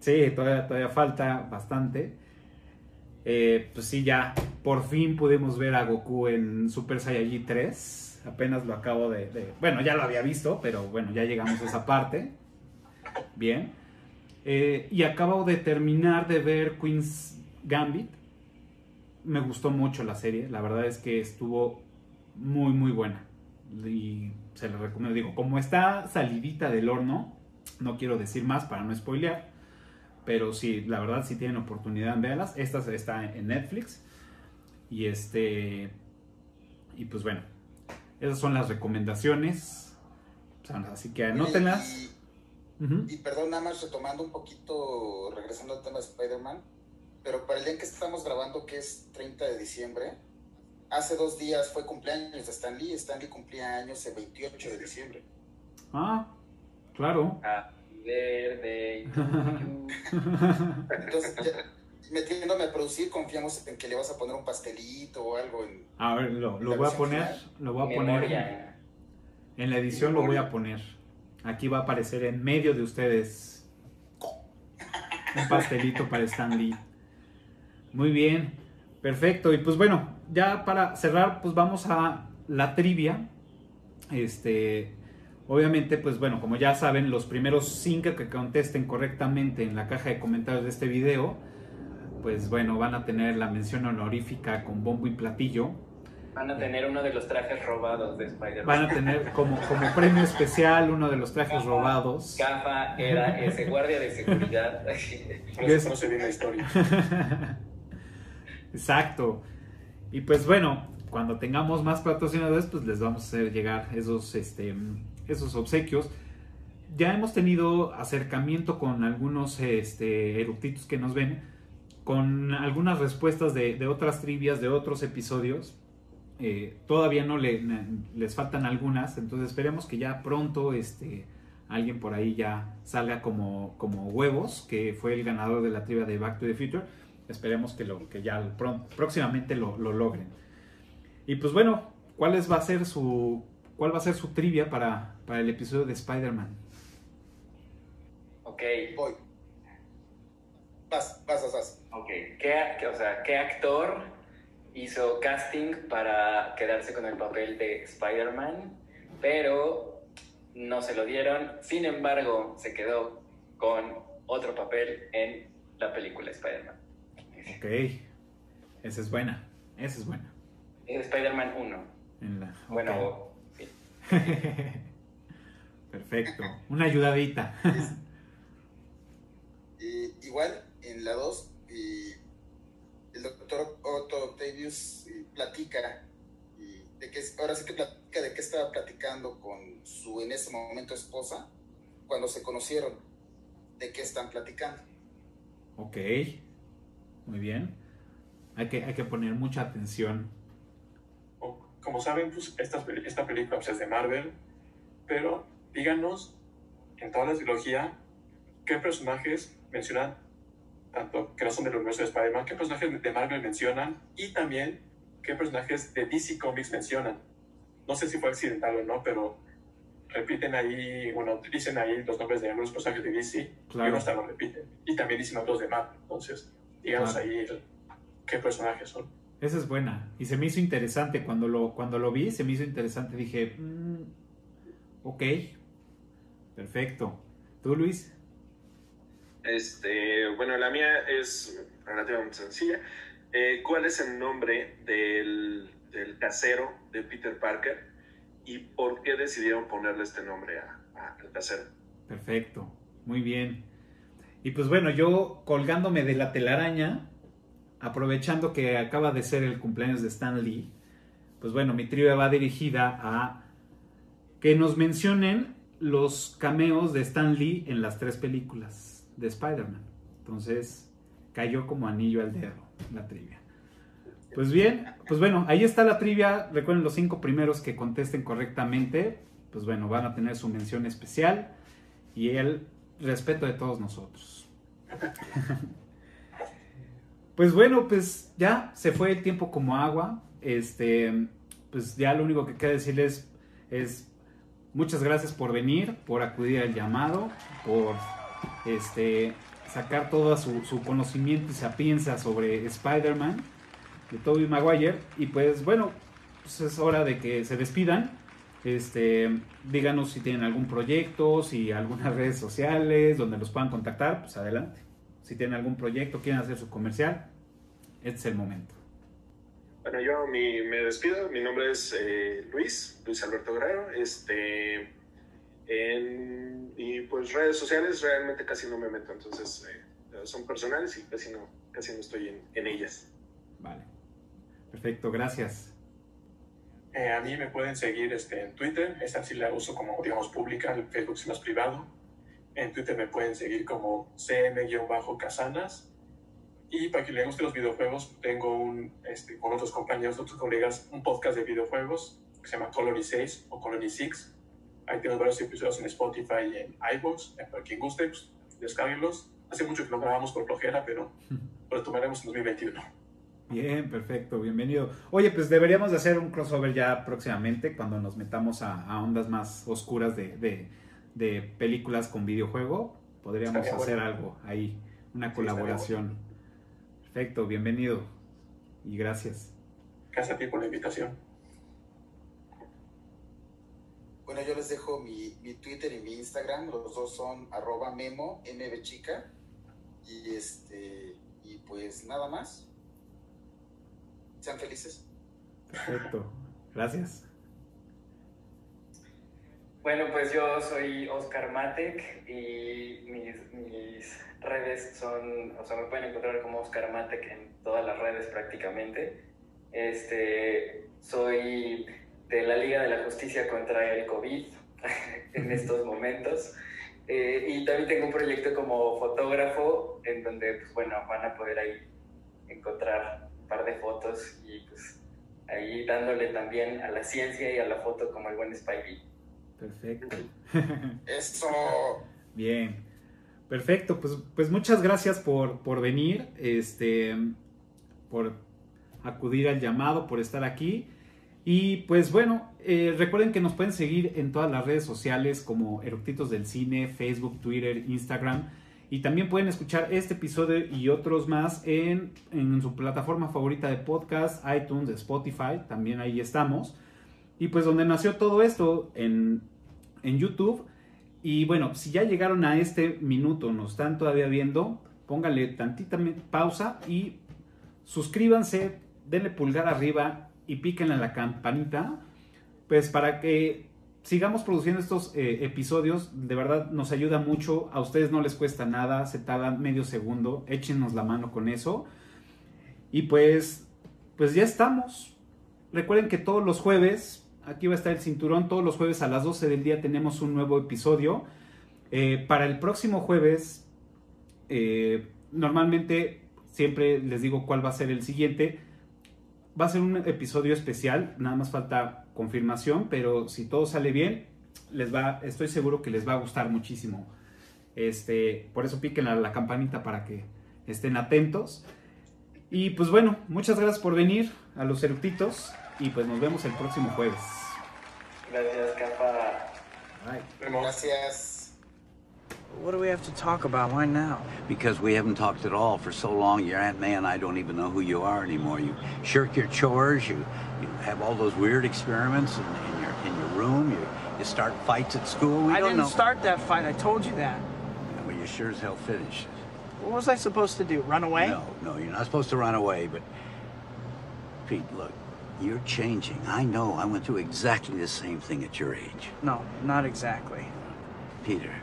sí, todavía, todavía falta bastante. Eh, pues sí, ya por fin pudimos ver a Goku en Super Saiyajin 3. Apenas lo acabo de, de- Bueno, ya lo había visto, pero bueno, ya llegamos a esa parte. Bien. Eh, y acabo de terminar de ver Queen's Gambit. Me gustó mucho la serie. La verdad es que estuvo muy, muy buena. Y se la recomiendo. Digo, como está salidita del horno, no quiero decir más para no spoilear. Pero sí, la verdad, si tienen oportunidad, véanlas. Esta está en Netflix. Y este. Y pues bueno, esas son las recomendaciones. Sea, Así que anótenlas. Y, y perdón, nada más retomando un poquito, regresando al tema de Spider-Man, pero para el día en que estamos grabando, que es 30 de diciembre, hace dos días fue cumpleaños de Stan Lee. Stan Lee cumplía años el 28 de diciembre. Ah, claro. Verde. Entonces, ya, metiéndome a producir, confiamos en que le vas a poner un pastelito o algo en... A ver, lo, lo voy a poner. final. Lo voy a poner. En la edición lo voy a poner. Aquí va a aparecer en medio de ustedes. Un pastelito para Stan Lee. Muy bien. Perfecto. Y pues bueno, ya para cerrar, pues vamos a la trivia. Este. Obviamente, pues bueno, como ya saben, los primeros cinco que contesten correctamente en la caja de comentarios de este video, pues bueno, van a tener la mención honorífica con bombo y platillo. Van a tener uno de los trajes robados de Spider-Man. Van a tener como, como premio especial uno de los trajes robados. Gafa era ese guardia de seguridad. Eso conoce bien la historia. Exacto. Y pues bueno, cuando tengamos más patrocinadores, pues les vamos a hacer llegar esos, este, esos obsequios. Ya hemos tenido acercamiento con algunos este, eructitos que nos ven, con algunas respuestas de, de otras trivias, de otros episodios. Eh, todavía no le, les faltan algunas, entonces esperemos que ya pronto este, alguien por ahí ya salga como, como huevos, que fue el ganador de la trivia de Back to the Future. Esperemos que, lo, que ya próximamente lo, lo logren. Y pues bueno, ¿cuál es- va a ser su, cuál va a ser su trivia para, para el episodio de Spider-Man? ok. Voy. Vas, vas, vas, vas. Ok. ¿Qué, qué- o sea, ¿qué actor hizo casting para quedarse con el papel de Spider-Man, pero no se lo dieron. Sin embargo, se quedó con otro papel en la película Spider-Man. Ok. Esa es buena. Esa es buena. Spider-Man 1. En la- ok. Bueno, sí. Perfecto. Una ayudadita. Eh, igual, en la 2, el doctor Otto Octavius eh, platica, de que, ahora sí que platica de qué estaba platicando con su en ese momento esposa cuando se conocieron, de qué están platicando. ok. Muy bien. Hay que, hay que poner mucha atención. Como saben, pues esta, esta película pues, es de Marvel, pero díganos en toda la trilogía qué personajes mencionan, tanto que no son del universo de Spider-Man, qué personajes de Marvel mencionan y también qué personajes de DC Comics mencionan. No sé si fue accidental o no, pero repiten ahí, bueno, dicen ahí los nombres de algunos personajes de DC y Claro. uno hasta lo repiten. Y también dicen otros de Marvel. Entonces, Claro. ahí el- qué personajes son. Esa es buena. Y se me hizo interesante cuando lo, cuando lo vi, se me hizo interesante. Dije, mm, ok, perfecto. ¿Tú, Luis? Este, bueno, la mía es relativamente sencilla. Eh, ¿Cuál es el nombre del, del casero de Peter Parker y por qué decidieron ponerle este nombre al casero? Perfecto, muy bien. Y pues bueno, yo colgándome de la telaraña, aprovechando que acaba de ser el cumpleaños de Stan Lee, pues bueno, mi trivia va dirigida a que nos mencionen los cameos de Stan Lee en las tres películas de Spider-Man. Entonces, cayó como anillo al dedo la trivia. Pues bien, pues bueno, ahí está la trivia. Recuerden los cinco primeros que contesten correctamente, pues bueno, van a tener su mención especial y el respeto de todos nosotros. Pues bueno, pues ya se fue el tiempo como agua. Este, pues ya lo único que queda decirles es muchas gracias por venir, por acudir al llamado, por este sacar todo su, su conocimiento y sapienza sobre Spider-Man de Tobey Maguire. Y pues bueno, pues es hora de que se despidan. Este, díganos si tienen algún proyecto, si algunas redes sociales donde los puedan contactar, pues adelante. Si tienen algún proyecto, quieren hacer su comercial, este es el momento. Bueno, yo mi- me despido. Mi nombre es eh, Luis, Luis Alberto Guerrero. Este, en, y pues redes sociales realmente casi no me meto, entonces eh, son personales y casi no, casi no estoy en, en ellas. Vale. Perfecto, gracias. Eh, a mí me pueden seguir este, en Twitter, esa sí la uso como, digamos, pública, el Facebook es más privado. En Twitter me pueden seguir como cm-casanas. Y para que les guste los videojuegos, tengo un, este, con otros compañeros, otros colegas, un podcast de videojuegos que se llama Colony 6 o Colony 6. Ahí tenemos varios episodios en Spotify y en iVoox, para quien guste, pues, descárguenlos. Hace mucho que no grabamos por flojera, pero retomaremos en 2021. Bien, perfecto, bienvenido. Oye, pues deberíamos de hacer un crossover ya próximamente cuando nos metamos a, a ondas más oscuras de, de- de películas con videojuego. Podríamos Estaría hacer bueno. algo ahí, una Sí, colaboración. Perfecto, bienvenido y gracias. Gracias a ti por la invitación. Bueno, yo les dejo mi, mi Twitter y mi Instagram, los dos son arroba memo, mbchica, y este, y pues nada más. Sean felices. Perfecto, gracias. Bueno, pues yo soy Oscar Matek y mis, mis redes son, o sea, me pueden encontrar como Oscar Matek en todas las redes prácticamente. Este, soy de la Liga de la Justicia contra el COVID en estos momentos. Eh, y también tengo un proyecto como fotógrafo en donde, pues bueno, van a poder ahí encontrar par de fotos y pues ahí dándole también a la ciencia y a la foto como el buen Spidey. Perfecto. Eso. Bien. Perfecto, pues, pues muchas gracias por, por venir, este, por acudir al llamado, por estar aquí. Y pues bueno, eh, recuerden que nos pueden seguir en todas las redes sociales como Eructitos del Cine, Facebook, Twitter, Instagram. Y también pueden escuchar este episodio y otros más en, en su plataforma favorita de podcast, iTunes, Spotify, también ahí estamos. Y pues donde nació todo esto, en, en YouTube. Y bueno, si ya llegaron a este minuto, nos están todavía viendo, pónganle tantita pausa y suscríbanse, denle pulgar arriba y píquenle a la campanita, pues para que sigamos produciendo estos eh, episodios. De verdad nos ayuda mucho. A ustedes no les cuesta nada, se tardan medio segundo. Échenos la mano con eso. Y pues, pues ya estamos. Recuerden que todos los jueves, aquí va a estar el cinturón, todos los jueves a las 12 del día tenemos un nuevo episodio. Eh, para el próximo jueves, eh, normalmente siempre les digo cuál va a ser el siguiente. Va a ser un episodio especial, nada más falta confirmación, pero si todo sale bien, les va, estoy seguro que les va a gustar muchísimo. Este, por eso piquen a la campanita para que estén atentos. Y pues bueno, muchas gracias por venir a los eructitos y pues nos vemos el próximo jueves. Gracias, capa. Gracias. What do we have to talk about? Why now? Because we haven't talked at all for so long. Your Aunt May and I don't even know who you are anymore. You shirk your chores. You, you have all those weird experiments in, in your in your room. You, you start fights at school. We I don't didn't know. start that fight. I told you that. Yeah, well, you sure as hell finished. What was I supposed to do? Run away? No, no, you're not supposed to run away. But Pete, look, you're changing. I know. I went through exactly the same thing at your age. No, not exactly. Peter,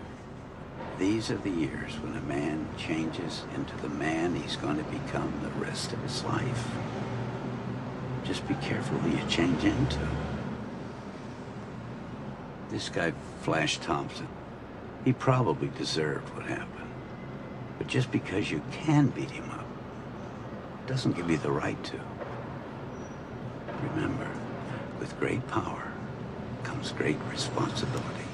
these are the years when a man changes into the man he's going to become the rest of his life. Just be careful who you change into. This guy, Flash Thompson, he probably deserved what happened. But just because you can beat him up doesn't give you the right to. Remember, with great power comes great responsibility.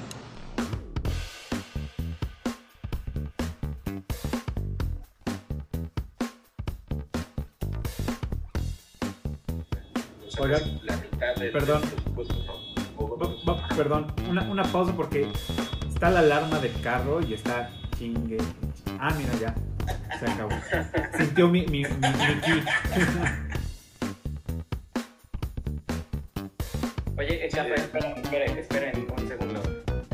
Oigan, La mitad del perdón, presupuesto, ¿no? Va- va- perdón, una, una pausa porque está la alarma del carro y está chingue. Ah, mira, ya. Se acabó. Sintió mi, mi, mi, mi. Oye, capa, esperen, esperen, esperen un segundo.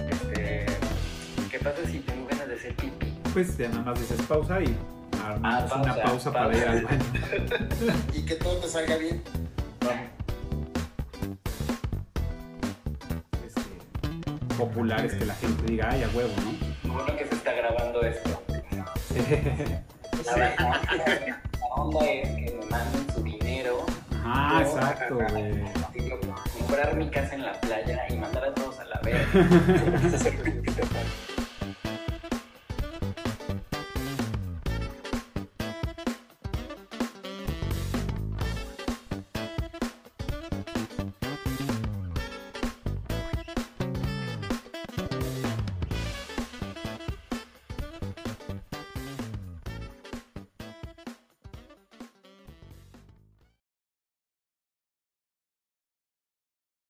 Este, ¿Qué pasa si tengo ganas de hacer pipí? Pues ya nada más dices pausa y armamos Ah, una pausa, pausa para ir al baño. Y que todo te salga bien. Este, popular es que la gente diga, ay, a huevo, ¿no? Bueno que se está grabando esto. La, la onda es que me manden su dinero. Ah, Yo, exacto, güey. digo, Comprar mi casa en la playa y mandar a todos a la verga.